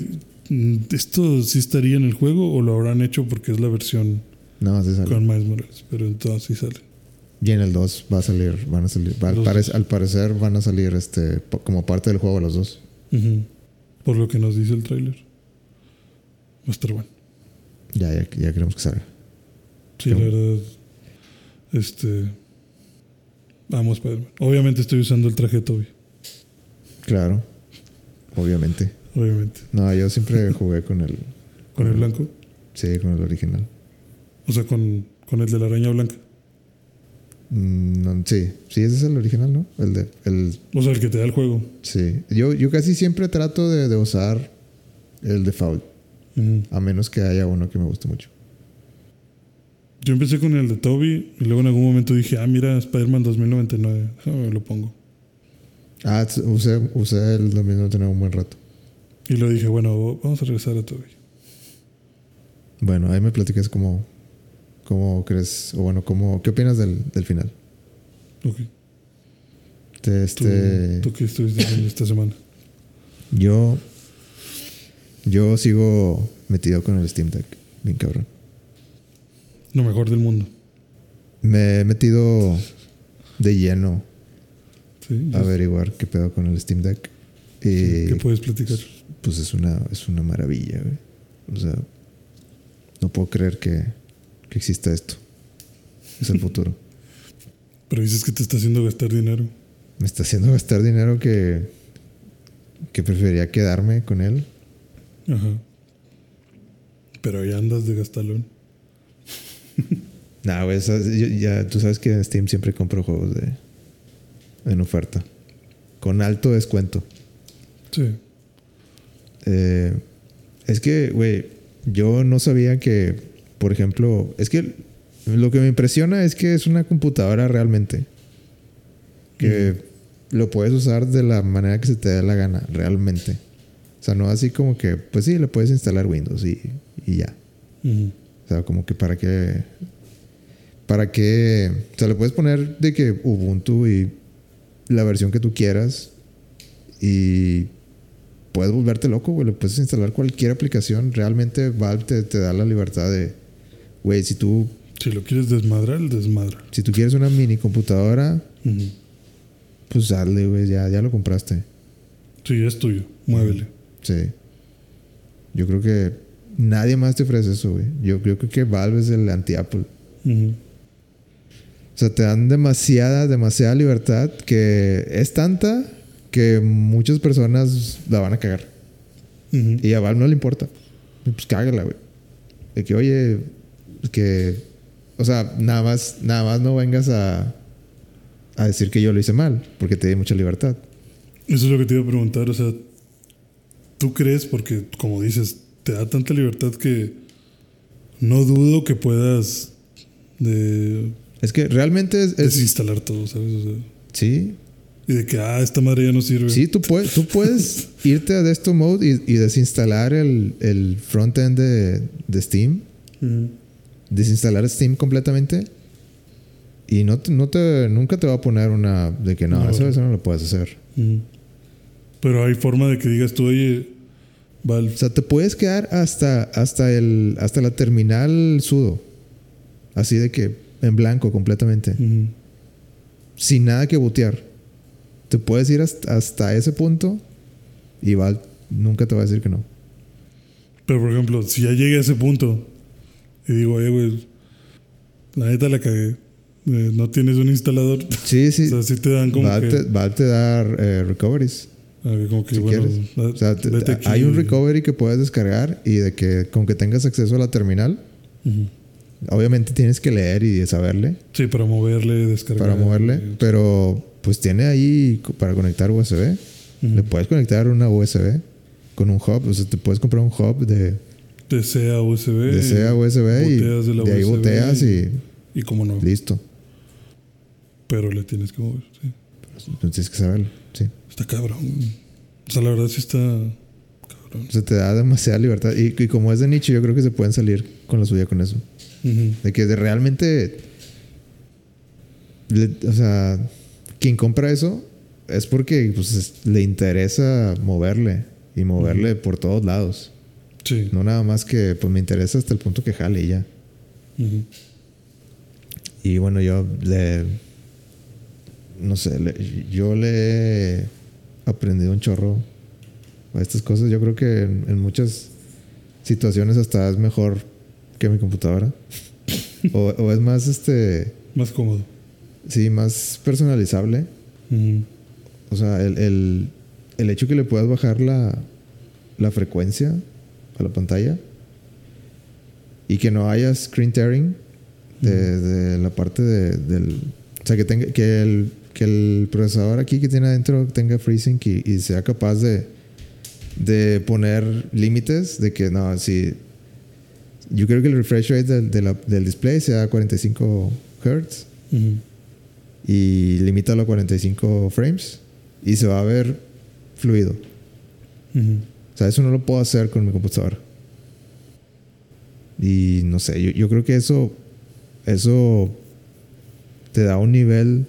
[SPEAKER 2] mm, ¿esto sí estaría en el juego o lo habrán hecho porque es la versión
[SPEAKER 1] de salir.
[SPEAKER 2] con Miles Morales? Pero entonces sí sale.
[SPEAKER 1] Y en el 2 va a salir, van a salir. va- al, parecer van a salir este como parte del juego los dos.
[SPEAKER 2] Por lo que nos dice el tráiler. Va a estar bueno.
[SPEAKER 1] Ya, ya, ya queremos que salga.
[SPEAKER 2] Sí, la verdad. Este. Vamos, Spider-Man. Obviamente estoy usando el traje de Toby.
[SPEAKER 1] Claro, obviamente.
[SPEAKER 2] Obviamente.
[SPEAKER 1] No, yo siempre jugué con el.
[SPEAKER 2] Con el blanco.
[SPEAKER 1] Sí, con el original.
[SPEAKER 2] O sea, con, con el de la araña blanca.
[SPEAKER 1] Mm, no, sí, sí, ese es el original, ¿no? El de. El,
[SPEAKER 2] O sea, el que te da el juego.
[SPEAKER 1] sí. Yo, yo casi siempre trato de, de usar el default,
[SPEAKER 2] Ujú.
[SPEAKER 1] a menos que haya uno que me guste mucho.
[SPEAKER 2] Yo empecé con el de Toby y luego en algún momento dije, ah, mira, Spider-Man 2099. Déjame, lo pongo.
[SPEAKER 1] Ah, usé, usé el 2099 un buen rato.
[SPEAKER 2] Y lo dije, bueno, vamos a regresar a Toby.
[SPEAKER 1] Bueno, ahí me platicas cómo, cómo crees, o bueno, cómo, ¿qué opinas del, del final?
[SPEAKER 2] Ok.
[SPEAKER 1] De
[SPEAKER 2] ¿Tú,
[SPEAKER 1] este,
[SPEAKER 2] ¿Tú qué estuviste haciendo esta semana?
[SPEAKER 1] yo, yo sigo metido con el Steam Deck, bien cabrón.
[SPEAKER 2] Lo mejor del mundo.
[SPEAKER 1] Me he metido de lleno
[SPEAKER 2] Sí.
[SPEAKER 1] a averiguar qué pedo con el Steam Deck. Y
[SPEAKER 2] ¿Qué puedes platicar?
[SPEAKER 1] pues es una, es una maravilla, güey. O sea, no puedo creer que, que exista esto. Es el futuro.
[SPEAKER 2] Pero dices que te está haciendo gastar dinero.
[SPEAKER 1] Me está haciendo gastar dinero que, que preferiría quedarme con él.
[SPEAKER 2] Ajá. Pero ahí andas de gastalón.
[SPEAKER 1] Nah, güey, ya tú sabes que en Steam siempre compro juegos de en oferta. Con alto descuento.
[SPEAKER 2] Sí.
[SPEAKER 1] Eh, es que, güey, yo no sabía que, por ejemplo, es que lo que me impresiona es que es una computadora realmente. Que lo puedes usar de la manera que se te dé la gana, realmente. O sea, no así como que, pues sí, le puedes instalar Windows y, y ya. O sea, como que para qué. Para qué. O sea, le puedes poner de que Ubuntu y la versión que tú quieras. Y puedes volverte loco, güey. Le puedes instalar cualquier aplicación. Realmente Valve te, te da la libertad de. Güey, si tú,
[SPEAKER 2] Si lo quieres desmadrar, desmadra.
[SPEAKER 1] si tú quieres una mini computadora, pues dale, güey. Ya, ya lo compraste.
[SPEAKER 2] Sí, es tuyo. Muévele.
[SPEAKER 1] Sí. Yo creo que nadie más te ofrece eso, güey. Yo, yo creo que Valve es el anti-Apple. O sea, te dan demasiada, demasiada libertad que es tanta que muchas personas la van a cagar. Y a Valve no le importa. Pues cágala, güey. De que, oye, que... O sea, nada más, nada más no vengas a, a decir que yo lo hice mal, porque te di mucha libertad.
[SPEAKER 2] Eso es lo que te iba a preguntar. O sea, ¿tú crees? Porque, como dices, te da tanta libertad que no dudo que puedas de
[SPEAKER 1] Es que realmente es... es-
[SPEAKER 2] desinstalar todo, ¿sabes? O sea,
[SPEAKER 1] sí,
[SPEAKER 2] y de que, ah, esta madre ya no sirve.
[SPEAKER 1] sí, tú puedes, tú puedes irte a Desktop Mode y, y desinstalar el, el frontend de, de Steam.
[SPEAKER 2] Ujú.
[SPEAKER 1] Desinstalar Steam completamente y no te, no te nunca te va a poner una de que no,
[SPEAKER 2] No.
[SPEAKER 1] eso, eso no lo puedes hacer.
[SPEAKER 2] Pero hay forma de que digas tú, oye, Valve,
[SPEAKER 1] O sea, te puedes quedar hasta hasta el hasta la terminal sudo. Así de que en blanco completamente, sin nada que botear. Te puedes ir hasta, hasta ese punto y Valve nunca te va a decir que no.
[SPEAKER 2] pero por ejemplo, si ya llegué a ese punto y digo, oye, güey, la neta la cagué. Eh, no tienes un instalador.
[SPEAKER 1] Sí, sí.
[SPEAKER 2] O sea, sí te dan como
[SPEAKER 1] Valve,
[SPEAKER 2] que,
[SPEAKER 1] te, Valve te da eh, recoveries.
[SPEAKER 2] ah, como que
[SPEAKER 1] si
[SPEAKER 2] bueno,
[SPEAKER 1] quieres. O sea, te-
[SPEAKER 2] vete aquí.
[SPEAKER 1] hay un recovery que puedes descargar y de que con que tengas acceso a la terminal,
[SPEAKER 2] Ujú.
[SPEAKER 1] obviamente tienes que leer y saberle
[SPEAKER 2] Sí, para moverle, descargar.
[SPEAKER 1] para moverle,
[SPEAKER 2] eh,
[SPEAKER 1] pero pues tiene ahí para conectar USB.
[SPEAKER 2] Ujú.
[SPEAKER 1] Le puedes conectar una USB con un hub, o sea, te puedes comprar un hub de,
[SPEAKER 2] De C a USB.
[SPEAKER 1] a USB y
[SPEAKER 2] boteas de la
[SPEAKER 1] de ahí
[SPEAKER 2] USB
[SPEAKER 1] boteas y
[SPEAKER 2] Y como no.
[SPEAKER 1] listo.
[SPEAKER 2] Pero le tienes que mover. Sí.
[SPEAKER 1] Entonces tienes que saberlo, sí.
[SPEAKER 2] Está cabrón. O sea, la verdad sí está cabrón.
[SPEAKER 1] O sea, te da demasiada libertad y, y como es de nicho, yo creo que se pueden salir con la suya con eso. De que de realmente. le- o sea, quien compra eso es porque pues, es- le interesa moverle y moverle por todos lados.
[SPEAKER 2] Sí.
[SPEAKER 1] No nada más que pues me interesa hasta el punto que jale y ya. Y bueno, yo le. No sé, le- yo le he aprendido un chorro a estas cosas. Yo creo que en, en muchas situaciones hasta es mejor que mi computadora. o, o es más, este.
[SPEAKER 2] Más cómodo.
[SPEAKER 1] Sí, más personalizable. O sea, el, el, el hecho que le puedas bajar la, la frecuencia a la pantalla y que no haya screen tearing de, de la parte de, del... O sea, que, tenga, que, el, que el procesador aquí que tiene adentro tenga FreeSync y, y sea capaz de, de poner límites de que no, si... Yo creo que el refresh rate del, de la- del display sea 45 Hz
[SPEAKER 2] Ujú.
[SPEAKER 1] y limítalo a 45 frames y se va a ver fluido. O sea, eso no lo puedo hacer con mi computadora. Y no sé, yo, yo creo que eso, eso te da un nivel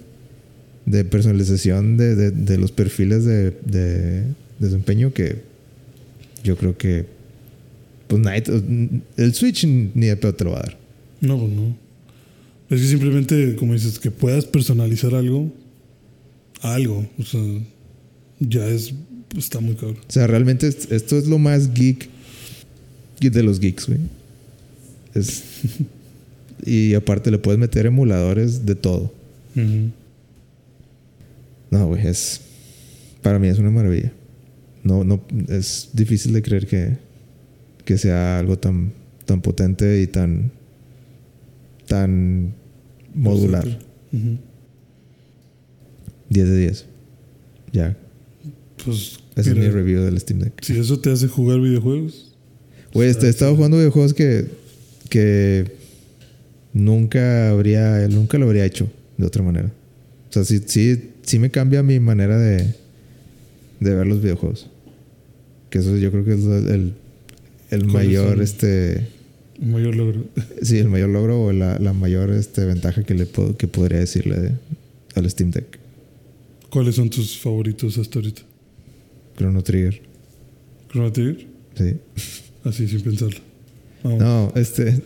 [SPEAKER 1] de personalización de, de- de los perfiles de, de desempeño que yo creo que pues nadie el Switch ni de pedo te lo va a dar.
[SPEAKER 2] No, pues no. Es que simplemente, como dices, que puedas personalizar algo, algo, o sea, ya es, está muy cabrón.
[SPEAKER 1] O sea, realmente es- esto es lo más geek de los geeks, güey. Es, y aparte le puedes meter emuladores de todo. No, güey, es. Para mí es una maravilla. No, no, es difícil de creer que, que sea algo tan, tan potente y tan. tan modular.
[SPEAKER 2] Ujú.
[SPEAKER 1] 10 de 10. Ya.
[SPEAKER 2] Pues,
[SPEAKER 1] es mi
[SPEAKER 2] mira,
[SPEAKER 1] review del Steam Deck.
[SPEAKER 2] si eso te hace jugar videojuegos,
[SPEAKER 1] Güey, este, he estado jugando videojuegos que. que. nunca habría. nunca lo habría hecho de otra manera. O sea, sí, sí, sí me cambia mi manera de. de ver los videojuegos. Que eso yo creo que es el, el
[SPEAKER 2] ¿Cuáles
[SPEAKER 1] mayor,
[SPEAKER 2] son?
[SPEAKER 1] este.
[SPEAKER 2] un mayor logro.
[SPEAKER 1] Sí, el mayor logro o la, la mayor este, ventaja que le puedo, que podría decirle de- al Steam Deck.
[SPEAKER 2] ¿Cuáles son tus favoritos hasta ahorita?
[SPEAKER 1] Chrono Trigger.
[SPEAKER 2] ¿Chrono Trigger?
[SPEAKER 1] Sí.
[SPEAKER 2] Así, sin pensarlo. Vamos.
[SPEAKER 1] No, este.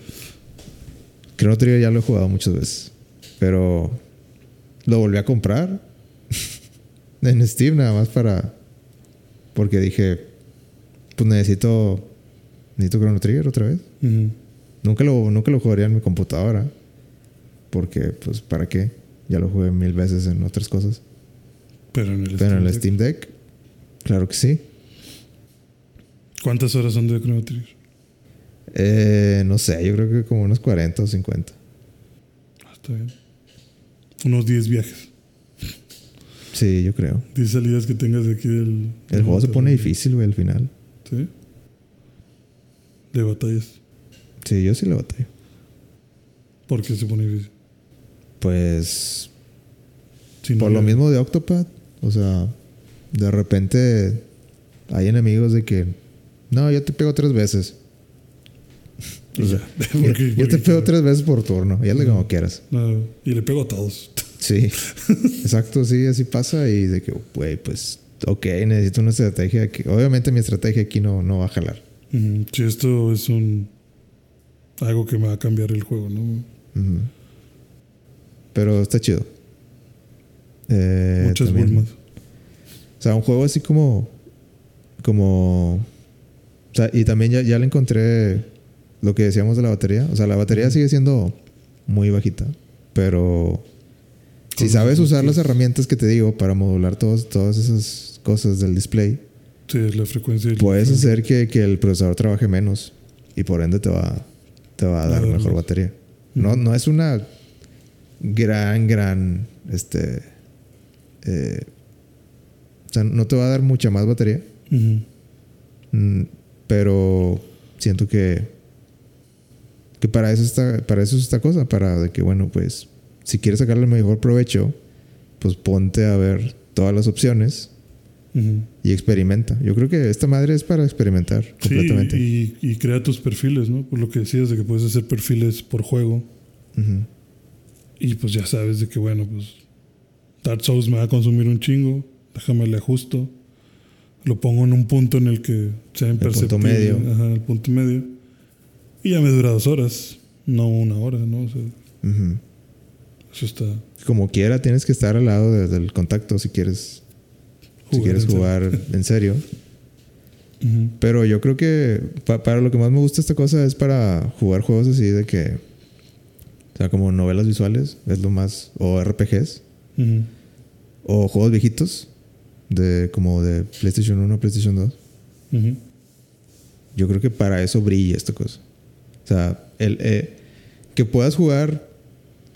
[SPEAKER 1] Chrono Trigger ya lo he jugado muchas veces. Pero. Lo volví a comprar. en Steam, nada más para. Porque dije. Pues necesito. Necesito Chrono Trigger otra vez. Nunca lo, nunca lo jugaría en mi computadora. Porque, pues, ¿para qué? Ya lo jugué mil veces en otras cosas.
[SPEAKER 2] Pero en el
[SPEAKER 1] Pero en el. Steam Deck. Claro que sí.
[SPEAKER 2] ¿Cuántas horas son de Chrono Trigger?
[SPEAKER 1] Eh, no sé, yo creo que como unos 40 o 50.
[SPEAKER 2] Ah, está bien. Unos 10 viajes.
[SPEAKER 1] Sí, yo creo.
[SPEAKER 2] 10 salidas que tengas de aquí del.
[SPEAKER 1] El juego se pone difícil, güey, al final.
[SPEAKER 2] ¿Sí? De batallas.
[SPEAKER 1] Sí, yo sí lo batallé.
[SPEAKER 2] ¿Por qué se pone difícil?
[SPEAKER 1] Pues
[SPEAKER 2] no
[SPEAKER 1] por lo mismo de Octopath, o sea, de repente hay enemigos de que no, yo te pego tres veces.
[SPEAKER 2] Y ya.
[SPEAKER 1] Yo, te pego tres veces por turno, y hazle como quieras.
[SPEAKER 2] No, y le pego a todos.
[SPEAKER 1] Sí, exacto, sí, así pasa y de que, güey, pues, ok, necesito una estrategia que, obviamente mi estrategia aquí no, no va a jalar.
[SPEAKER 2] Ujú. Si esto es un. Algo que me va a cambiar el juego, ¿no?
[SPEAKER 1] Pero está chido. Eh,
[SPEAKER 2] Muchas
[SPEAKER 1] también-
[SPEAKER 2] bulmas.
[SPEAKER 1] O sea, un juego así como. Como. O sea, y también ya, ya le encontré lo que decíamos de la batería. O sea, la batería sigue siendo muy bajita. Pero. Si sabes usar las herramientas que te digo para modular todos, todas esas cosas del display,
[SPEAKER 2] Sí, la frecuencia. la
[SPEAKER 1] puedes hacer que, que el procesador trabaje menos. Y por ende te va, te va a dar mejor
[SPEAKER 2] más.
[SPEAKER 1] batería. No, no es una gran, gran. Este. eh, o sea, no te va a dar mucha más batería. Mm, pero siento que que para eso está para eso es esta cosa para de que bueno pues si quieres sacarle el mejor provecho pues ponte a ver todas las opciones y experimenta yo creo que esta madre es para experimentar completamente
[SPEAKER 2] Sí, y, y crea tus perfiles, ¿no? Por lo que decías de que puedes hacer perfiles por juego. Y pues ya sabes de que, bueno, pues Dark Souls me va a consumir un chingo. Déjame le ajusto. Lo pongo en un punto en el que sea
[SPEAKER 1] punto
[SPEAKER 2] imperceptible.
[SPEAKER 1] medio.
[SPEAKER 2] Ajá, el punto medio. Y ya me dura dos horas, no una hora, ¿no? O sea, eso está.
[SPEAKER 1] como quiera tienes que estar al lado de- del contacto si quieres si
[SPEAKER 2] Jugar
[SPEAKER 1] quieres
[SPEAKER 2] en serio.
[SPEAKER 1] jugar en serio. Pero yo creo que pa- para lo que más me gusta esta cosa es para jugar juegos así de que. O sea, como novelas visuales, es lo más. O RPGs, o juegos viejitos, de como de PlayStation 1 PlayStation 2.
[SPEAKER 2] Ujú.
[SPEAKER 1] Yo creo que para eso brilla esta cosa. O sea, el, eh, que puedas jugar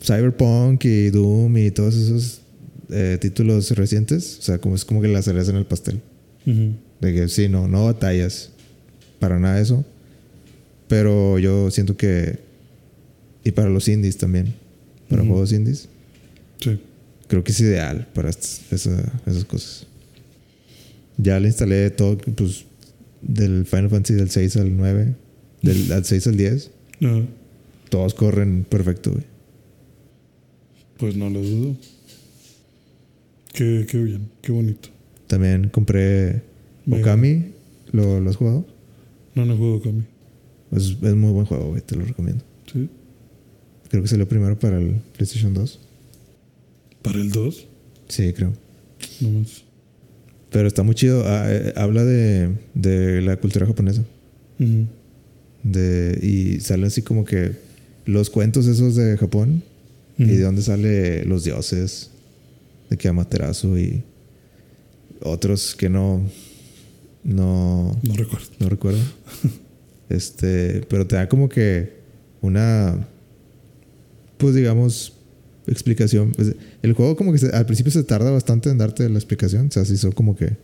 [SPEAKER 1] Cyberpunk y Doom y todos esos eh, títulos recientes, o sea, como es como que la cereza en el pastel. De que sí, no, no batallas para nada eso. Pero yo siento que. Y para los indies también. Para juegos indies.
[SPEAKER 2] Sí.
[SPEAKER 1] Creo que es ideal para estas- esa- esas cosas. Ya le instalé todo, pues, del Final Fantasy del 6 al 9, del al 6 al 10.
[SPEAKER 2] Ah,
[SPEAKER 1] Todos corren perfecto, güey.
[SPEAKER 2] pues no lo dudo. Qué, qué bien, qué bonito.
[SPEAKER 1] También compré
[SPEAKER 2] Mega.
[SPEAKER 1] Okami. ¿Lo, lo has jugado?
[SPEAKER 2] No, no juego Kami.
[SPEAKER 1] Es, es muy buen juego, güey. Te lo recomiendo.
[SPEAKER 2] ¿Sí?
[SPEAKER 1] Creo que salió primero para el PlayStation 2.
[SPEAKER 2] ¿Para el 2?
[SPEAKER 1] Sí, creo.
[SPEAKER 2] No más.
[SPEAKER 1] Pero está muy chido. Ah, eh, habla de, de la cultura japonesa. De, y sale así como que los cuentos esos de Japón. Y de dónde sale los dioses. De que Amaterasu y otros que no. No.
[SPEAKER 2] No recuerdo.
[SPEAKER 1] No recuerdo. este. Pero te da como que una. Pues digamos. Explicación. Pues, el juego como que se- al principio se tarda bastante en darte la explicación. O sea, si son como que.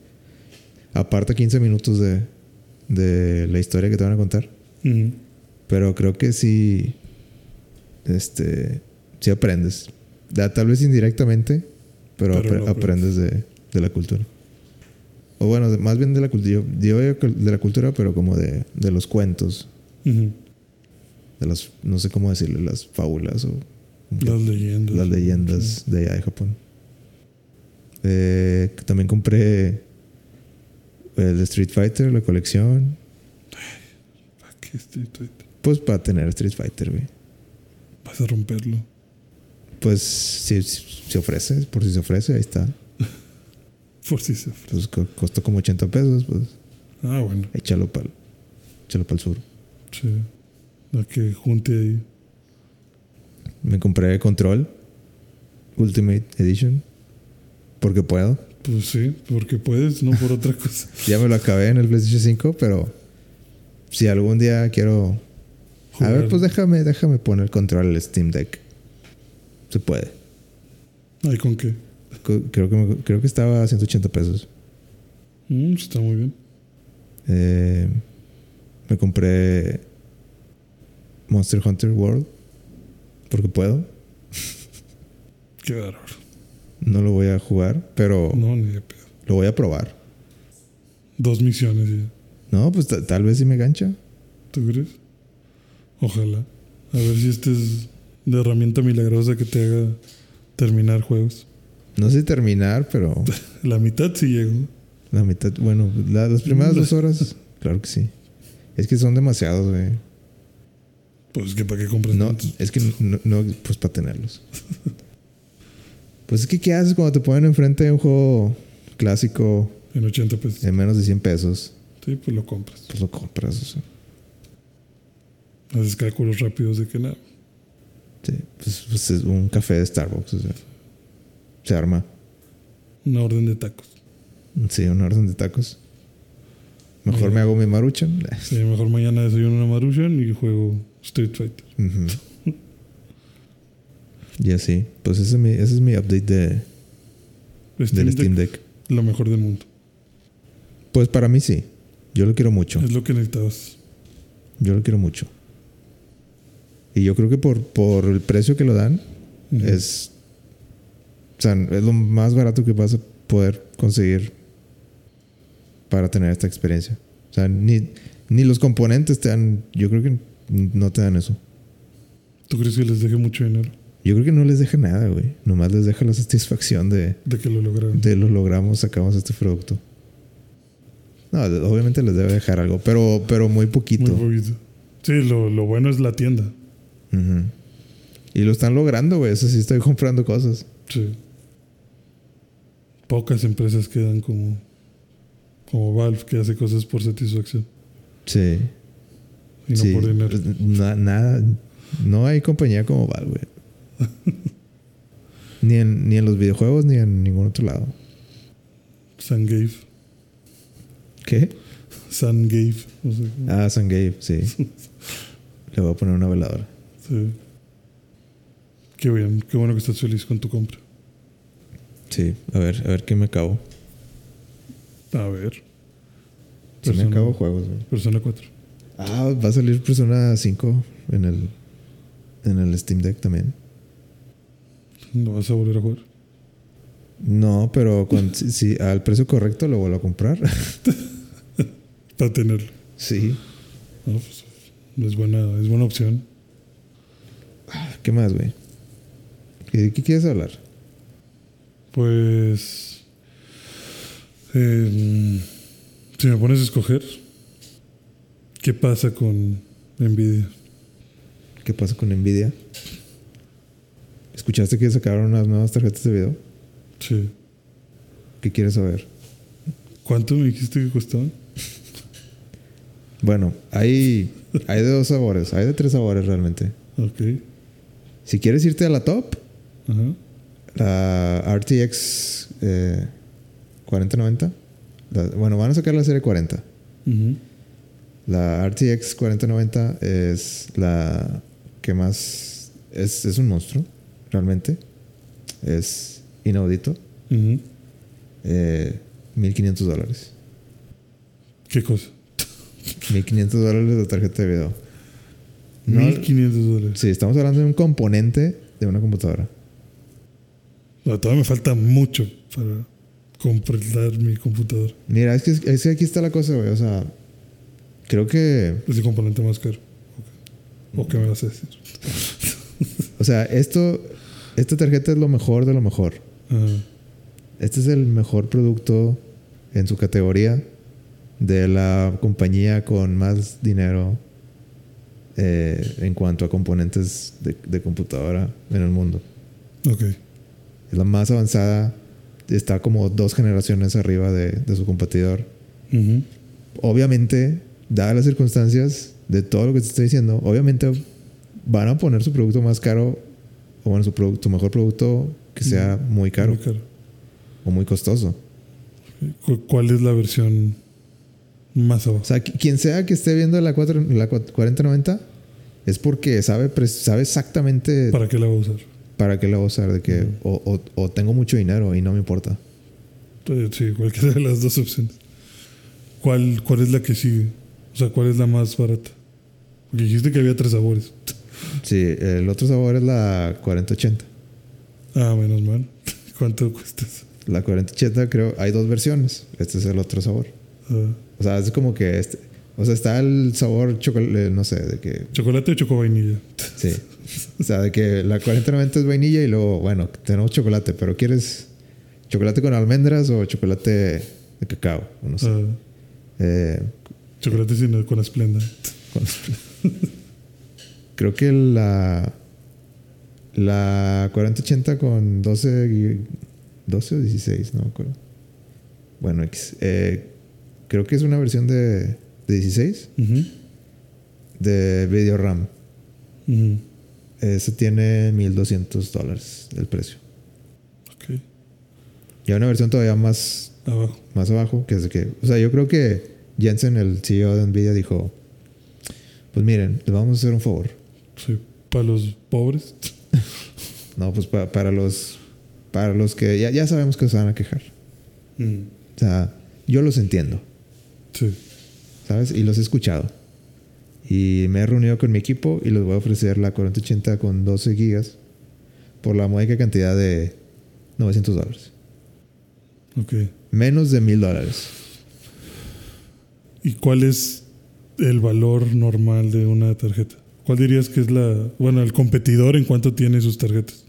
[SPEAKER 1] Aparta 15 minutos de. De la historia que te van a contar. Pero creo que sí. Este. Sí aprendes. Da- tal vez indirectamente. Pero,
[SPEAKER 2] Pero
[SPEAKER 1] apre-
[SPEAKER 2] lo aprendes.
[SPEAKER 1] de, de la cultura. O bueno, de- más bien de la cultura. Yo, de la cultura, pero como de, de los cuentos. De las. No sé cómo decirle, las fábulas o.
[SPEAKER 2] Las leyendas.
[SPEAKER 1] las leyendas de allá de Japón. Eh, también compré. El Street Fighter, la colección.
[SPEAKER 2] ¿Para qué Street Fighter?
[SPEAKER 1] Pues para tener Street Fighter, güey.
[SPEAKER 2] Vas a romperlo.
[SPEAKER 1] Pues si se ofrece, por si se ofrece, ahí está.
[SPEAKER 2] Por si se ofrece.
[SPEAKER 1] Pues co- costó como 80 pesos, pues
[SPEAKER 2] Ah, bueno.
[SPEAKER 1] échalo para échalo el sur.
[SPEAKER 2] Sí. La que junte ahí.
[SPEAKER 1] Me compré Control Ultimate Edition porque puedo.
[SPEAKER 2] Pues sí, porque puedes, no por otra cosa.
[SPEAKER 1] Ya me lo acabé en el PlayStation 5, pero si algún día quiero a ver, pues déjame déjame poner Control al Steam Deck. Se puede.
[SPEAKER 2] Ay, ¿con qué?
[SPEAKER 1] Creo que me- creo que estaba a 180 pesos.
[SPEAKER 2] Mm, está muy bien.
[SPEAKER 1] Eh, me compré Monster Hunter World porque puedo.
[SPEAKER 2] Qué bárbaro.
[SPEAKER 1] No lo voy a jugar, pero
[SPEAKER 2] No, ni de pedo.
[SPEAKER 1] lo voy a probar.
[SPEAKER 2] Dos misiones ya.
[SPEAKER 1] No, pues ta- tal vez si me gancha.
[SPEAKER 2] ¿Tú crees? Ojalá. A ver si este es de herramienta milagrosa que te haga terminar juegos.
[SPEAKER 1] No sé terminar, pero
[SPEAKER 2] La mitad sí llegó.
[SPEAKER 1] la mitad, bueno, la- las primeras dos horas, claro que sí. Es que son demasiados, güey.
[SPEAKER 2] Pues que para qué compras
[SPEAKER 1] No,
[SPEAKER 2] tantos?
[SPEAKER 1] es que no, no, pues para tenerlos. Pues es que, ¿qué haces cuando te ponen enfrente de un juego clásico
[SPEAKER 2] En 80 pesos.
[SPEAKER 1] en menos de 100 pesos?
[SPEAKER 2] Sí, pues lo compras.
[SPEAKER 1] Pues lo compras, o sea.
[SPEAKER 2] Haces cálculos rápidos de que nada.
[SPEAKER 1] Sí, pues, pues es un café de Starbucks, o sea. Se arma.
[SPEAKER 2] Una orden de tacos.
[SPEAKER 1] Sí, una orden de tacos. Mejor
[SPEAKER 2] Mira.
[SPEAKER 1] me hago mi maruchan.
[SPEAKER 2] Sí, mejor mañana desayuno una Maruchan y juego Street Fighter.
[SPEAKER 1] Ujú. Y así. Pues ese es mi, ese es mi update de,
[SPEAKER 2] Steam
[SPEAKER 1] del Steam
[SPEAKER 2] Deck,
[SPEAKER 1] Deck.
[SPEAKER 2] lo mejor del mundo.
[SPEAKER 1] Pues para mí sí. Yo lo quiero mucho.
[SPEAKER 2] Es lo que necesitabas.
[SPEAKER 1] Yo lo quiero mucho. Y yo creo que por, por el precio que lo dan, es. O sea, es lo más barato que vas a poder conseguir para tener esta experiencia. O sea, ni, ni los componentes te dan. Yo creo que no te dan eso.
[SPEAKER 2] ¿Tú crees que les deje mucho dinero?
[SPEAKER 1] Yo creo que no les deja nada, güey. Nomás les deja la satisfacción de,
[SPEAKER 2] De que lo lograron.
[SPEAKER 1] de lo logramos, sacamos este producto. No, obviamente les debe dejar algo, pero, pero muy poquito.
[SPEAKER 2] Muy poquito. Sí, lo, lo bueno es la tienda.
[SPEAKER 1] Y lo están logrando, güey. Eso sí, estoy comprando cosas.
[SPEAKER 2] Sí. Pocas empresas quedan como, como Valve, que hace cosas por satisfacción
[SPEAKER 1] Sí.
[SPEAKER 2] Y no
[SPEAKER 1] sí.
[SPEAKER 2] por dinero.
[SPEAKER 1] Na- nada. No hay compañía como Valve, güey. ni, en, ni en los videojuegos ni en ningún otro lado.
[SPEAKER 2] Sungave.
[SPEAKER 1] ¿Qué?
[SPEAKER 2] Sungave. No sé.
[SPEAKER 1] Ah, Sungave, sí. Le voy a poner una veladora.
[SPEAKER 2] Sí. Qué bien. Qué bueno que estás feliz con tu compra.
[SPEAKER 1] Sí, a ver, a ver qué me acabo.
[SPEAKER 2] A ver.
[SPEAKER 1] Si me
[SPEAKER 2] Persona-
[SPEAKER 1] acabo juegos, güey.
[SPEAKER 2] Persona 4.
[SPEAKER 1] Ah, va a salir Persona 5 en el, en el Steam Deck también.
[SPEAKER 2] ¿Lo vas a volver a jugar?
[SPEAKER 1] No, pero si, si al precio correcto lo vuelvo a comprar.
[SPEAKER 2] Para tenerlo.
[SPEAKER 1] sí.
[SPEAKER 2] No, pues, es, buena, es buena opción.
[SPEAKER 1] ¿Qué más, güey? ¿De qué quieres hablar?
[SPEAKER 2] Pues. eh, si me pones a escoger, ¿qué pasa con Nvidia?
[SPEAKER 1] ¿Qué pasa con Nvidia? ¿Escuchaste que sacaron unas nuevas tarjetas de video?
[SPEAKER 2] Sí.
[SPEAKER 1] ¿Qué quieres saber?
[SPEAKER 2] ¿Cuánto me dijiste que costaban?
[SPEAKER 1] Bueno, hay, hay de dos sabores, hay de tres sabores realmente.
[SPEAKER 2] Ok.
[SPEAKER 1] Si quieres irte a la top,
[SPEAKER 2] Ajá.
[SPEAKER 1] la RTX eh, 4090, la- bueno, van a sacar la serie 40.
[SPEAKER 2] Ujú.
[SPEAKER 1] La RTX 4090 es la que más... Es, es un monstruo, realmente. Es inaudito.
[SPEAKER 2] Ujú.
[SPEAKER 1] Eh, 1500 dólares.
[SPEAKER 2] ¿Qué cosa?
[SPEAKER 1] 1500 dólares de tarjeta de video. No-
[SPEAKER 2] 1500 dólares.
[SPEAKER 1] Sí, estamos hablando de un componente de una computadora.
[SPEAKER 2] No, todavía me falta mucho para completar mi computadora.
[SPEAKER 1] Mira, es que, es que aquí está la cosa, güey. O sea, creo que...
[SPEAKER 2] Es el componente más caro. Ok. ¿O qué me vas a decir?
[SPEAKER 1] O sea, esto... Esta tarjeta es lo mejor de lo mejor.
[SPEAKER 2] Ajá.
[SPEAKER 1] Este es el mejor producto en su categoría de la compañía con más dinero eh, en cuanto a componentes de, de computadora en el mundo.
[SPEAKER 2] Ok.
[SPEAKER 1] Es la más avanzada. Está como dos generaciones arriba de, de su competidor.
[SPEAKER 2] Ujú.
[SPEAKER 1] Obviamente, dadas las circunstancias de todo lo que te estoy diciendo, obviamente van a poner su producto más caro o bueno, su, producto, mejor producto que sea muy caro
[SPEAKER 2] Muy caro.
[SPEAKER 1] o muy costoso.
[SPEAKER 2] Cu- ¿Cuál es la versión más abajo?
[SPEAKER 1] O sea, qui- quien sea que esté viendo la, 4, la 4090 es porque sabe, sabe exactamente para,
[SPEAKER 2] ¿Para qué la va a usar?
[SPEAKER 1] qué la voy a usar. De que, o, o- o tengo mucho dinero y no me importa.
[SPEAKER 2] Sí, cualquiera de las dos opciones. ¿Cuál, ¿Cuál es la que sigue? O sea, ¿cuál es la más barata? Porque dijiste que había tres sabores.
[SPEAKER 1] Sí, el otro sabor es la 4080.
[SPEAKER 2] Ah, menos mal. ¿Cuánto cuesta? eso?
[SPEAKER 1] La 4080 creo, hay dos versiones. Este es el otro sabor.
[SPEAKER 2] Ah,
[SPEAKER 1] O sea, es como que este, o sea, está el sabor chocolate, no sé, de que
[SPEAKER 2] ¿Chocolate o choco vainilla?
[SPEAKER 1] sí. O sea, de que la 4090 es vainilla y luego, bueno, tenemos chocolate, pero ¿quieres chocolate con almendras o chocolate de cacao? No sé.
[SPEAKER 2] Ah,
[SPEAKER 1] Eh,
[SPEAKER 2] chocolate sin, con esplenda.
[SPEAKER 1] con- creo que la la 4080 con 12 gui- 12 o 16, no me acuerdo. Bueno, X. Eh, creo que es una versión de, de 16
[SPEAKER 2] Ujú,
[SPEAKER 1] de video RAM.
[SPEAKER 2] ujú.
[SPEAKER 1] Ese tiene 1200 dólares el precio.
[SPEAKER 2] Ok.
[SPEAKER 1] Y hay una versión todavía más,
[SPEAKER 2] Abajo.
[SPEAKER 1] más abajo, que es de que, o sea, yo creo que Jensen, el CEO de Nvidia, dijo: Pues miren, les vamos a hacer un favor.
[SPEAKER 2] Sí. Para los pobres.
[SPEAKER 1] No, pues pa- para los para los que ya, ya sabemos que se van a quejar.
[SPEAKER 2] Mm,
[SPEAKER 1] O sea, yo los entiendo,
[SPEAKER 2] Sí.
[SPEAKER 1] ¿sabes? Y los he escuchado. Y me he reunido con mi equipo y les voy a ofrecer la 4080 con 12 gigas por la módica cantidad de 900 dólares.
[SPEAKER 2] Ok.
[SPEAKER 1] Menos de 1000 dólares.
[SPEAKER 2] ¿Y cuál es el valor normal de una tarjeta? ¿Cuál dirías que es la, bueno, el competidor en cuánto tiene sus tarjetas?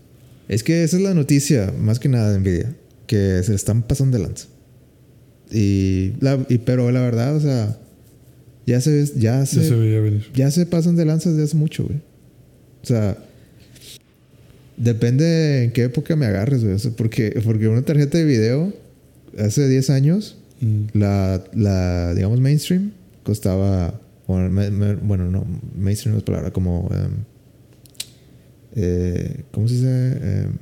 [SPEAKER 1] Es que esa es la noticia, más que nada de Nvidia, que se están pasando de lanza. Y, la, y pero la verdad, o sea, ya se ya se,
[SPEAKER 2] Ya se veía venir.
[SPEAKER 1] ya se pasan de lanza desde hace mucho, güey. O sea, depende en qué época me agarres, güey. O sea, porque, porque una tarjeta de video hace 10 años, la, la digamos, mainstream, costaba. Bueno, me- me- bueno, no, mainstream no es palabra, como. em, eh, ¿Cómo se dice? Em,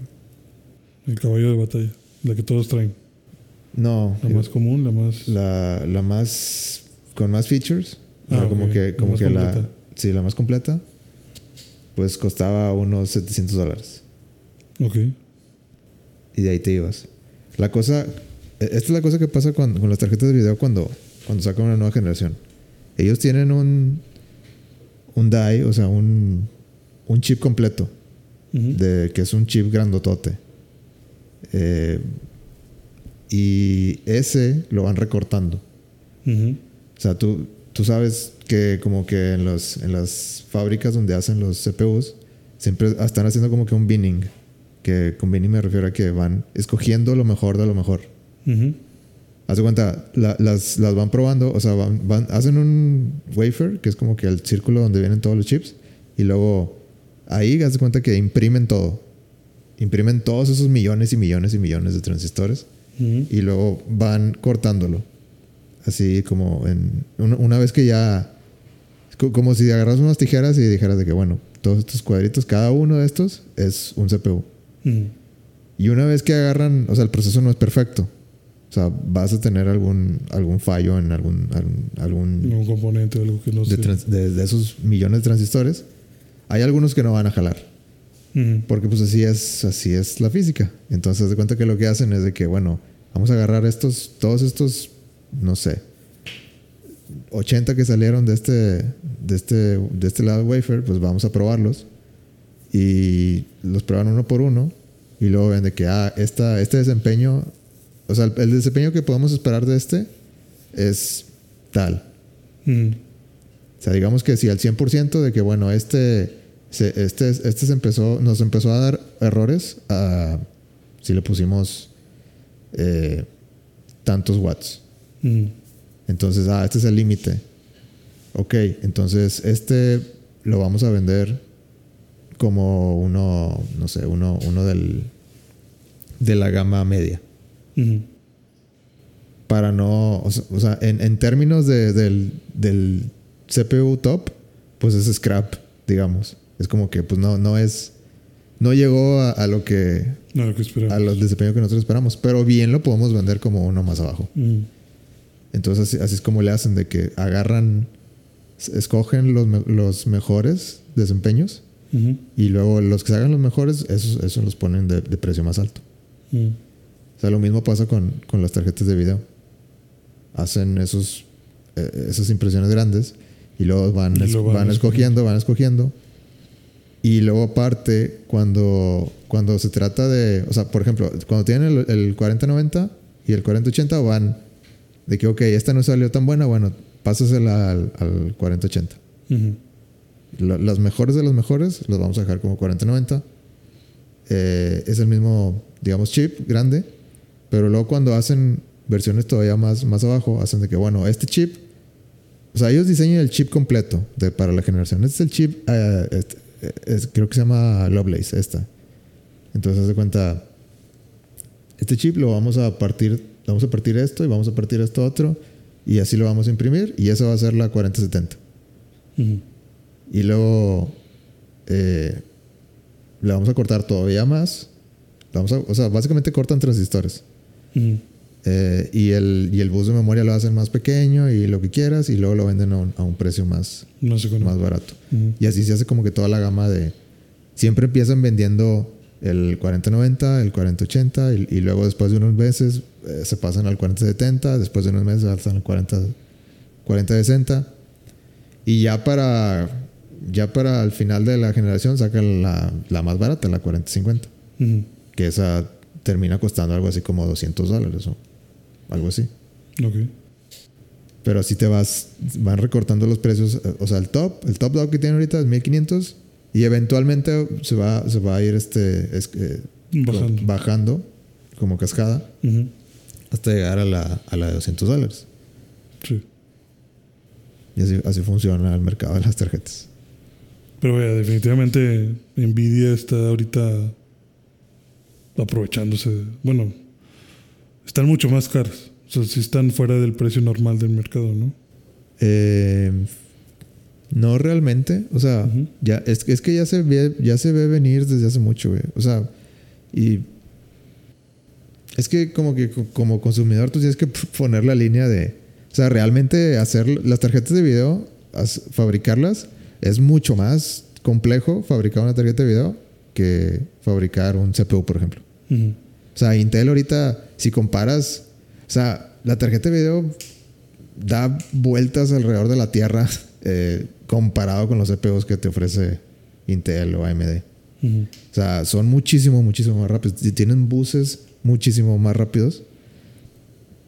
[SPEAKER 2] El caballo de batalla. La que todos traen.
[SPEAKER 1] no,
[SPEAKER 2] La más común, la más.
[SPEAKER 1] la, la más. con más features.
[SPEAKER 2] Ah,
[SPEAKER 1] como que,
[SPEAKER 2] La
[SPEAKER 1] como
[SPEAKER 2] más
[SPEAKER 1] que la.
[SPEAKER 2] completa.
[SPEAKER 1] Sí, la más completa. Pues costaba unos 700 dólares.
[SPEAKER 2] Ok.
[SPEAKER 1] Y de ahí te ibas. La cosa. E- Esta es la cosa que pasa con, con las tarjetas de video cuando, cuando sacan una nueva generación. Ellos tienen un. Un die, o sea, un. Un chip completo. De, que es un chip grandotote. Eh, y ese lo van recortando. O sea, tú, tú sabes que como que en, los, en las fábricas donde hacen los CPUs, siempre están haciendo como que un binning. Que con Bini me refiero a que van escogiendo lo mejor de lo mejor. Haz de cuenta, la- las, las van probando, o sea, van, van- hacen un wafer, que es como que el círculo donde vienen todos los chips, y luego ahí haz de cuenta que imprimen todo. Imprimen todos esos millones y millones y millones de transistores, y luego van cortándolo. Así como en. Una, una vez que ya. Como si agarras unas tijeras y dijeras de que, bueno, todos estos cuadritos, cada uno de estos es un CPU. Y una vez que agarran, o sea, el proceso no es perfecto. O sea, vas a tener algún, algún fallo en algún, algún, algún
[SPEAKER 2] Un componente algo que no
[SPEAKER 1] de, trans- de- de esos millones de transistores. Hay algunos que no van a jalar. Porque pues así es, así es la física. Entonces, de cuenta que lo que hacen es de que, bueno, vamos a agarrar estos, todos estos, no sé, 80 que salieron de este, de este, de este lado wafer, pues vamos a probarlos. Y los prueban uno por uno. Y luego ven de que, ah, esta, este desempeño, o sea, el, desempeño que podemos esperar de este es tal.
[SPEAKER 2] Ujú.
[SPEAKER 1] O sea, digamos que si al 100% de que, bueno, este se, este, este se empezó, nos empezó a dar errores a, si le pusimos eh, tantos watts.
[SPEAKER 2] Ujú.
[SPEAKER 1] Entonces, ah, este es el límite. Ok, entonces este lo vamos a vender como uno, no sé, uno, uno del, de la gama media. Para no, o sea, o sea, en, en términos de- del, del CPU top, pues es scrap, digamos. Es como que pues no, no es, no llegó a, a lo que,
[SPEAKER 2] No, lo que esperaba.
[SPEAKER 1] a los desempeños que nosotros esperamos, pero bien lo podemos vender como uno más abajo. Entonces así, así es como le hacen de que agarran, escogen los, me- los mejores desempeños y luego los que se hagan los mejores, esos, esos los ponen de, de precio más alto. O sea, lo mismo pasa con, con las tarjetas de video. Hacen esos, eh, esas impresiones grandes y luego van,
[SPEAKER 2] Y luego
[SPEAKER 1] van,
[SPEAKER 2] van
[SPEAKER 1] escogiendo, van escogiendo. Y luego aparte, cuando, cuando se trata de, o sea, por ejemplo, cuando tienen el, el 4090 y el 4080 van de que, ok, esta no salió tan buena, bueno, pásasela al, al 4080.
[SPEAKER 2] Ujú.
[SPEAKER 1] Lo- Las mejores de los mejores los vamos a dejar como 4090. Eh, es el mismo, digamos, chip grande. Pero luego cuando hacen versiones todavía más, más abajo, hacen de que, bueno, este chip... O sea, ellos diseñan el chip completo de, para la generación. Este es el chip, eh, este, eh, es- creo que se llama Lovelace, esta. Entonces, haz de cuenta, este chip lo vamos a partir, vamos a partir esto y vamos a partir esto otro. Y así lo vamos a imprimir. Y esa va a ser la 4070.
[SPEAKER 2] Ujú.
[SPEAKER 1] Y luego eh, le vamos a cortar todavía más. Vamos a, o sea, básicamente cortan transistores.
[SPEAKER 2] Ujú.
[SPEAKER 1] Eh, y, el, y el bus de memoria lo hacen más pequeño y lo que quieras. Y luego lo venden a un, a un precio más,
[SPEAKER 2] cuándo.
[SPEAKER 1] más barato.
[SPEAKER 2] Ujú.
[SPEAKER 1] Y así se hace como que toda la gama de... Siempre empiezan vendiendo el 4090, el 4080 y, y luego después de unos meses eh, se pasan al 4070, después de unos meses alzan al 40, 4060 y ya para ya para el final de la generación sacan la, la más barata, la 4050,
[SPEAKER 2] Ujú.
[SPEAKER 1] que esa termina costando algo así como 200 dólares o algo así.
[SPEAKER 2] Ok.
[SPEAKER 1] Pero así te vas, van recortando los precios. O sea, el top, el top dog que tiene ahorita es 1500 y eventualmente se va, se va a ir este, es- eh,
[SPEAKER 2] Bajando.
[SPEAKER 1] bajando como cascada hasta llegar a la, a la de 200 dólares.
[SPEAKER 2] Sí.
[SPEAKER 1] Y así, así funciona el mercado de las tarjetas.
[SPEAKER 2] Pero vaya, definitivamente Nvidia está ahorita aprovechándose. de- Bueno, están mucho más caras. O sea, sí están fuera del precio normal del mercado, ¿no?
[SPEAKER 1] Eh, no realmente. O sea, ya, es, es que ya se, ve, ya se ve venir desde hace mucho, güey. O sea, y es que como que co- como consumidor tú tienes que poner la línea de... O sea, realmente hacer las tarjetas de video, as- fabricarlas, es mucho más complejo fabricar una tarjeta de video que fabricar un CPU, por ejemplo. O sea, Intel ahorita, si comparas, o sea, la tarjeta de video da vueltas alrededor de la Tierra eh, comparado con los CPUs que te ofrece Intel o AMD. O sea, son muchísimo, muchísimo más rápidos. Tienen buses muchísimo más rápidos.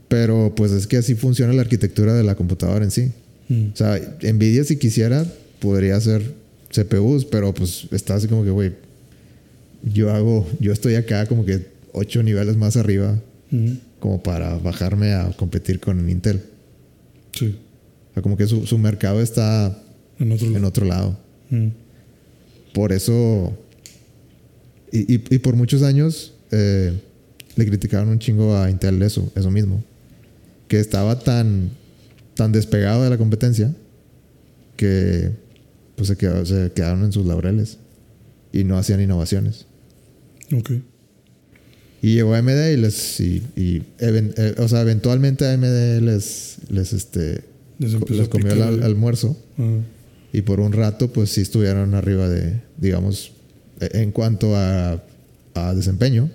[SPEAKER 1] Pero pues es que así funciona la arquitectura de la computadora en sí. O sea, Nvidia si quisiera podría hacer CPUs, pero pues está así como que, güey, yo hago, yo estoy acá como que ocho niveles más arriba, como para bajarme a competir con Intel.
[SPEAKER 2] Sí.
[SPEAKER 1] O sea, como que su, su mercado está
[SPEAKER 2] En otro
[SPEAKER 1] en
[SPEAKER 2] lado.
[SPEAKER 1] otro lado. Por eso, y, y- y por muchos años, eh, le criticaron un chingo a Intel eso, eso mismo. Que estaba tan, tan despegado de la competencia que pues se, quedó- se quedaron en sus laureles y no hacían innovaciones.
[SPEAKER 2] Ok.
[SPEAKER 1] Y llegó AMD y les, y, y even- eh, o sea, eventualmente AMD les, les, este,
[SPEAKER 2] Les
[SPEAKER 1] les comió el almuerzo.
[SPEAKER 2] Ah,
[SPEAKER 1] Y por un rato, pues sí estuvieron arriba de, digamos, e- en cuanto a, a desempeño,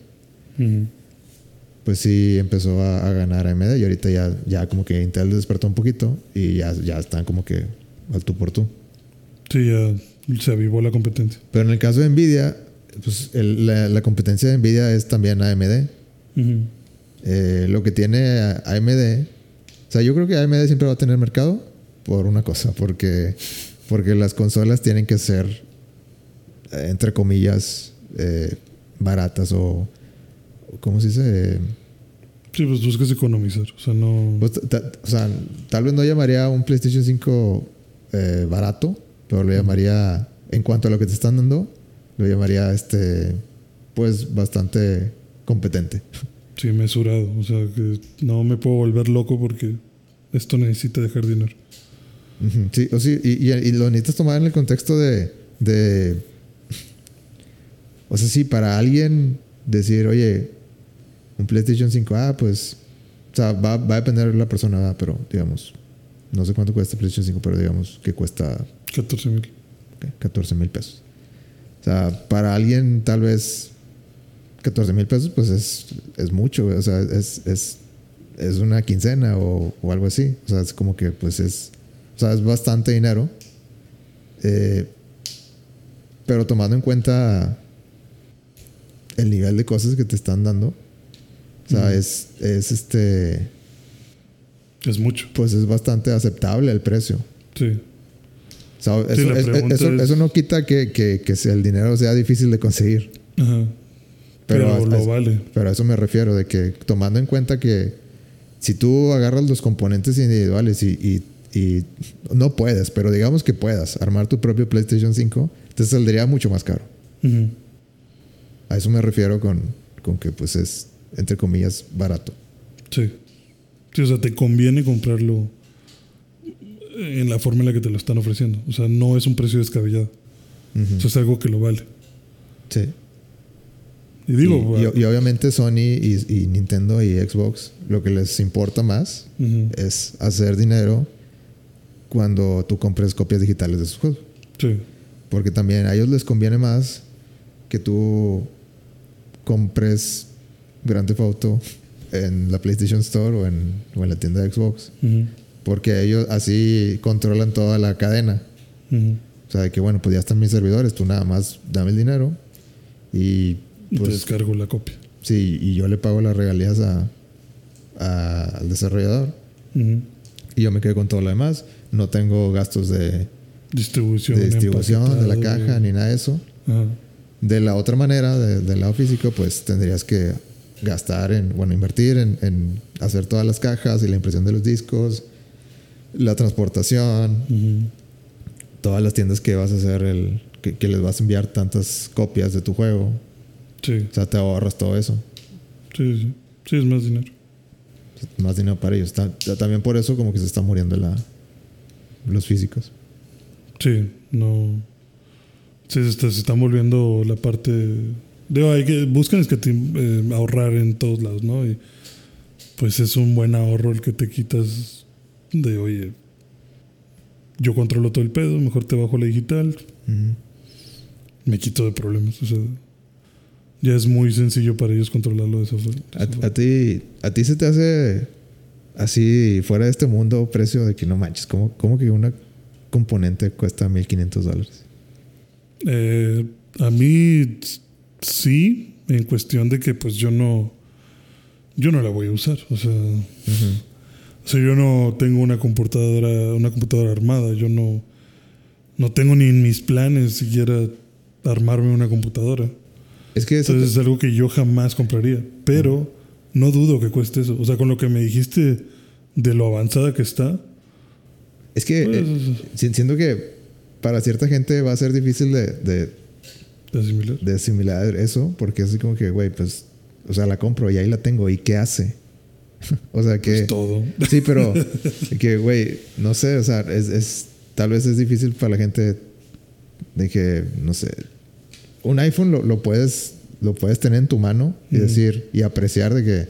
[SPEAKER 1] pues sí empezó a, a ganar AMD y ahorita ya, ya como que Intel despertó un poquito y ya, ya están como que al tú por tú.
[SPEAKER 2] Sí, ya se avivó la competencia.
[SPEAKER 1] Pero en el caso de Nvidia, pues el- la, la competencia de Nvidia es también AMD. Eh, lo que tiene AMD, o sea, yo creo que AMD siempre va a tener mercado por una cosa, porque, porque las consolas tienen que ser, eh, entre comillas, eh, baratas o, ¿cómo se dice?
[SPEAKER 2] Sí, pues buscas economizar. O sea, no.
[SPEAKER 1] Pues, ta- o sea, tal vez no llamaría un PlayStation 5 eh, barato, pero lo llamaría, en cuanto a lo que te están dando, lo llamaría, este, pues, bastante competente.
[SPEAKER 2] Sí, mesurado. O sea, que no me puedo volver loco porque esto necesita dejar dinero.
[SPEAKER 1] Sí, o sí, y, y- y lo necesitas tomar en el contexto de, de. O sea, sí, para alguien decir, oye, un PlayStation 5, ah, pues. O sea, va, va a depender de la persona, ¿verdad? pero digamos, no sé cuánto cuesta PlayStation 5, pero digamos que cuesta
[SPEAKER 2] 14 mil.
[SPEAKER 1] ¿qué? 14 mil pesos. Sea, para alguien tal vez 14 mil pesos, pues es, es mucho, güey. o sea, es, es, es una quincena o, o algo así. O sea, es como que pues es, o sea, es bastante dinero. Eh, pero tomando en cuenta el nivel de cosas que te están dando, o sea, es, es este,
[SPEAKER 2] Es mucho.
[SPEAKER 1] pues es bastante aceptable el precio.
[SPEAKER 2] Sí. Sí,
[SPEAKER 1] eso,
[SPEAKER 2] la
[SPEAKER 1] es-
[SPEAKER 2] pregunta
[SPEAKER 1] eso-
[SPEAKER 2] es-
[SPEAKER 1] eso no quita que, que, que el dinero sea difícil de conseguir.
[SPEAKER 2] Ajá.
[SPEAKER 1] Pero,
[SPEAKER 2] Pero, lo
[SPEAKER 1] a-
[SPEAKER 2] vale.
[SPEAKER 1] Pero a eso me refiero, de que tomando en cuenta que si tú agarras los componentes individuales y, y- y no puedes, pero digamos que puedas armar tu propio PlayStation 5, te saldría mucho más caro. A eso me refiero con, con que pues es, entre comillas, barato.
[SPEAKER 2] Sí. Sí, o sea, te conviene comprarlo en la forma en la que te lo están ofreciendo. O sea, no es un precio descabellado. Eso es algo que lo vale.
[SPEAKER 1] Sí.
[SPEAKER 2] Y digo,
[SPEAKER 1] y, y- y obviamente Sony y, y Nintendo y Xbox, lo que les importa más es hacer dinero cuando tú compres copias digitales de sus juegos.
[SPEAKER 2] sí.
[SPEAKER 1] Porque también a ellos les conviene más que tú compres Grand Theft Auto en la PlayStation Store o en, o en la tienda de Xbox.
[SPEAKER 2] Ujú.
[SPEAKER 1] Porque ellos así controlan toda la cadena. O sea, de que bueno, pues ya están mis servidores, tú nada más dame el dinero y
[SPEAKER 2] Y te
[SPEAKER 1] pues
[SPEAKER 2] descargo la copia.
[SPEAKER 1] sí, y yo le pago las regalías a, a- al desarrollador y yo me quedo con todo lo demás. No tengo gastos de,
[SPEAKER 2] Distribución.
[SPEAKER 1] de distribución de la caja ni nada de eso.
[SPEAKER 2] Ajá.
[SPEAKER 1] De la otra manera, de- del lado físico, pues tendrías que gastar en, bueno, invertir en, en hacer todas las cajas y la impresión de los discos, la transportación, todas las tiendas que vas a hacer, el, que, que les vas a enviar tantas copias de tu juego.
[SPEAKER 2] Sí.
[SPEAKER 1] O sea, te ahorras todo eso.
[SPEAKER 2] Sí, sí. Sí, es más dinero.
[SPEAKER 1] Más dinero para ellos. Ta- También por eso como que se está muriendo la, los físicos.
[SPEAKER 2] Sí, no. Sí, se, está, se están volviendo la parte. Digo, hay que. Buscan es que te, eh, ahorrar en todos lados, ¿no? Y pues es un buen ahorro el que te quitas de, oye, yo controlo todo el pedo, mejor te bajo la digital, me quito de problemas. O sea, ya es muy sencillo para ellos controlarlo de esa forma.
[SPEAKER 1] ¿A, a ti, ¿A ti se te hace así fuera de este mundo precio de que no manches? ¿Cómo, cómo que una componente cuesta 1500 dólares?
[SPEAKER 2] Eh, a mí sí, en cuestión de que pues yo no, yo no la voy a usar. O sea, o sea, yo no tengo una computadora, una computadora armada. Yo no, no tengo ni en mis planes siquiera armarme una computadora.
[SPEAKER 1] Es que eso
[SPEAKER 2] Entonces es algo que yo jamás compraría. Pero no dudo que cueste eso. O sea, con lo que me dijiste de lo avanzada que está.
[SPEAKER 1] Es que
[SPEAKER 2] Pues,
[SPEAKER 1] eh, si- siento que para cierta gente va a ser difícil de, de,
[SPEAKER 2] de asimilar.
[SPEAKER 1] de asimilar eso, porque es así como que, güey, pues, o sea, la compro y ahí la tengo, ¿y qué hace? o sea, que...
[SPEAKER 2] Pues todo.
[SPEAKER 1] Sí, pero que, güey, no sé, o sea, es, es- tal vez es difícil para la gente de que, no sé, un iPhone lo, lo puedes, lo puedes tener en tu mano y
[SPEAKER 2] Ujú.
[SPEAKER 1] decir, y apreciar de que,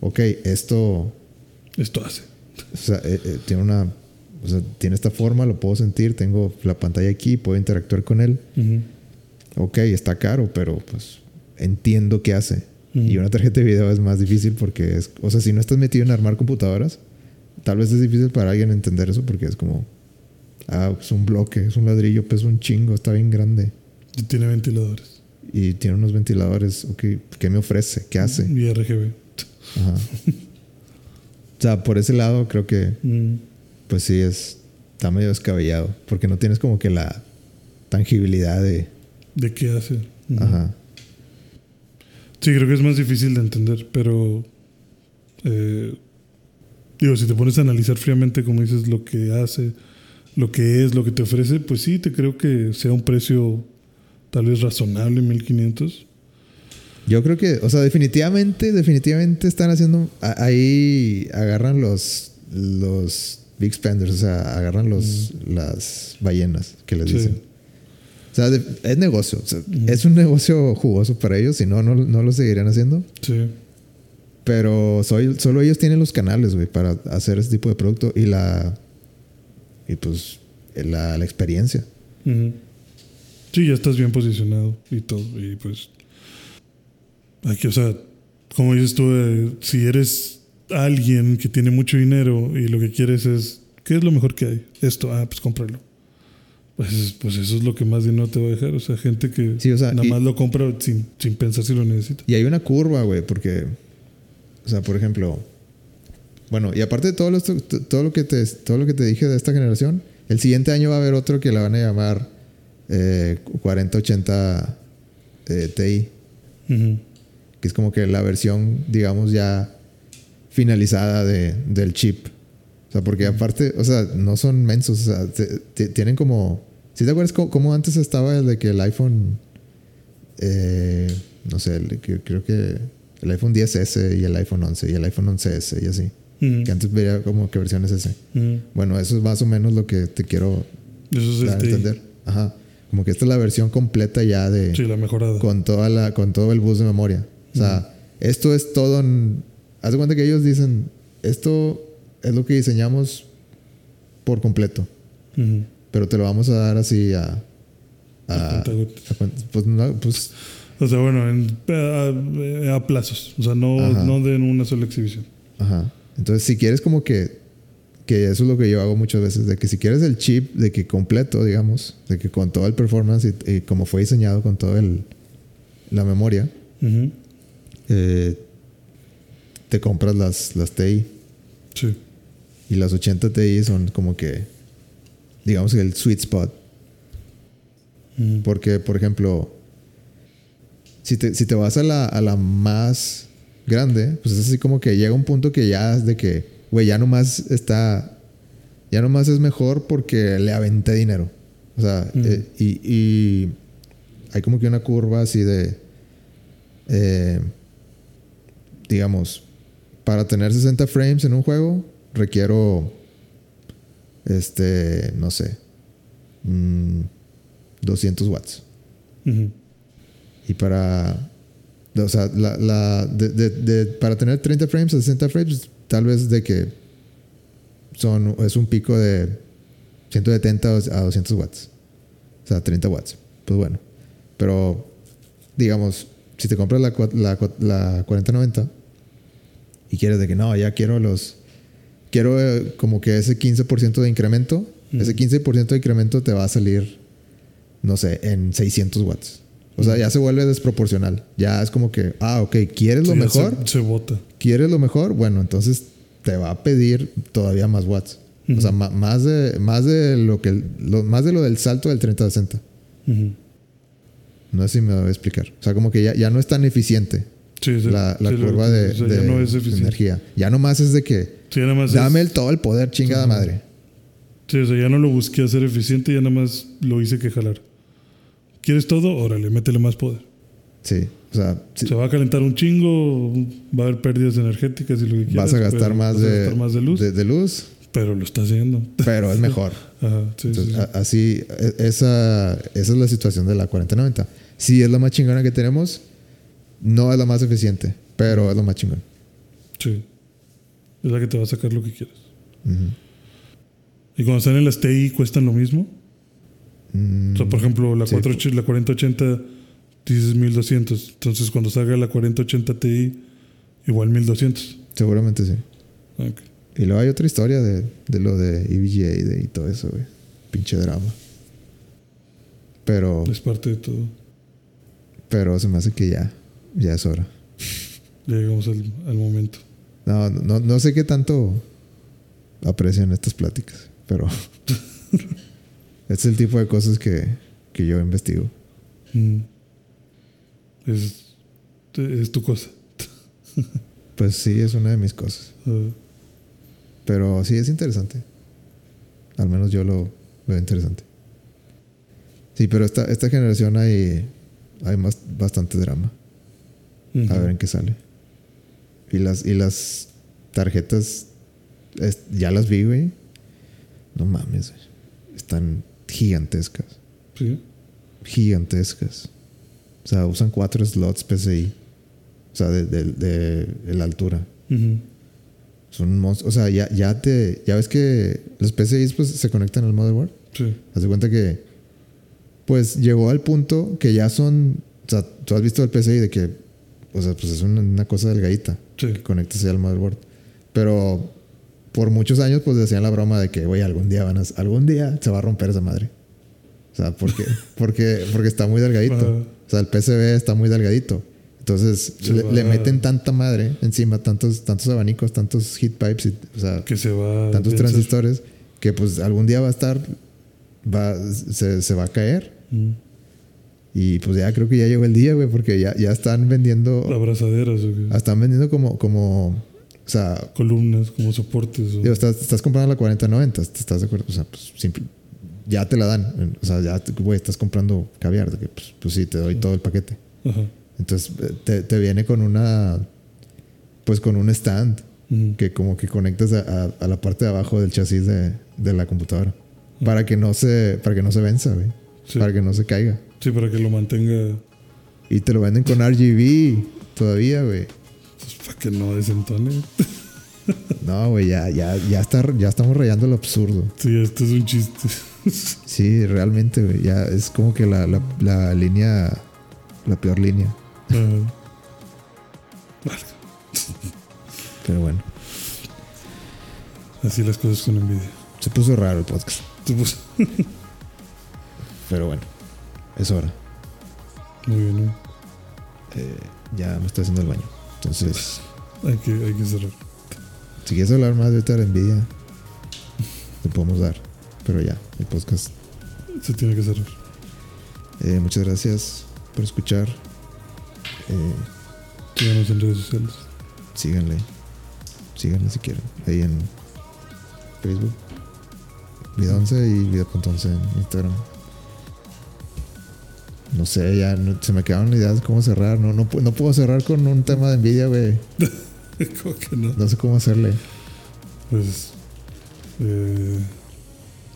[SPEAKER 1] ok, esto,
[SPEAKER 2] Esto hace.
[SPEAKER 1] o sea, eh, eh, tiene una, o sea, tiene esta forma, lo puedo sentir, tengo la pantalla aquí, puedo interactuar con él.
[SPEAKER 2] Ujú.
[SPEAKER 1] Ok, está caro, pero pues entiendo qué hace. Y una tarjeta de video es más difícil porque es, o sea, si no estás metido en armar computadoras, tal vez es difícil para alguien entender eso porque es como, ah, es un bloque, es un ladrillo, pesa un chingo, está bien grande
[SPEAKER 2] Y tiene ventiladores.
[SPEAKER 1] y tiene unos ventiladores, ok, ¿qué me ofrece? ¿Qué hace?
[SPEAKER 2] Y RGB.
[SPEAKER 1] Ajá. o sea, por ese lado creo que,
[SPEAKER 2] Mm.
[SPEAKER 1] pues sí, es, está medio descabellado porque no tienes como que la tangibilidad de,
[SPEAKER 2] ¿De qué hace?
[SPEAKER 1] Ajá.
[SPEAKER 2] Sí, creo que es más difícil de entender, pero eh, digo, si te pones a analizar fríamente, como dices, lo que hace, lo que es, lo que te ofrece, pues sí, te creo que sea un precio tal vez razonable, 1500.
[SPEAKER 1] Yo creo que, o sea, definitivamente, definitivamente están haciendo. Ahí agarran los, los big spenders, o sea, agarran los, las ballenas que les
[SPEAKER 2] Sí.
[SPEAKER 1] dicen. O sea, de- es negocio. o sea, Es un negocio jugoso para ellos, si no, no, no lo seguirían haciendo.
[SPEAKER 2] Sí.
[SPEAKER 1] Pero soy, solo ellos tienen los canales, güey, para hacer ese tipo de producto y la. Y pues, la, la experiencia.
[SPEAKER 2] Sí, ya estás bien posicionado y todo. Y pues. Aquí, o sea, como dices tú, eh, si eres alguien que tiene mucho dinero y lo que quieres es. ¿Qué es lo mejor que hay? Esto, ah, pues cómpralo. Pues, pues eso es lo que más dinero te va a dejar. O sea, gente que
[SPEAKER 1] Sí, o sea,
[SPEAKER 2] nada
[SPEAKER 1] y-
[SPEAKER 2] más lo compra sin, sin pensar si lo necesita.
[SPEAKER 1] Y hay una curva, güey, porque, o sea, por ejemplo, bueno, y aparte de todo lo, todo lo que te todo lo que te dije de esta generación, el siguiente año va a haber otro que la van a llamar eh, 4080 eh, Ti, que es como que la versión, digamos, ya finalizada de, del chip. O sea, porque aparte, o sea, no son mensos, o sea, te- te- tienen como... ¿Sí te acuerdas cómo, antes estaba el de que el iPhone, eh, no sé, el que- creo que el iPhone 10S y el iPhone 11 y el iPhone 11S y así?
[SPEAKER 2] Ujú.
[SPEAKER 1] Que antes veía como que versiones S.
[SPEAKER 2] Ujú.
[SPEAKER 1] Bueno, eso es más o menos lo que te quiero
[SPEAKER 2] Eso es
[SPEAKER 1] dar a
[SPEAKER 2] TI.
[SPEAKER 1] entender. Ajá. Como que esta es la versión completa ya de
[SPEAKER 2] Sí, la mejorada.
[SPEAKER 1] con toda la con todo el bus de memoria. O sea, esto es todo en- haz de cuenta que ellos dicen, esto es lo que diseñamos por completo,
[SPEAKER 2] Ujú.
[SPEAKER 1] Pero te lo vamos a dar así a a,
[SPEAKER 2] A
[SPEAKER 1] a pues, no, pues
[SPEAKER 2] O sea, bueno, en- a, plazos. O sea, no,
[SPEAKER 1] Ajá.
[SPEAKER 2] no de en una sola exhibición.
[SPEAKER 1] ajá. Entonces, si quieres como que que eso es lo que yo hago muchas veces, de que si quieres el chip de que completo, digamos, de que con todo el performance y, y como fue diseñado con todo el la memoria, eh, te compras las las TI
[SPEAKER 2] Sí.
[SPEAKER 1] Y las 80 Ti son como que, digamos, el sweet spot.
[SPEAKER 2] Ujú.
[SPEAKER 1] Porque, por ejemplo, si te, si te vas a la, a la más grande, pues es así como que llega un punto que ya es de que, güey, ya nomás está, ya nomás es mejor porque le aventé dinero. O sea,
[SPEAKER 2] Ujú.
[SPEAKER 1] eh, y, y hay como que una curva así de, eh, digamos, para tener 60 frames en un juego, requiero, este, no sé, mm, 200 watts. Y para, o sea, la, la- de- de- de- para tener 30 frames a 60 frames, tal vez de que son, es un pico de 170 a 200 watts. O sea, 30 watts. Pues bueno. Pero, digamos, si te compras la, la, la 4090 y quieres de que no, ya quiero los. Quiero eh, como que ese 15% de incremento. Ese 15% de incremento te va a salir, no sé, en 600 watts. O sea, ya se vuelve desproporcional. Ya es como que, ah, ok, ¿quieres lo
[SPEAKER 2] Sí,
[SPEAKER 1] mejor?
[SPEAKER 2] Se, se bota.
[SPEAKER 1] ¿Quieres lo mejor? Bueno, entonces te va a pedir todavía más watts. O sea, más de, más de lo que lo, más de lo del salto del 30 a 60.
[SPEAKER 2] Ujú.
[SPEAKER 1] No sé si me voy a explicar. O sea, como que ya, ya no es tan eficiente
[SPEAKER 2] Sí, sí,
[SPEAKER 1] la, la
[SPEAKER 2] sí,
[SPEAKER 1] curva de,
[SPEAKER 2] o sea,
[SPEAKER 1] de-
[SPEAKER 2] ya no es
[SPEAKER 1] de energía. Ya nomás es de que
[SPEAKER 2] Sí, ya nada más
[SPEAKER 1] dame
[SPEAKER 2] es-
[SPEAKER 1] el, todo el poder, chingada madre.
[SPEAKER 2] Sí, o sea, ya no lo busqué hacer eficiente, ya nada más lo hice que jalar. ¿Quieres todo? Órale, métele más poder.
[SPEAKER 1] Sí. O sea, sí,
[SPEAKER 2] Se va a calentar un chingo, va a haber pérdidas energéticas y lo que quieras.
[SPEAKER 1] vas a gastar más
[SPEAKER 2] vas a
[SPEAKER 1] de,
[SPEAKER 2] gastar más de luz,
[SPEAKER 1] de- de luz,
[SPEAKER 2] pero lo está haciendo.
[SPEAKER 1] pero es mejor.
[SPEAKER 2] Ajá, sí, sí,
[SPEAKER 1] Entonces,
[SPEAKER 2] sí.
[SPEAKER 1] a- así, e- esa, esa es la situación de la 4090. Sí, es la más chingona que tenemos. No es la más eficiente, pero es lo más chingón.
[SPEAKER 2] Sí. Es la que te va a sacar lo que quieras.
[SPEAKER 1] Ujú.
[SPEAKER 2] Y cuando están en las TI, ¿cuestan lo mismo?
[SPEAKER 1] Mm,
[SPEAKER 2] O sea, por ejemplo, la,
[SPEAKER 1] sí.
[SPEAKER 2] 480 la 4080 dices 1200. Entonces, cuando salga la 4080 Ti, igual 1200.
[SPEAKER 1] seguramente sí. Y luego hay otra historia de, de lo de EVGA y, de- y todo eso, güey. Pinche drama. Pero,
[SPEAKER 2] Es parte de todo.
[SPEAKER 1] pero se me hace que ya, ya es hora.
[SPEAKER 2] Ya llegamos al, al momento.
[SPEAKER 1] No, no, no sé qué tanto aprecian estas pláticas, pero es el tipo de cosas que, que yo investigo.
[SPEAKER 2] Mm. Es, es tu cosa.
[SPEAKER 1] Pues sí, es una de mis cosas.
[SPEAKER 2] Ah,
[SPEAKER 1] Pero sí es interesante. Al menos yo lo veo interesante. Sí, pero esta, esta generación hay, hay más, bastante drama. A ver en qué sale. Y las, y las tarjetas, es- ya las vi, güey. No mames, güey. Están gigantescas.
[SPEAKER 2] Sí.
[SPEAKER 1] Gigantescas. O sea, usan cuatro slots PCI. O sea, de, de- de- de la altura.
[SPEAKER 2] Ujú.
[SPEAKER 1] Son monstruos. O sea, ya, ya te. Ya ves que los PCIs pues, se conectan al motherboard.
[SPEAKER 2] Sí.
[SPEAKER 1] Haz de cuenta que. Pues llegó al punto que ya son. O sea, tú has visto el PCI de que. O sea, pues es una, una cosa delgadita.
[SPEAKER 2] Sí.
[SPEAKER 1] Que conectas al motherboard. Pero. Por muchos años, pues decían la broma de que, güey, algún día van a. Algún día se va a romper esa madre. O sea, porque, porque, porque está muy delgadito. O sea, el PCB está muy delgadito. Entonces, le, le meten tanta madre encima, tantos, tantos abanicos, tantos heat pipes, y, o sea,
[SPEAKER 2] Que se va.
[SPEAKER 1] tantos transistores, que pues algún día va a estar, va, se, se va a caer.
[SPEAKER 2] Mm.
[SPEAKER 1] Y pues ya creo que ya llegó el día, güey, porque ya, ya están vendiendo,
[SPEAKER 2] Abrazaderas o qué?
[SPEAKER 1] están vendiendo como, como, o sea,
[SPEAKER 2] columnas, como soportes. o-
[SPEAKER 1] digo, estás, estás comprando la 4090, ¿te ¿estás de acuerdo? O sea, pues simple, ya te la dan. O sea, ya, güey, estás comprando caviar, de que pues, pues sí, te doy todo el paquete.
[SPEAKER 2] Ajá.
[SPEAKER 1] Entonces te, te viene con una, pues con un stand que como que conectas a, a- a la parte de abajo del chasis de, de la computadora. Para que no se, para que no se venza, güey.
[SPEAKER 2] Sí.
[SPEAKER 1] Para que no se caiga.
[SPEAKER 2] Sí, para que lo mantenga.
[SPEAKER 1] Y te lo venden con RGB todavía, güey.
[SPEAKER 2] Pues, para que no desentone.
[SPEAKER 1] No, güey, ya, ya, ya, está, ya estamos rayando lo absurdo.
[SPEAKER 2] Sí, esto es un chiste.
[SPEAKER 1] Sí, realmente, güey. Ya es como que la, la, la línea, la peor línea.
[SPEAKER 2] Ajá. Vale.
[SPEAKER 1] Pero bueno,
[SPEAKER 2] Así las cosas con envidia.
[SPEAKER 1] se puso raro el podcast.
[SPEAKER 2] Tú, pues,
[SPEAKER 1] Pero bueno, es hora.
[SPEAKER 2] Muy bien, ¿no?
[SPEAKER 1] Eh, ya me estoy haciendo el baño. Entonces,
[SPEAKER 2] Hay que, hay que cerrar.
[SPEAKER 1] si quieres hablar más de la envidia, te podemos dar. Pero ya, el podcast
[SPEAKER 2] Se tiene que cerrar.
[SPEAKER 1] Eh, muchas gracias por escuchar. Eh,
[SPEAKER 2] Síganos en redes sociales.
[SPEAKER 1] síganle. Síganle si quieren. Ahí en Facebook. Vida 11 y Vida.11 en Instagram. No sé, ya no- se me quedaron ideas de cómo cerrar. No, no, no puedo cerrar con un tema de envidia, güey.
[SPEAKER 2] ¿Cómo que no?
[SPEAKER 1] No sé cómo hacerle.
[SPEAKER 2] Pues. eh,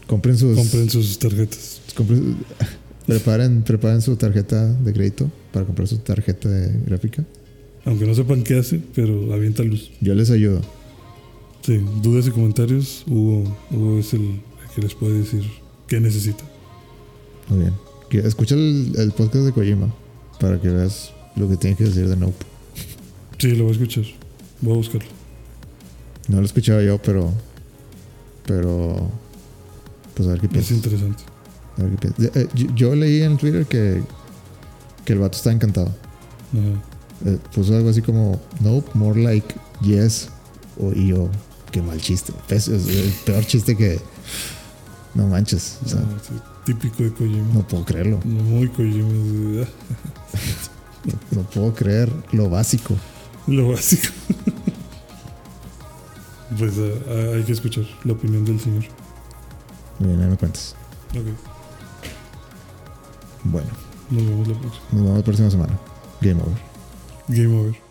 [SPEAKER 1] Compren sus.
[SPEAKER 2] compren sus tarjetas.
[SPEAKER 1] compren- preparen, preparen su tarjeta de crédito para comprar su tarjeta de gráfica.
[SPEAKER 2] Aunque no sepan qué hace, pero avienta luz.
[SPEAKER 1] Yo les ayudo.
[SPEAKER 2] Sí, dudas y comentarios. Hugo, Hugo es el que les puede decir qué necesita.
[SPEAKER 1] Muy bien. Que- Escucha el, el podcast de Kojima para que veas lo que tiene que decir de Nope.
[SPEAKER 2] Sí, lo voy a escuchar. Voy a buscarlo.
[SPEAKER 1] No lo he escuchado yo, pero. Pero. Pues a ver qué
[SPEAKER 2] Es
[SPEAKER 1] piensas.
[SPEAKER 2] interesante.
[SPEAKER 1] A ver qué piensas. Eh, yo, yo leí en Twitter que. Que el vato está encantado.
[SPEAKER 2] Ajá.
[SPEAKER 1] Eh, puso algo así como. Nope, more like yes. O, y yo. Qué mal chiste. Es, es el peor chiste que. No manches. O sea,
[SPEAKER 2] No, sí, típico de Kojima.
[SPEAKER 1] no puedo creerlo.
[SPEAKER 2] Muy Kojima.
[SPEAKER 1] No puedo creer lo básico.
[SPEAKER 2] Lo básico. pues ah, ah, hay que escuchar la opinión del señor.
[SPEAKER 1] Muy bien, ahí me cuentas.
[SPEAKER 2] Ok,
[SPEAKER 1] Bueno,
[SPEAKER 2] nos vemos la próxima.
[SPEAKER 1] nos vemos la próxima semana. Game over.
[SPEAKER 2] Game over.